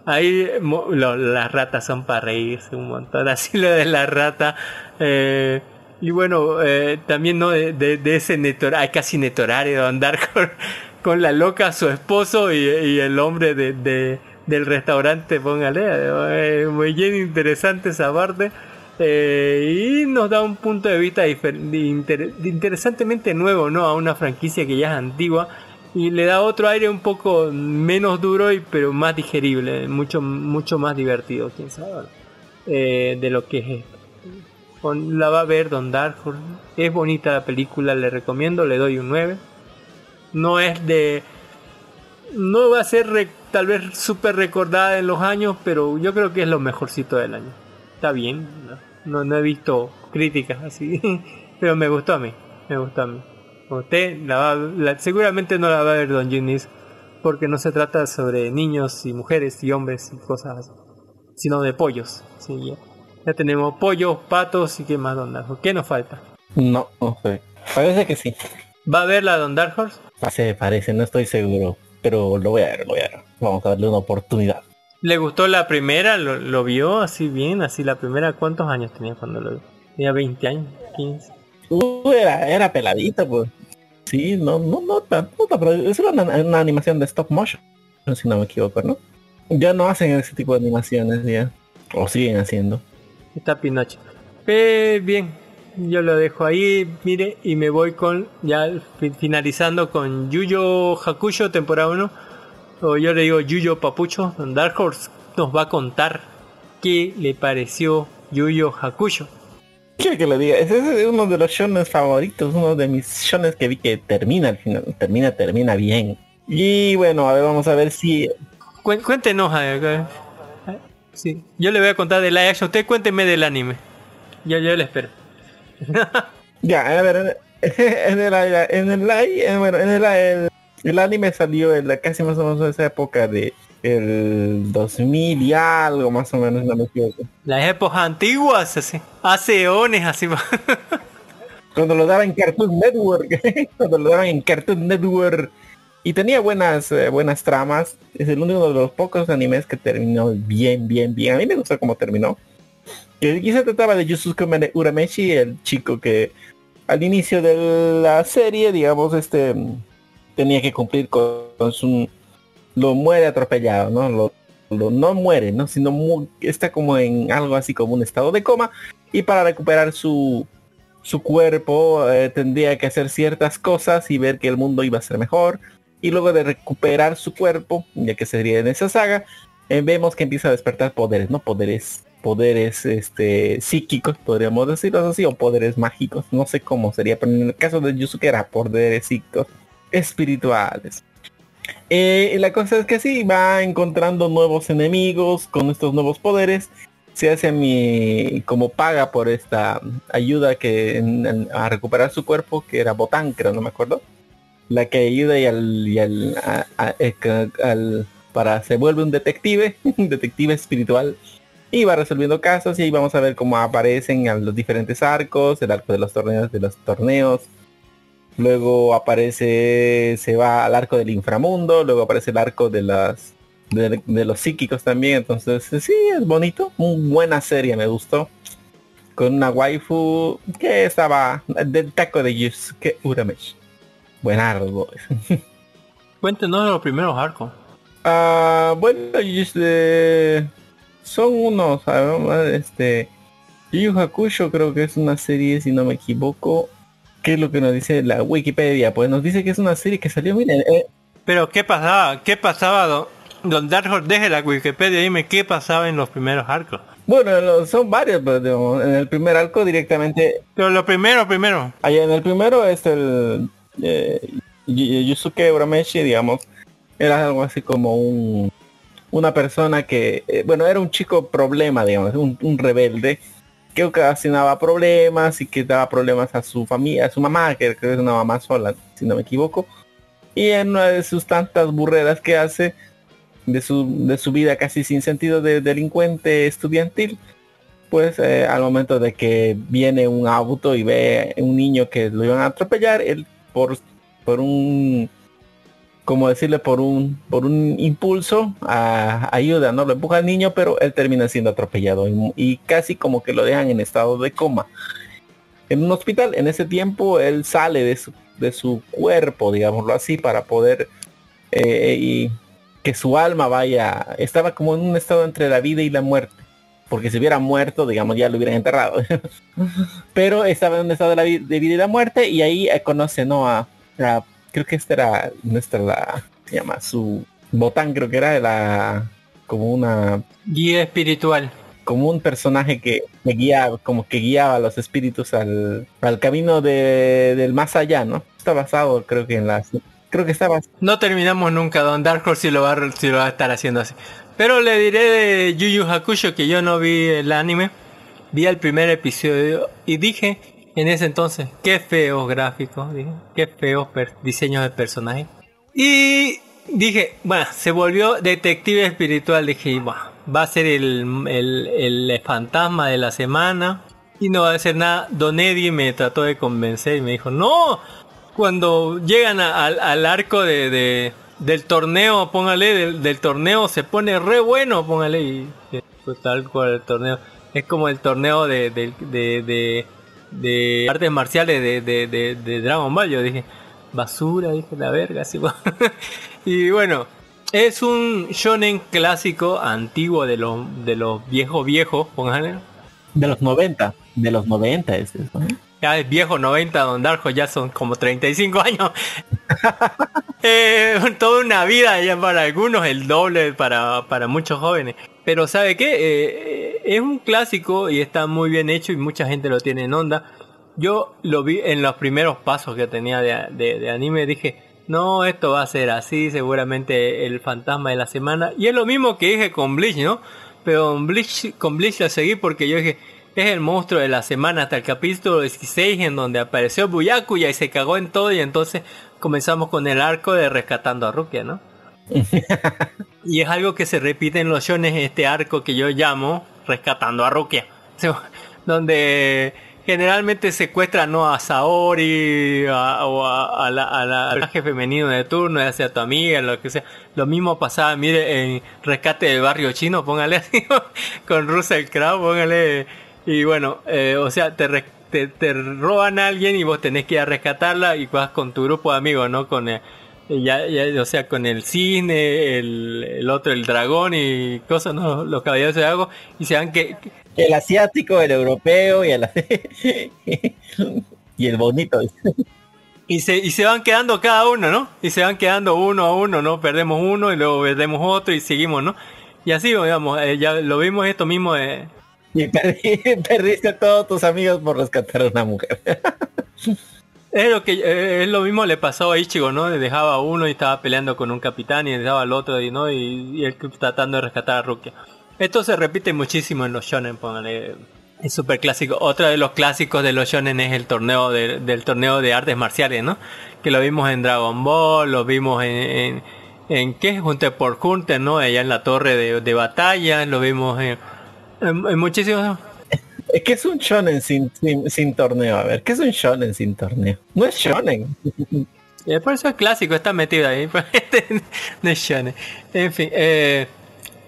ahí las ratas son para reírse un montón, (laughs) así lo de la rata. eh, y bueno, eh, también no de, de, de ese netor, ay, casi netorario andar (laughs) con, la loca, su esposo y, el hombre de, de- del restaurante, póngale, eh, muy bien interesante esa parte. y nos da un punto de vista inter- interesantemente nuevo, ¿no? A una franquicia que ya es antigua y le da otro aire un poco menos duro y pero más digerible, mucho mucho más divertido, quién sabe, eh, de lo que es esto. La va a ver Don Dark Es bonita la película, le recomiendo, le doy un 9. No es de... No va a ser tal vez súper recordada en los años, pero yo creo que es lo mejorcito del año. Está bien, no, no, no he visto críticas así, (laughs) pero me gustó a mí, me gustó a mí. Usted la va, la- seguramente no la va a ver Don Junis, porque no se trata sobre niños y mujeres y hombres y cosas sino de pollos. Sí, ya. Ya tenemos pollos, patos y qué más, Don Dark Horse? ¿Qué nos falta? No, no sé. Parece que sí. ¿Va a ver la Don Dark Horse? Parece, parece, no estoy seguro. Pero lo voy a ver, lo voy a ver. Vamos a darle una oportunidad. ¿Le gustó la primera? ¿Lo, lo vio así bien? Así la primera, ¿cuántos años tenía cuando lo vio? Tenía 20 años, 15. Uh, era, era peladito, pues. Sí, no, no, no, pero es una, animación de stop motion, si no me equivoco, ¿no? Ya no hacen ese tipo de animaciones ya. O siguen haciendo. Está Pinocho. Eh, bien, yo lo dejo ahí, mire, y me voy con, ya fi- finalizando con Yuyo Hakusho, temporada 1. O yo le digo Yuyo Papucho. Dark Horse nos va a contar qué le pareció Yuyo Hakusho. Quiero que le diga, ese es uno de los shones favoritos, uno de mis shones que vi que termina al final, termina, termina bien. Y bueno, a ver, vamos a ver si Cué- Cuéntenos, a ver, sí. Yo le voy a contar del live action. Usted cuénteme del anime. Yo, yo le espero. (laughs) Ya, a ver, en el, en el, en- bueno, en el, el, el anime salió en la casi más o menos en esa época de el 2000 y algo más o menos, no me equivoco. Las épocas antiguas, así. Hace eones, así. (laughs) Cuando lo daban en Cartoon Network, (laughs) cuando lo daban en Cartoon Network y tenía buenas eh, buenas tramas, es el único de los pocos animes que terminó bien, bien, bien. A mí me gustó cómo terminó. Y se trataba de Yusuke Urameshi, el chico que al inicio de la serie, digamos, este tenía que cumplir con, con su lo muere atropellado, ¿no? Lo, no muere, ¿no? Sino está como en algo así como un estado de coma y para recuperar su su cuerpo eh, tendría que hacer ciertas cosas y ver que el mundo iba a ser mejor y luego de recuperar su cuerpo, ya que sería en esa saga, eh, vemos que empieza a despertar poderes, ¿no? Poderes poderes este, psíquicos, podríamos decirlo así, o poderes mágicos, no sé cómo sería, pero en el caso de Yusuke era poderes psíquicos espirituales. Eh, la cosa es que sí, va encontrando nuevos enemigos con estos nuevos poderes. Se hace mi como paga por esta ayuda que a recuperar su cuerpo, que era Botán, creo, no me acuerdo. La que ayuda y al, eh, al- para se vuelve un detective, (laughs) un detective espiritual. Y va resolviendo casos y ahí vamos a ver cómo aparecen los diferentes arcos, el arco de los torneos, de los torneos, Luego aparece, se va al arco del inframundo, luego aparece el arco de las de, de los psíquicos también. Entonces sí, es bonito, muy buena serie, me gustó. Con una waifu que estaba del taco de Yusuke Urameshi. Buenardo. (laughs) Cuéntenos los primeros arcos. Ah, bueno, eh, son unos, ah, este, Yu Hakusho creo que es una serie, si no me equivoco. ¿Qué es lo que nos dice la Wikipedia? Pues nos dice que es una serie que salió, miren, eh, Pero ¿qué pasaba? ¿Qué pasaba, don, don Dark Horse? Deje la Wikipedia y dime qué pasaba en los primeros arcos. bueno, son varios, pero digamos, en el primer arco directamente, Pero lo primero, primero. allá en el primero es el eh, Yu- Yusuke Urameshi, digamos, era algo así como un una persona que, eh, bueno, era un chico problema, digamos, un, un rebelde que ocasionaba problemas y que daba problemas a su familia, a su mamá, que creo que es una mamá sola, si no me equivoco. Y en una de sus tantas burreras que hace de su, de su vida casi sin sentido de delincuente estudiantil, pues eh, al momento de que viene un auto y ve un niño que lo iban a atropellar, él por, por un como decirle por un por un impulso a ayuda no lo empuja al niño pero él termina siendo atropellado y, casi como que lo dejan en estado de coma. En un hospital en ese tiempo él sale de su de su cuerpo digámoslo así para poder eh, y que su alma vaya estaba como en un estado entre la vida y la muerte porque si hubiera muerto digamos ya lo hubieran enterrado. (laughs) Pero estaba en un estado de, la vida y la muerte y ahí eh, conoce no a- creo que esta era nuestra la se llama su botán creo que era la como una Guía espiritual. como un personaje que, que guiaba como que guiaba a los espíritus al, al camino de, del más allá no está basado creo que en las creo que está basado No terminamos nunca Don Dark Horse si lo va, si lo va a estar haciendo así. Pero le diré de Yu Yu Hakusho que yo no vi el anime. Vi el primer episodio y dije en ese entonces, qué feos gráficos, dije, qué feos diseños de personajes. Y dije, bueno, se volvió detective espiritual. Dije, "Buah, va a ser el, el, el fantasma de la semana y no va a hacer nada. Don me trató de convencer y me dijo, no, cuando llegan al, arco de, de- del torneo, póngale, del, del torneo se pone re bueno, póngale, y pues, tal cual el torneo. Es como el torneo de, de, de, artes marciales de, de, de- de Dragon Ball. Yo dije, basura, dije la verga, (laughs) y bueno, es un shonen clásico antiguo de los, de los viejos viejos, póngale. de los 90 de los 90 es eso ¿eh? Ya es viejo 90, Don Darjo ya son como 35 años. (laughs) Eh, toda una vida ya para algunos, el doble para, para muchos jóvenes. Pero ¿sabe qué? Eh, es un clásico y está muy bien hecho y mucha gente lo tiene en onda. Yo lo vi en los primeros pasos que tenía de, de, de anime, dije, no, esto va a ser así, seguramente el fantasma de la semana. Y es lo mismo que dije con Bleach, ¿no? Pero con Bleach, con Bleach la seguí porque yo dije, es el monstruo de la semana hasta el capítulo 16 en donde apareció Buyakuya y se cagó en todo y entonces comenzamos con el arco de rescatando a Rukia, ¿no? (laughs) y es algo que se repite en los shones este arco que yo llamo rescatando a Rukia, (laughs) donde generalmente secuestran ¿no? a Saori a- o a, a la, a la- personaje femenino de turno, ya sea tu amiga, lo que sea. Lo mismo pasaba, mire, en Rescate del Barrio Chino, póngale así, (laughs) con Russell Crowe, póngale. Y bueno, eh, o sea, te, re- te, te roban a alguien y vos tenés que ir a rescatarla y vas con tu grupo de amigos, ¿no? Con el, ya, ya, o sea, con el cine, el, el otro, el dragón y cosas, ¿no? Los caballeros de agua y se van que, el asiático el europeo y el (laughs) y el bonito Y se, y se van quedando cada uno, ¿no? Y se van quedando uno a uno, ¿no? Perdemos uno y luego perdemos otro y seguimos, ¿no? Y así, digamos, eh, ya lo vimos esto mismo de, (laughs) Y (laughs) perdiste a todos tus amigos por rescatar a una mujer. (laughs) Es lo que eh, es lo mismo le pasó a Ichigo, ¿no? Dejaba a uno y estaba peleando con un capitán y dejaba al otro y no y, y él tratando de rescatar a Rukia. Esto se repite muchísimo en los shonen, póngale. Es súper clásico. Otro de los clásicos de los shonen es el torneo de- del torneo de artes marciales, ¿no? Que lo vimos en Dragon Ball, lo vimos en, en, en ¿qué? Hunter por Hunter, ¿no? Allá en la torre de, de batalla, lo vimos en, en, en muchísimos... Es que es un shonen sin, sin, sin torneo. A ver, ¿qué es un shonen sin torneo? No es shonen. Eh, por eso es clásico, está metido ahí. (laughs) No es shonen. En fin, eh,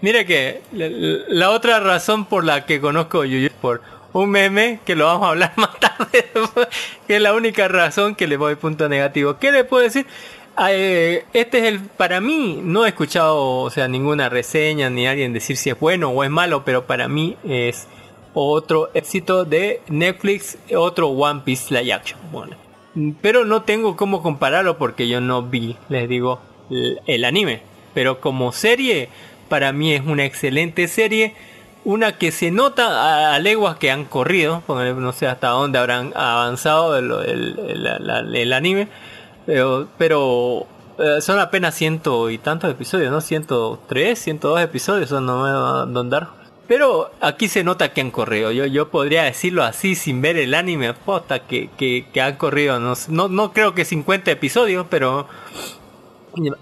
mira que la, la otra razón por la que conozco Yu Yu es por un meme que lo vamos a hablar (laughs) más tarde, que es la única razón que le voy punto negativo. ¿Qué le puedo decir? Eh, este es el, para mí, no he escuchado, o sea, ninguna reseña ni alguien decir si es bueno o es malo, pero para mí es otro éxito de Netflix, otro One Piece Live Action. Bueno, pero no tengo cómo compararlo porque yo no vi, les digo, el, anime. Pero como serie, para mí es una excelente serie. Una que se nota a, a leguas que han corrido, no sé hasta dónde habrán avanzado el, el anime, pero, pero eh, son apenas ciento y tantos episodios, ¿no? 103, 102 episodios son no Don Dark. Pero aquí se nota que han corrido. Yo, yo podría decirlo así sin ver el anime, posta, que, que, han corrido. No, no, no creo que 50 episodios, pero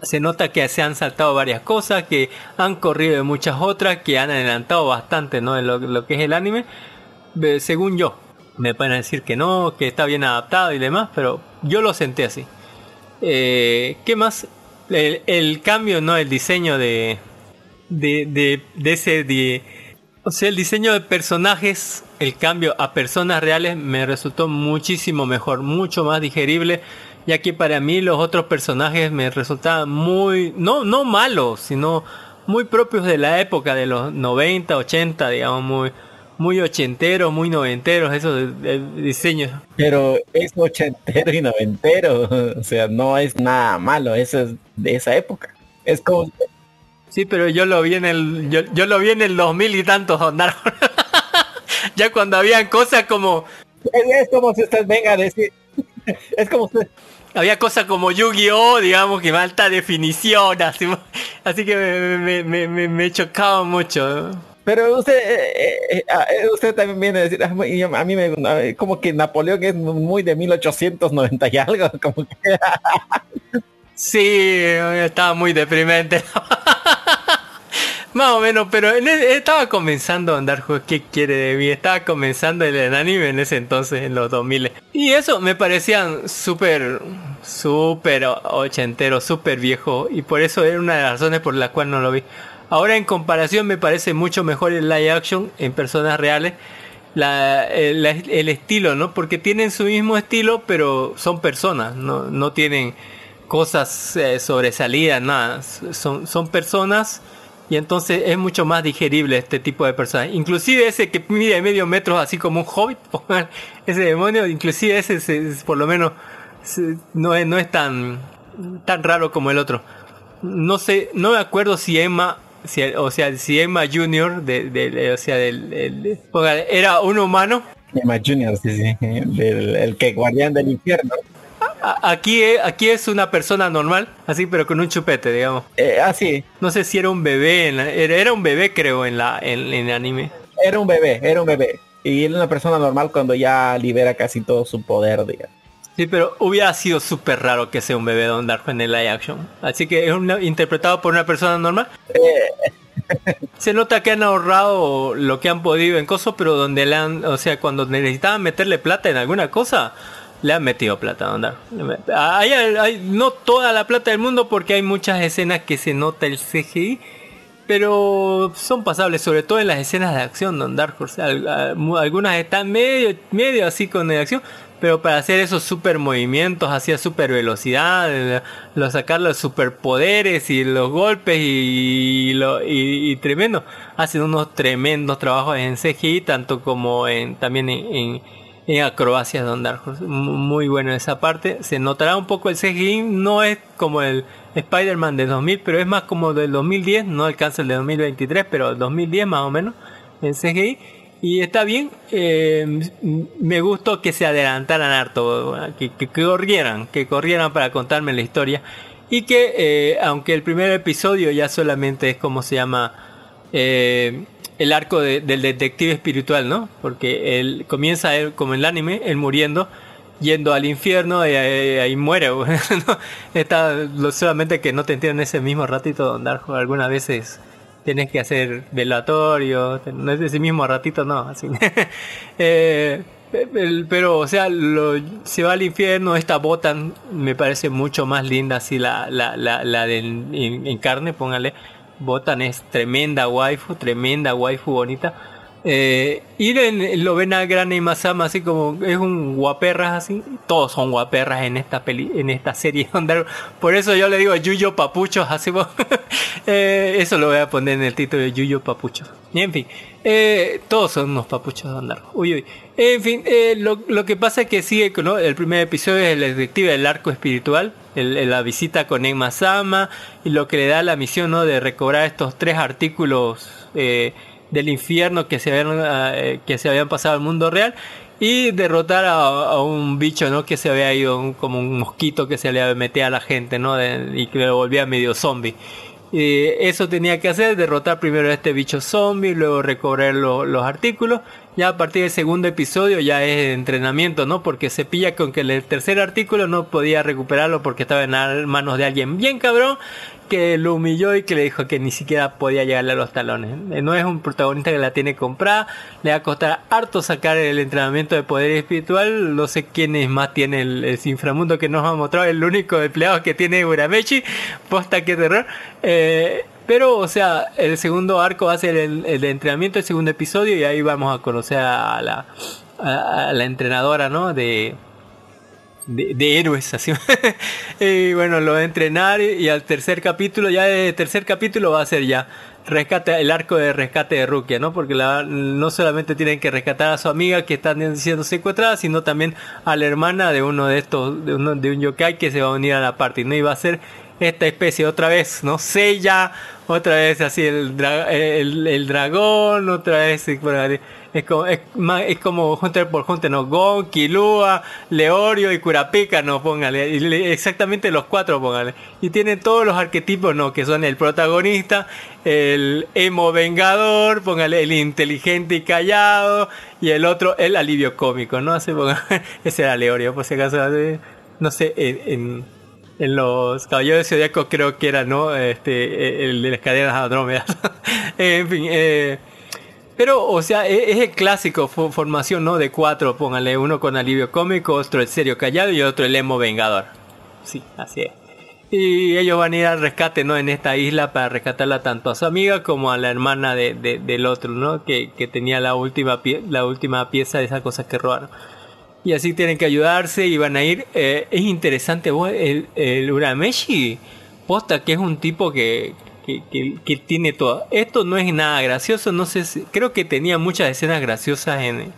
se nota que se han saltado varias cosas, que han corrido de muchas otras, que han adelantado bastante ¿no? lo, lo que es el anime. Eh, Según yo, me pueden decir que no, que está bien adaptado y demás, pero yo lo senté así. Eh, ¿Qué más? El, el cambio, ¿no? El diseño de, de, de, de ese... De, o sea, el diseño de personajes, el cambio a personas reales me resultó muchísimo mejor, mucho más digerible, ya que para mí los otros personajes me resultaban muy, no, no malos, sino muy propios de la época de los 90, 80, digamos, muy, muy ochenteros, muy noventeros, esos de- de diseños. Pero es ochentero y noventero. (laughs) O sea, no es nada malo. Eso es de esa época. Es como... Sí, pero yo lo vi en el, yo, yo lo vi en el 2000 y tantos, (laughs) Ondar. ya cuando habían cosas como, Es, es como si usted venga a decir... (laughs) Es como usted... había cosas como Yu-Gi-Oh, digamos, que alta definición, así, así que me, me, me, me, me chocaba mucho. Pero usted, eh, eh, eh, ah, eh, usted también viene a decir, "Ah, a mí me, como que Napoleón es muy de 1890 y algo, (laughs) como que Sí, estaba muy deprimente. (laughs) Más o menos, pero e- estaba comenzando a andar, ¿qué quiere de mí? Estaba comenzando el anime en ese entonces, en los 2000. Y eso me parecían súper, súper ochentero, súper viejo. Y por eso era una de las razones por las cuales no lo vi. Ahora en comparación me parece mucho mejor el live action en personas reales. El, estilo, ¿no? Porque tienen su mismo estilo, pero son personas, no, tienen cosas eh, sobresalidas, nada. Son, son personas y entonces es mucho más digerible este tipo de personas. Inclusive ese que mide medio metro así como un hobbit, (laughs) ese demonio, inclusive ese se- por lo menos no es, no es tan, tan raro como el otro. No sé, no me acuerdo si Emma, si, o sea, si Emma Junior, de, de- o sea, del, era un humano. Emma Junior, sí, sí, del, el que guardián del infierno. A- Aquí, es- aquí es una persona normal, así pero con un chupete, digamos. Eh, ah, sí, No sé si era un bebé, en la- era, era un bebé creo en la en, en el anime. era un bebé, era un bebé. Y es una persona normal cuando ya libera casi todo su poder, digamos. Sí, pero hubiera sido súper raro que sea un bebé Don Darko en el live action. Así que es una- interpretado por una persona normal. Se nota que han ahorrado lo que han podido en cosas, pero donde le han, o sea, cuando necesitaban meterle plata en alguna cosa, le han metido plata a Don Darko. Hay, hay- no toda la plata del mundo porque hay muchas escenas que se nota el CGI, pero son pasables, sobre todo en las escenas de acción, Don Dark Horse. Al- a- mu- algunas están medio, medio así con la acción, pero para hacer esos super movimientos, hacia super velocidad, el- lo, sacar los superpoderes y los golpes y, lo, y, tremendo, hacen unos tremendos trabajos en CGI, tanto como en también en, en, en acrobacias. Mu- Muy bueno esa parte. Se notará un poco el CGI, no es como el Spider-Man del 2000, pero es más como del 2010, no alcanza el de 2023, pero el 2010 más o menos en CGI. Y está bien. eh, me gustó que se adelantaran harto, que, que, corrieran, que corrieran para contarme la historia. Y que, eh, aunque el primer episodio ya solamente es como se llama eh, el arco de- del detective espiritual, ¿no? Porque él comienza él, como en el anime, él muriendo, yendo al infierno y ahí, muere. (laughs) ¿no? Está, solamente que no te entienden ese mismo ratito Darjo algunas veces tienes que hacer velatorio, no es ese mismo ratito, no, así. (laughs) Eh, pero, o sea, lo- se va al infierno, esta Botan me parece mucho más linda, así la, la, la, la de en carne, póngale. Botan es tremenda waifu, tremenda waifu bonita. Eh, y en- lo ven a Gran Masama así como es un guaperras así. Todos son guaperras en esta peli, en esta serie. (laughs) Onda, Por eso yo le digo Yuyo Papuchos así. (laughs) Eh, eso lo voy a poner en el título de Yuyo Papuchos. Y en fin, eh, todos son unos papuchos de. Uy, uy. En fin, eh, lo, lo que pasa es que sigue ¿no? el primer episodio es el detective del arco espiritual, el- la visita con Enma Sama y lo que le da la misión ¿no? de recobrar estos tres artículos eh, del infierno que se habían eh, que se habían pasado al mundo real y derrotar a, un bicho no que se había ido como un mosquito que se le metía a la gente no y que lo volvía medio zombie eh, eso tenía que hacer, derrotar primero a este bicho zombie, luego recobrar lo- los artículos. Ya a partir del segundo episodio ya es entrenamiento, ¿no? Porque se pilla con que el tercer artículo no podía recuperarlo porque estaba en manos de alguien bien cabrón que lo humilló y que le dijo que ni siquiera podía llegarle a los talones. Eh, No es un protagonista que la tiene comprada, le va a costar harto sacar el entrenamiento de poder espiritual. No sé quiénes más tiene el, inframundo que nos ha mostrado, el único empleado que tiene Urameshi. Posta que terror. Eh, pero, o sea, el segundo arco va a ser el, entrenamiento, el segundo episodio, y ahí vamos a conocer a la entrenadora, ¿no? De, de, de héroes, así. (laughs) y bueno, lo a entrenar y, al tercer capítulo, ya el tercer capítulo va a ser ya rescate, el arco de rescate de Rukia, ¿no? Porque la, no solamente tienen que rescatar a su amiga que están siendo secuestradas, sino también a la hermana de uno de estos, de, uno, de un yokai que se va a unir a la party, ¿no? Y va a ser esta especie otra vez, ¿no? Seiya, otra vez así el, dra- el, el dragón, otra vez. Es como, es, ma- es como Hunter por Hunter, ¿no? Gon, Kilua, Leorio y Kurapika, ¿no? Póngale, exactamente los cuatro, póngale. Y tienen todos los arquetipos, ¿no? Que son el protagonista, el emo vengador, póngale, el inteligente y callado, y el otro, el alivio cómico, ¿no? Así, póngale, (laughs) ese era Leorio, por si acaso, no sé, en, en- en los Caballeros de Zodíaco creo que era, ¿no? Este, el de las cadenas Andrómedas. (laughs) en fin, eh, pero, o sea, e- es, el clásico fo- formación, ¿no? De cuatro, póngale uno con alivio cómico, otro el serio callado y otro el emo vengador. Sí, así es. Y ellos van a ir al rescate, ¿no? En esta isla para rescatarla tanto a su amiga como a la hermana de, de- del otro, ¿no? Que, que tenía la última, pie- la última pieza de esas cosas que robaron. Y así tienen que ayudarse y van a ir. eh, es interesante, vos, el, el Urameshi, posta que es un tipo que, que, tiene todo. Esto no es nada gracioso, no sé, si- creo que tenía muchas escenas graciosas en,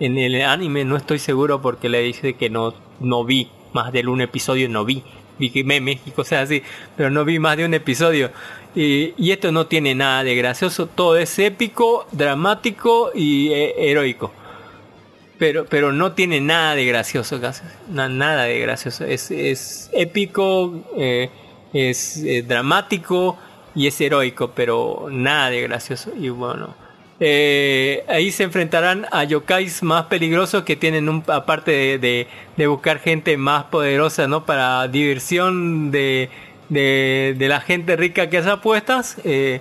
en el anime, no estoy seguro porque le dije que no, no vi más de un episodio, no vi. Vi memes y cosas así, pero no vi más de un episodio. Y, esto no tiene nada de gracioso, todo es épico, dramático y eh, heroico pero pero no tiene nada de gracioso nada de gracioso es, es épico eh, es eh, dramático y es heroico pero nada de gracioso. Y bueno eh, ahí se enfrentarán a yokais más peligrosos que tienen un aparte de, de- buscar gente más poderosa no para diversión de, de, de la gente rica que hace apuestas. Eh,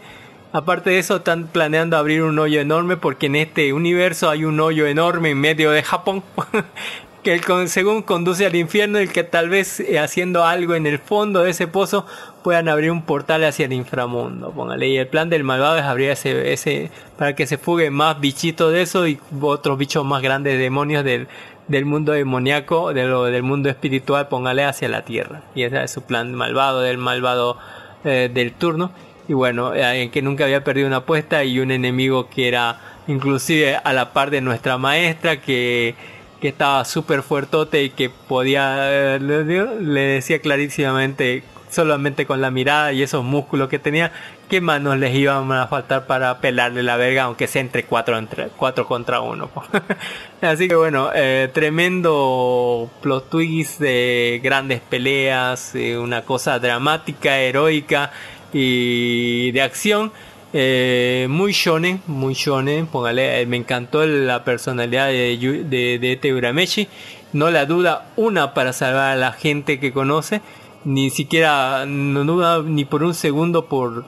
Aparte de eso, están planeando abrir un hoyo enorme porque en este universo hay un hoyo enorme en medio de Japón (laughs) que el con- según conduce al infierno y que tal vez eh, haciendo algo en el fondo de ese pozo puedan abrir un portal hacia el inframundo. Póngale. Y el plan del malvado es abrir ese, ese para que se fuguen más bichitos de eso y otros bichos más grandes demonios del, del mundo demoníaco, de lo- del mundo espiritual, póngale hacia la tierra. Y ese es su plan malvado del malvado eh, del turno. Y bueno, eh, que nunca había perdido una apuesta y un enemigo que era inclusive a la par de nuestra maestra que, que estaba súper fuertote y que podía, le, decía clarísimamente solamente con la mirada y esos músculos que tenía, qué manos les iban a faltar para pelarle la verga, aunque sea entre cuatro, entre, cuatro contra uno. (laughs) Así que bueno, eh, tremendo plot twist de grandes peleas, eh, una cosa dramática, heroica y de acción. Eh, muy shonen, muy shonen, póngale, eh, me encantó la personalidad de, de, de este Urameshi, no la duda una para salvar a la gente que conoce, ni siquiera, no duda ni por un segundo por,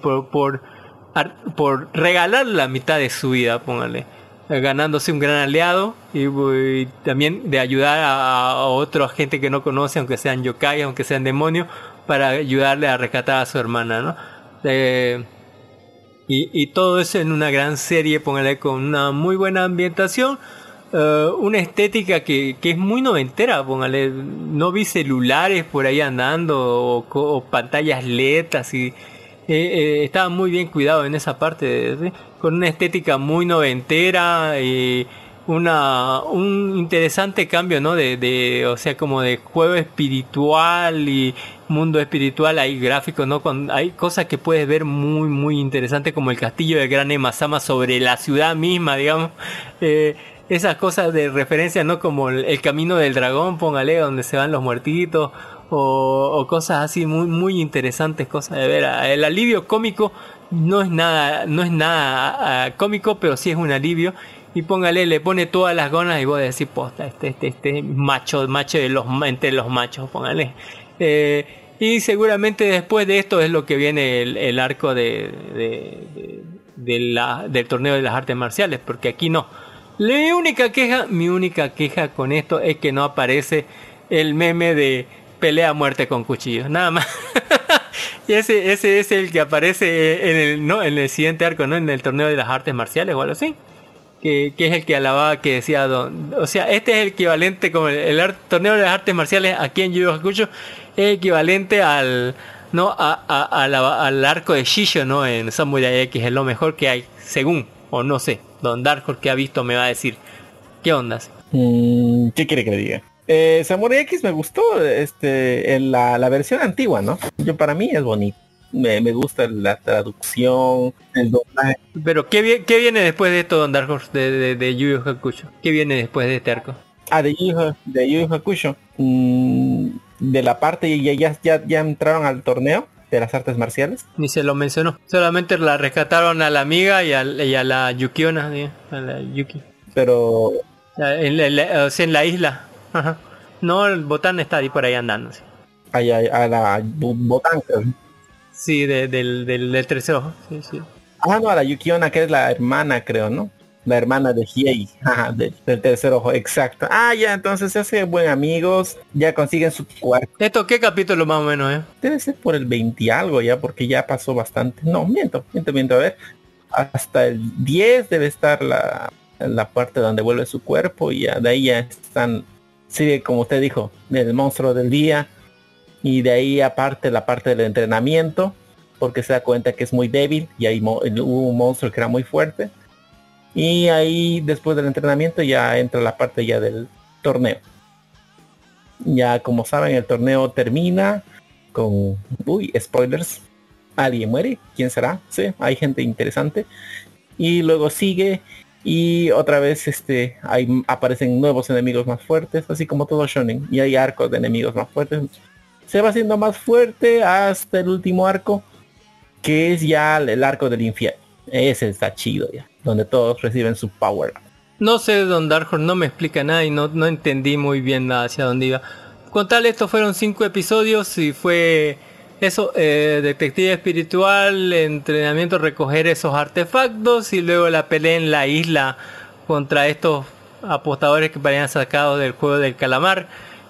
por, por, por regalar la mitad de su vida, póngale, eh, ganándose un gran aliado y, y también de ayudar a, a otra gente que no conoce, aunque sean yokai, aunque sean demonios, para ayudarle a rescatar a su hermana, ¿no? Eh, y, y todo eso en una gran serie, póngale con una muy buena ambientación, eh, una estética que, que es muy noventera, póngale, no vi celulares por ahí andando o, pantallas LED, así, eh, eh, estaba muy bien cuidado en esa parte, con una estética muy noventera y una un interesante cambio no de, de o sea como de juego espiritual y mundo espiritual hay gráficos no Con, hay cosas que puedes ver muy muy interesantes como el castillo del gran Emasama sobre la ciudad misma digamos. (laughs) Eh, esas cosas de referencia no como el, el camino del dragón póngale donde se van los muertitos o, o cosas así muy muy interesantes cosas de ver. El alivio cómico no es nada no es nada ah, cómico pero sí es un alivio y póngale le pone todas las ganas y vos decís posta este este este macho macho de los entre los machos póngale Eh, y seguramente después de esto es lo que viene el, arco de, de- de- de la, del torneo de las artes marciales porque aquí no mi única queja mi única queja con esto es que no aparece el meme de pelea a muerte con cuchillos nada más (laughs) y ese, ese es el que aparece en el, no, en el siguiente arco, ¿no? En el torneo de las artes marciales o algo así. Que, es el que alababa que decía don, o sea este es el equivalente como el, el torneo de las artes marciales aquí en Yu Hakusho es equivalente al no a, la- al arco de Shisho no en Samurai X es lo mejor que hay según o no sé. Don Dark Horse que ha visto me va a decir. Qué ondas Mm, ¿Qué quiere que le diga? Eh, Samurai X me gustó este, en la, la versión antigua, ¿no? Yo para mí es bonito. Me, me gusta la traducción, el doblaje. pero qué, vi- qué viene después de esto Don Dark Horse de, de, de Yu Yu Hakusho qué viene después de este arco Ah, de Yu de Yu Hakusho. Mm, de la parte ya, ya, ya, ya entraron al torneo de las artes marciales. Ni se lo mencionó. Solamente la rescataron a la amiga y a, y a la Yukiona, ¿sí? a la Yuki. Pero En la, en la- en isla. Ajá. No, el botán está ahí por ahí andando. Sí, a, la Botán, creo. Sí, de- del, del, del tercer ojo. Sí, sí. Ah, no, a la Yukiona, que es la hermana, creo, ¿no? La hermana de Hiei, de- del tercer ojo, exacto. Ah, ya, entonces se hacen buen amigos, ya consiguen su cuarto. ¿Esto qué capítulo más o menos, eh? Debe ser por el 20 y algo ya, porque ya pasó bastante. No, miento, miento, miento, a ver. Hasta el 10 debe estar la, la parte donde vuelve su cuerpo y ya de ahí ya están, sigue como usted dijo, el monstruo del día. Y de ahí aparte la parte del entrenamiento, porque se da cuenta que es muy débil y ahí hubo un monstruo que era muy fuerte. Y ahí después del entrenamiento ya entra la parte ya del torneo. Ya como saben el torneo termina con, uy, spoilers, alguien muere, ¿quién será? Sí, hay gente interesante. Y luego sigue y otra vez este hay aparecen nuevos enemigos más fuertes, así como todo shonen, y hay arcos de enemigos más fuertes. Se va haciendo más fuerte hasta el último arco, que es ya el arco del infierno. Ese está chido ya, donde todos reciben su power. No sé, Don Dark no me explica nada y no, no entendí muy bien nada hacia dónde iba. Con tal, estos fueron cinco episodios y fue eso, eh, detective espiritual, entrenamiento, recoger esos artefactos y luego la pelea en la isla contra estos apostadores que parecían sacados del juego del calamar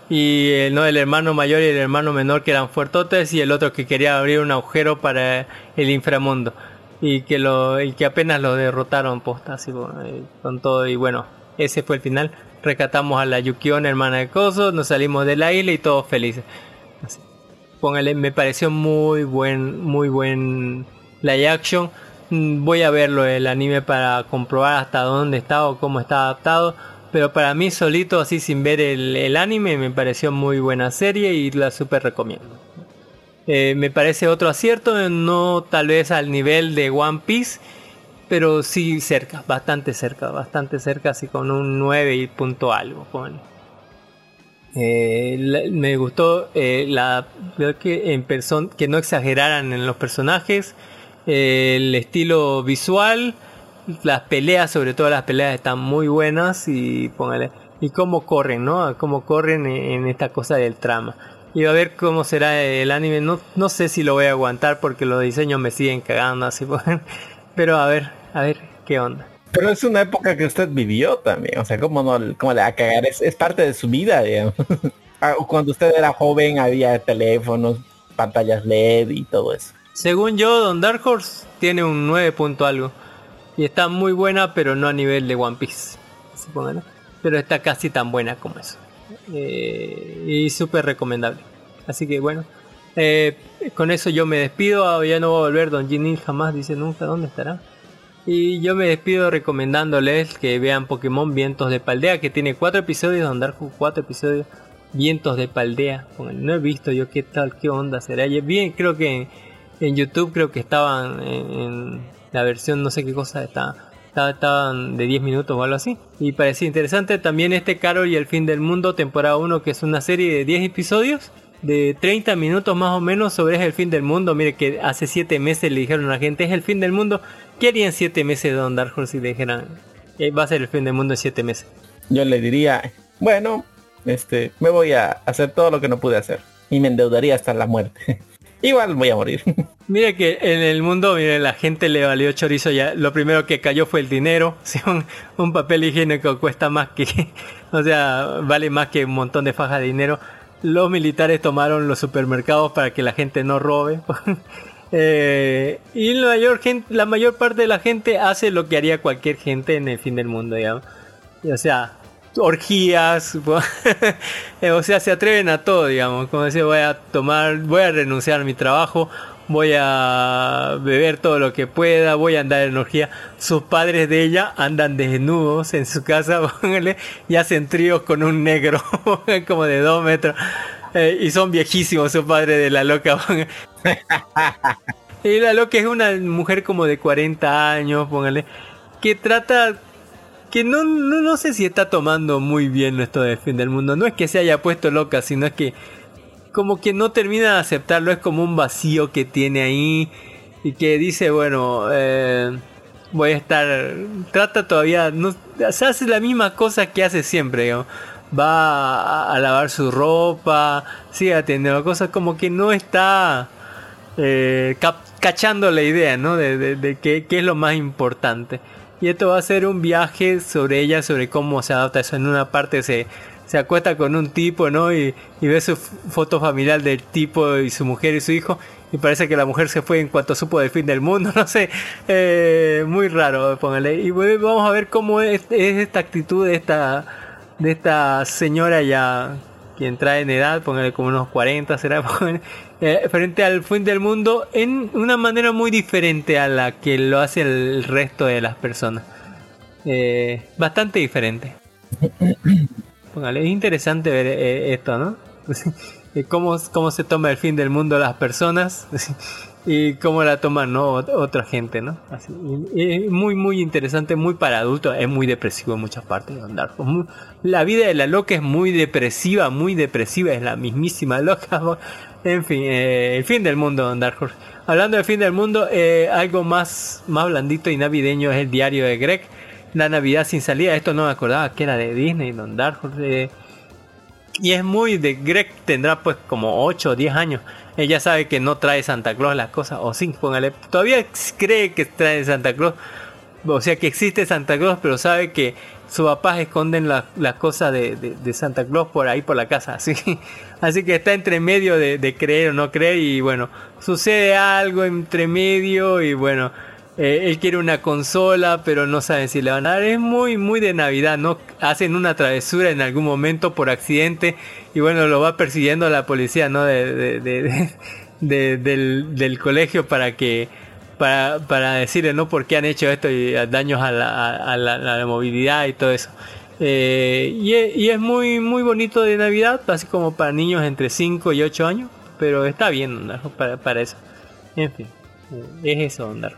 y eh, no el hermano mayor y el hermano menor que eran fuertotes y el otro que quería abrir un agujero para el inframundo. Y que lo y que apenas lo derrotaron posta así bueno, eh, con todo. Y bueno ese fue el final. Rescatamos a la Yukiona hermana de Koso nos salimos de la isla y todos felices. Así. póngale me pareció muy buen muy buen live action. Mm, voy a verlo el anime para comprobar hasta dónde está o cómo está adaptado pero para mí solito, así sin ver el, anime, me pareció muy buena serie y la super recomiendo. Eh, me parece otro acierto, no tal vez al nivel de One Piece, pero sí cerca, bastante cerca, bastante cerca, así con un 9 y punto algo. ponle. Eh, me gustó eh, la que en person que no exageraran en los personajes, el estilo visual, las peleas, sobre todo las peleas están muy buenas y póngale y cómo corren, ¿no? Cómo corren en, en esta cosa del trama. Y a ver cómo será el anime. No, no sé si lo voy a aguantar porque los diseños me siguen cagando así. (laughs) Pero a ver, a ver qué onda. Pero es una época que usted vivió también. O sea, ¿cómo, no, cómo le va a cagar? Es, es parte de su vida, digamos. (laughs) Ah, Cuando usted era joven había teléfonos, pantallas LED y todo eso. Según yo, Don Dark Horse tiene un 9 punto algo. Y está muy buena, pero no a nivel de One Piece. Pero está casi tan buena como eso. Eh, y súper recomendable. Así que bueno. eh, con eso yo me despido. Ah, Ya no voy a volver Don Ginny jamás. Dice nunca dónde estará. Y yo me despido recomendándoles que vean Pokémon Vientos de Paldea. Que tiene cuatro episodios. Horse 4 episodios. Vientos de Paldea. No he visto yo qué tal, qué onda será. Bien, creo que en, en YouTube creo que estaban en, en la versión no sé qué cosa está, estaba- estaban de 10 minutos o algo así y parecía interesante también este Carol y el fin del mundo temporada 1 que es una serie de 10 episodios de 30 minutos más o menos sobre el fin del mundo mire que hace 7 meses le dijeron a la gente es el fin del mundo ¿qué harían 7 meses Don Dark Horse si le dijeran "Eh, va a ser el fin del mundo en 7 meses Yo le diría, bueno, este, me voy a hacer todo lo que no pude hacer. Y me endeudaría hasta la muerte. (laughs) Igual voy a morir. (laughs) Mire que en el mundo, mire, la gente le valió chorizo ya. Lo primero que cayó fue el dinero. (laughs) Si un, un papel higiénico cuesta más que, (laughs) o sea, vale más que un montón de fajas de dinero. Los militares tomaron los supermercados para que la gente no robe. Eh, y la mayor, gente, la mayor parte de la gente hace lo que haría cualquier gente en el fin del mundo, digamos. O sea, orgías, (laughs) o sea, se atreven a todo, digamos. Como decía, voy a tomar, voy a renunciar a mi trabajo, voy a beber todo lo que pueda, voy a andar en orgía. Sus padres de ella andan desnudos en su casa, (laughs) póngale, y hacen tríos con un negro, (laughs) como de dos metros. Eh, y son viejísimos, su padre de la loca. Y la loca es una mujer como de 40 años, póngale, que trata que no, no, no sé si está tomando muy bien esto del fin del mundo. No es que se haya puesto loca, sino es que como que no termina de aceptarlo. Es como un vacío que tiene ahí y que dice, bueno, eh, voy a estar... Trata todavía... No, se hace la misma cosa que hace siempre. Va a, lavar su ropa, sigue atendiendo cosas como que no está eh, cachando la idea, ¿no? De, de, de qué, qué es lo más importante. Y esto va a ser un viaje sobre ella, sobre cómo se adapta eso. En una parte se, se acuesta con un tipo, ¿no? Y, y ve su foto familiar del tipo y su mujer y su hijo. Y parece que la mujer se fue en cuanto supo del fin del mundo, (laughs) no sé. Eh, muy raro, póngale. Y vamos a ver cómo es, es esta actitud de esta, de esta señora ya quien trae en edad, póngale como unos 40, será, (laughs) eh, frente al fin del mundo en una manera muy diferente a la que lo hace el resto de las personas. Eh, bastante diferente. (coughs) Póngale, es interesante ver eh, esto, ¿no? (laughs) Cómo, cómo se toma el fin del mundo las personas (laughs) y cómo la toman ¿no? Ot- otra gente, ¿no? Así, muy, muy interesante, muy para adultos, es muy depresivo en muchas partes. Horse. Muy- La vida de la loca es muy depresiva, muy depresiva, es la mismísima (laughs) loca. En fin, eh, el fin del mundo, Don Dark Horse. Hablando del fin del mundo, eh, algo más, más blandito y navideño es el diario de Greg. La Navidad sin salida, esto no me acordaba que era de Disney, Don Dark y es muy de Greg, tendrá pues como 8 o 10 años. Ella sabe que no trae Santa Claus las cosas, o sí, póngale. Todavía cree que trae Santa Claus, o sea que existe Santa Claus, pero sabe que sus papás esconden la- las cosas de, de- Santa Claus por ahí por la casa. (laughs) Así, así que está entre medio de creer o no creer, y bueno, sucede algo entre medio, y bueno. Eh, él quiere una consola, pero no saben si le van a dar. Es muy, muy de Navidad, ¿no? Hacen una travesura en algún momento por accidente y bueno, lo va persiguiendo la policía, ¿no? De, de- de- de- de- del, colegio para que para, para decirle, ¿no? Por qué han hecho esto y daños a la, a- la- movilidad y todo eso. Eh, y, es, muy muy bonito de Navidad, así como para niños entre 5 y 8 años, pero está bien Horse para, eso. En fin, es eso Horse.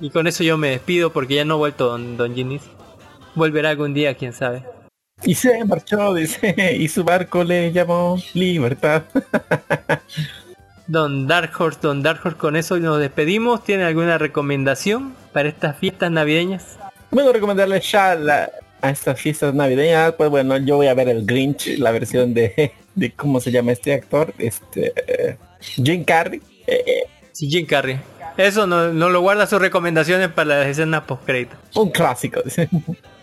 Y con eso yo me despido porque ya no ha vuelto Don, Don Ginis. Volverá algún día, quién sabe. Y se marchó, dice, (laughs) y su barco le llamó Libertad. (laughs) Don Dark Horse, Don Dark Horse, con eso nos despedimos. ¿Tiene alguna recomendación para estas fiestas navideñas? Bueno, recomendarles ya la- a estas fiestas navideñas, pues bueno, yo voy a ver el Grinch, la versión de, (laughs) de ¿cómo se llama este actor? Este, eh, Jim Carrey. Eh, eh, Sí, Jim Carrey. Eso no, no lo guarda sus recomendaciones para las escenas post crédito. un clásico, dice.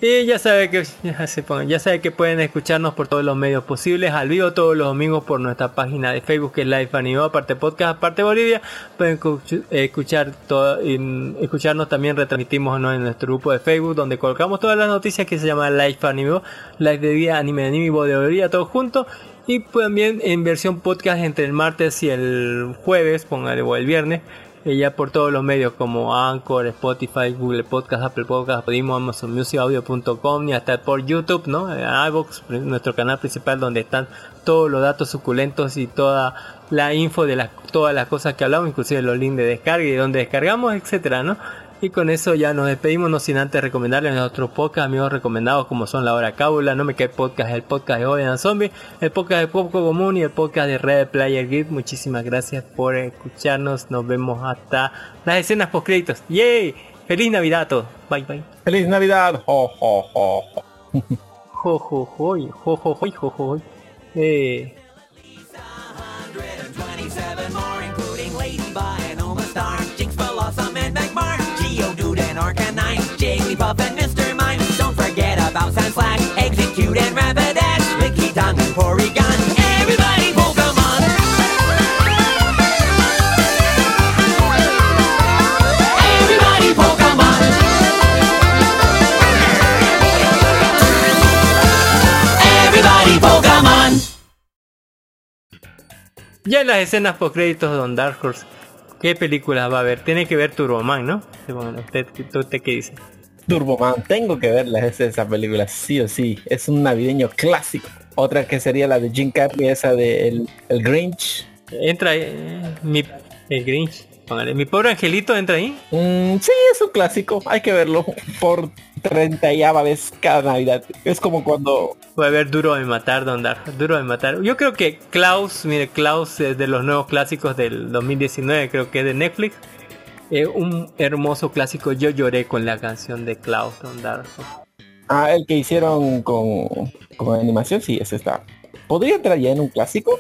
Y ya sabe que ya, se ya sabe que pueden escucharnos por todos los medios posibles, al vivo todos los domingos por nuestra página de Facebook que es Live Anime, aparte podcast, aparte Bolivia, pueden escuch- escuchar todo, escucharnos también retransmitimos en nuestro grupo de Facebook donde colocamos todas las noticias que se llama Live Anime, Live de Día, Anime de Anime Bolivia, todos juntos. Y también en versión podcast entre el martes y el jueves, póngale, o el viernes, eh, ya por todos los medios como Anchor, Spotify, Google Podcast, Apple Podcast, pedimos Amazon Music Audio.com y hasta por YouTube, ¿no? Eh, iVoox, nuestro canal principal donde están todos los datos suculentos y toda la info de las todas las cosas que hablamos, inclusive los links de descarga y de descargamos, etcétera, ¿no? Y con eso ya nos despedimos, no sin antes recomendarles nuestros podcast amigos recomendados como son La Hora Cábula, No Me Cae Podcast, el podcast de Oden Zombie, el podcast de Poco Común y el podcast de Red Player Guide. Muchísimas gracias por escucharnos, nos vemos hasta las escenas post créditos. ¡Yay! ¡Feliz Navidad a todos! Bye bye. Feliz Navidad. Jo, jo, jo, jo. Jo jo jo, jo jo jo, jo jo. Eh. And Arcanine, Jigglypuff and Mr. Mime. Don't forget about Sandslash, Execute and Rapidash, Licky Tongue and Porygon. Everybody Pokemon! Everybody Pokemon! Everybody Pokemon! Ya en las escenas post créditos de Don Dark Horse, ¿qué películas va a haber? Tiene que ver Turboman, ¿no? Bueno, ¿usted, usted qué dice? Turboman, tengo que verla, es esa película, sí o sí. Es un navideño clásico. Otra que sería la de Jim Carrey, esa de el, el Grinch. Entra ahí, eh, mi el Grinch. Póngale, mi pobre angelito entra ahí. Mm, sí, es un clásico. Hay que verlo por 30 y vez cada Navidad. Es como cuando... Voy a ver Duro de Matar, Don Dark. Duro de Matar. Yo creo que Klaus, mire, Klaus es de los nuevos clásicos del 2019, creo que es de Netflix. Eh, un hermoso clásico. Yo lloré con la canción de Klaus, Don Dark. Ah, el que hicieron con, con animación, sí, ese está. ¿Podría entrar ya en un clásico?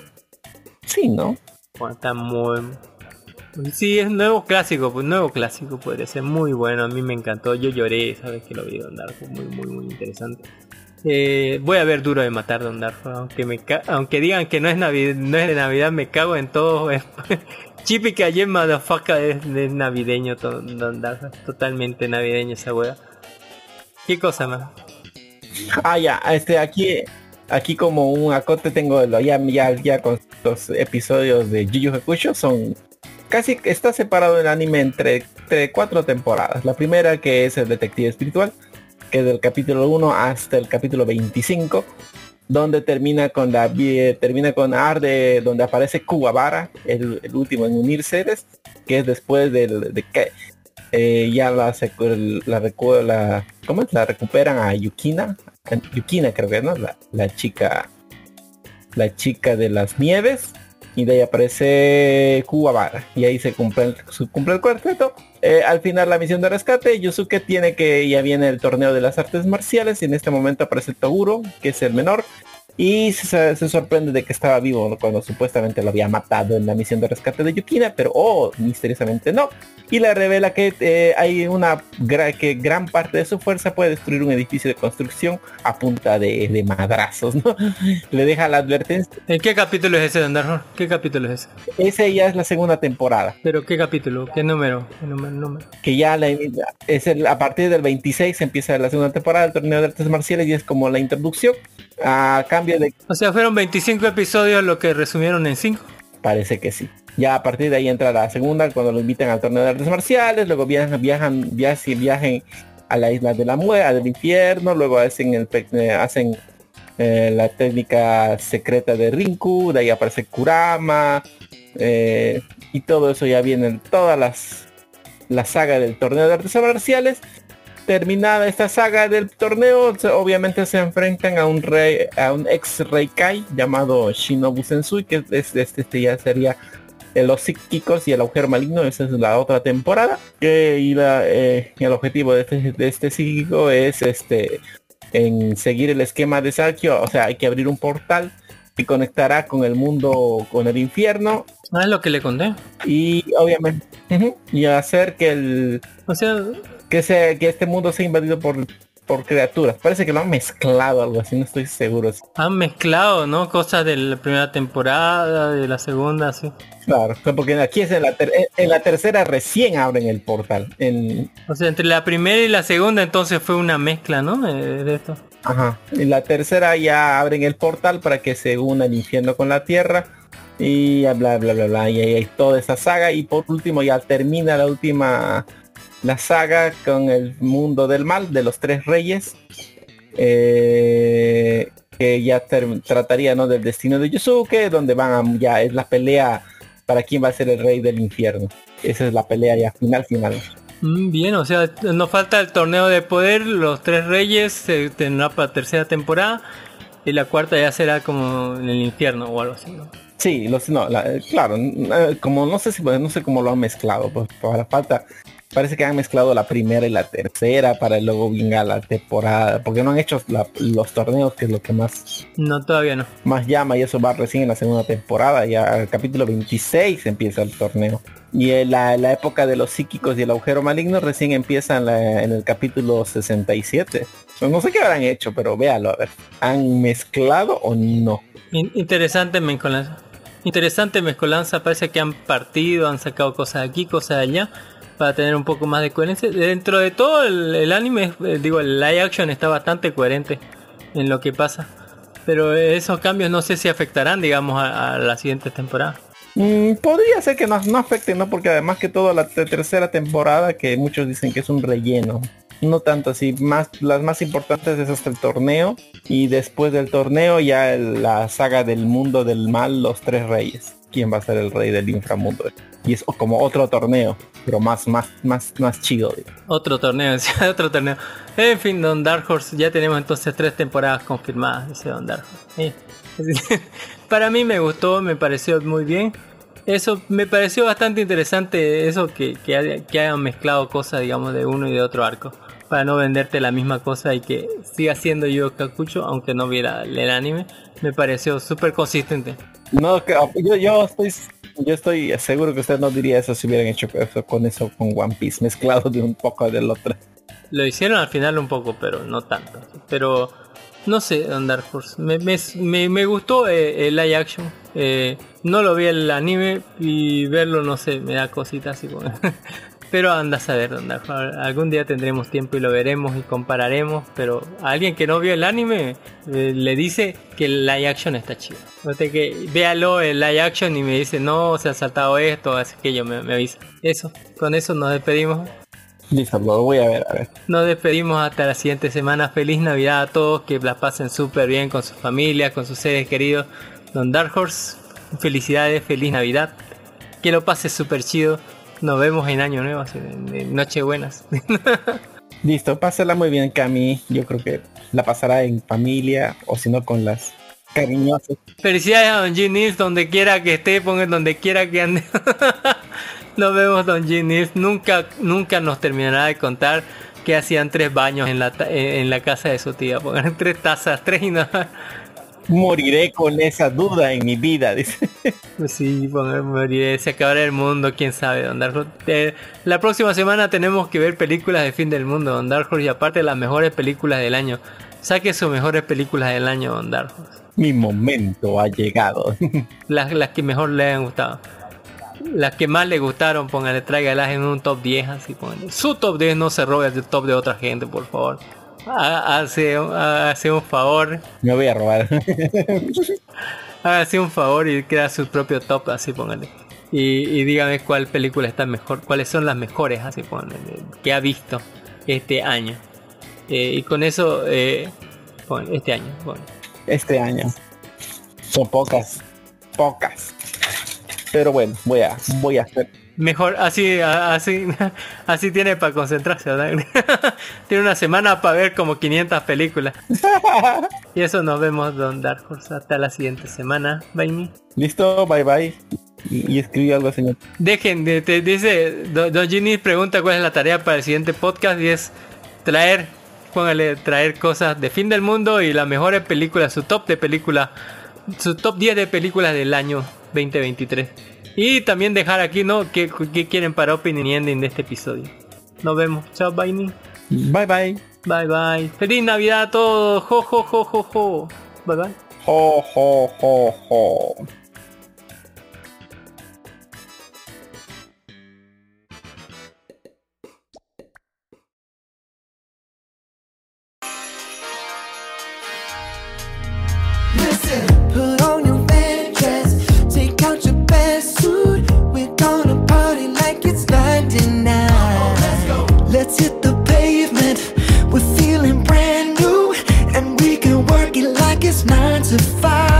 Sí, ¿no? Bueno, está muy... Sí, es nuevo clásico, pues nuevo clásico podría ser muy bueno, a mí me encantó, yo lloré, sabes que lo vi Don Darko, muy muy muy interesante. Eh, voy a ver Duro de Matar Don Darko, aunque me ca- aunque digan que no es Navidad, no es de Navidad, me cago en todo. Chipi que ayer motherfucker es, navideño Don Darko, totalmente navideño esa wea. ¿Qué cosa más? Ah, ya, este, aquí, aquí como un acote tengo lo, ya, ya, ya con los episodios de Yu Hakusho son casi está separado el anime entre, cuatro temporadas. La primera que es el detective espiritual, que es del capítulo 1 hasta el capítulo 25, donde termina con la termina con Arde, donde aparece Kuwabara, el, último en unir seres, que es después de que eh, ya la, la, la, ¿cómo es? la recuperan a Yukina, Yukina creo que no, la, la chica, la chica de las nieves, y de ahí aparece Kuwabara, y ahí se cumple el, cumple el cuarteto. Eh, al final la misión de rescate, Yusuke tiene que, ya viene el torneo de las artes marciales, y en este momento aparece Toguro, que es el menor, y se, se sorprende de que estaba vivo cuando supuestamente lo había matado en la misión de rescate de Yukina, pero oh, misteriosamente no. Y le revela que eh, hay una gra- que gran parte de su fuerza puede destruir un edificio de construcción a punta de, de madrazos, ¿no? (laughs) Le deja la advertencia. ¿En qué capítulo es ese Don Darko? ¿Qué capítulo es ese? Esa ya es la segunda temporada, ¿Pero qué capítulo? ¿Qué número? ¿Qué número? número? que ya la, es el- a partir del 26 empieza la segunda temporada del torneo de artes marciales y es como la introducción. A cambio de O sea, fueron 25 episodios lo que resumieron en 5. Parece que sí. Ya a partir de ahí entra la segunda cuando lo invitan al torneo de artes marciales, luego viajan, viajan, viajan, viajen a la isla de la muerte, del infierno, luego hacen el eh, hacen eh, la técnica secreta de Rinku, de ahí aparece Kurama, eh, y todo eso ya viene en todas las la saga del torneo de artes marciales. Terminada esta saga del torneo, obviamente se enfrentan a un rey, a un ex rey Kai llamado Shinobu Sensui, que es, este, este ya sería los psíquicos y el agujero maligno, esa es la otra temporada. Eh, y la, eh, el objetivo de este, de este psíquico es este en seguir el esquema de Sakio, o sea, hay que abrir un portal que conectará con el mundo, con el infierno, Ah, es lo que le conté. y obviamente y hacer que el O sea, que se que este mundo sea invadido por por criaturas parece que lo han mezclado algo así no estoy seguro han mezclado, ¿no? Cosas de la primera temporada, de la segunda, sí. claro porque aquí es en la ter- en la tercera recién abren el portal en O sea, entre la primera y la segunda entonces fue una mezcla, ¿no? Eh, de esto. ajá en la tercera ya abren el portal para que se una el infierno con la tierra y bla bla bla bla y ahí hay toda esa saga y por último ya termina la última la saga con el mundo del mal de los tres reyes eh, que ya trataría ¿no? del destino de Yusuke donde van a, ya es la pelea para quién va a ser el rey del infierno esa es la pelea ya final final Mm, Bien, o sea, nos falta el torneo de poder, los tres reyes se tendrá para tercera temporada y la cuarta ya será como en el infierno o algo así. ¿no? Sí, los, no, la- eh, claro, eh, como no sé si no sé cómo lo han mezclado, pues para falta, parece que han mezclado la primera y la tercera para luego venga la temporada, porque no han hecho la- los torneos que es lo que más No, todavía no. más llama y eso va recién en la segunda temporada, ya el capítulo 26 empieza el torneo. Y en la, la época de los psíquicos y el agujero maligno recién empieza en, la- en el capítulo 67. Pues no sé qué habrán hecho, pero véalo, a ver. ¿Han mezclado o no? In- interesante mezcolanza. Interesante mezcolanza, parece que han partido, han sacado cosas de aquí, cosas de allá, para tener un poco más de coherencia. Dentro de todo el, anime, eh, digo, el live action está bastante coherente en lo que pasa. Pero esos cambios no sé si afectarán, digamos, a, la siguiente temporada. Mm, podría ser que no, no afecte, ¿no? Porque además que toda la te- tercera temporada, que muchos dicen que es un relleno. No tanto así, más las más importantes es hasta el torneo. Y después del torneo ya la saga del mundo del mal, los tres reyes. ¿Quién va a ser el rey del inframundo? Y es como otro torneo, pero más, más, más, más chido. Otro torneo, (laughs) otro torneo. En fin, Don Dark Horse, ya tenemos entonces tres temporadas confirmadas, dice Don (laughs) Para mí me gustó, me pareció muy bien. Eso me pareció bastante interesante, eso que, que hayan mezclado cosas, digamos, de uno y de otro arco. Para no venderte la misma cosa y que siga siendo yo Kakucho, aunque no viera el anime. Me pareció súper consistente. No, que- yo, yo estoy yo estoy seguro que usted no diría eso si hubieran hecho eso con eso con One Piece, mezclado de un poco del otro. Lo hicieron al final un poco, pero no tanto. Pero no sé, Dark Horse. Me, me, me- me gustó eh, el live action. Eh, no lo vi el anime y verlo, no sé, me da cositas así. (laughs) Pero anda a saber, Horse. Algún día tendremos tiempo y lo veremos y compararemos. Pero a alguien que no vio el anime eh, le dice que el live action está chido. O sea que véalo el live action y me dice, no, se ha saltado esto, así que yo me, me avisa. Eso, con eso nos despedimos. Listo, lo voy a ver, a ver. Nos despedimos hasta la siguiente semana. Feliz Navidad a todos, que la pasen súper bien con sus familias, con sus seres queridos. Don Dark Horse, felicidades, feliz Navidad. Que lo pases súper chido. Nos vemos en Año Nuevo, en, en Nochebuenas. (laughs) Listo, pásala muy bien, Cami. Yo creo que la pasará en familia o si no con las cariñosas. felicidades a Don G. Nils, donde quiera que esté, pongan donde quiera que ande. (laughs) nos vemos, Don G. Nils. Nunca, nunca nos terminará de contar que hacían tres baños en la, ta- en la casa de su tía. Pongan tres tazas, tres y nada. Moriré con esa duda en mi vida, dice. Pues sí, poner moriré, se acabará el mundo, quién sabe, Don Dark Horse. Eh, la próxima semana tenemos que ver películas de fin del mundo, Don Dark Horse, y aparte las mejores películas del año. Saque sus mejores películas del año, Don Dark Horse. Mi momento ha llegado. (laughs) Las, las que mejor le han gustado. Las que más le gustaron, póngale, tráigalas en un top 10, así póngale. Su top 10 no se robe el top de otra gente, por favor. Ha- Hace, hace un favor, Me voy a robar. (laughs) hágase un favor y crea su propio top, así póngale. Y, y dígame cuál película está mejor, cuáles son las mejores, así póngale, que ha visto. este año. Eh, y con eso, eh, este año. Este año. Son pocas. Pocas. Pero bueno, voy a, voy a hacer. Mejor, así, así, (laughs) así tiene para concentrarse, ¿verdad? (laughs) tiene una semana para ver como 500 películas. (laughs) y eso nos vemos, Don Dark Horse. Hasta la siguiente semana. Bye. Listo, bye bye. Y, y escribí algo, señor. Dejen, de- te dice, Don Don Ginny pregunta cuál es la tarea para el siguiente podcast y es traer, póngale, traer cosas de fin del mundo y las mejores películas, su top de películas, su top 10 de películas del año 2023. Y también dejar aquí, ¿no? ¿Qué, qué quieren para opening y ending de este episodio? Nos vemos. Chao, bye. Bye bye. Bye, bye. Feliz Navidad a todos. Jo, jo, jo, jo, jo. Bye, bye. Ho, ho, ho, ho. nine to five.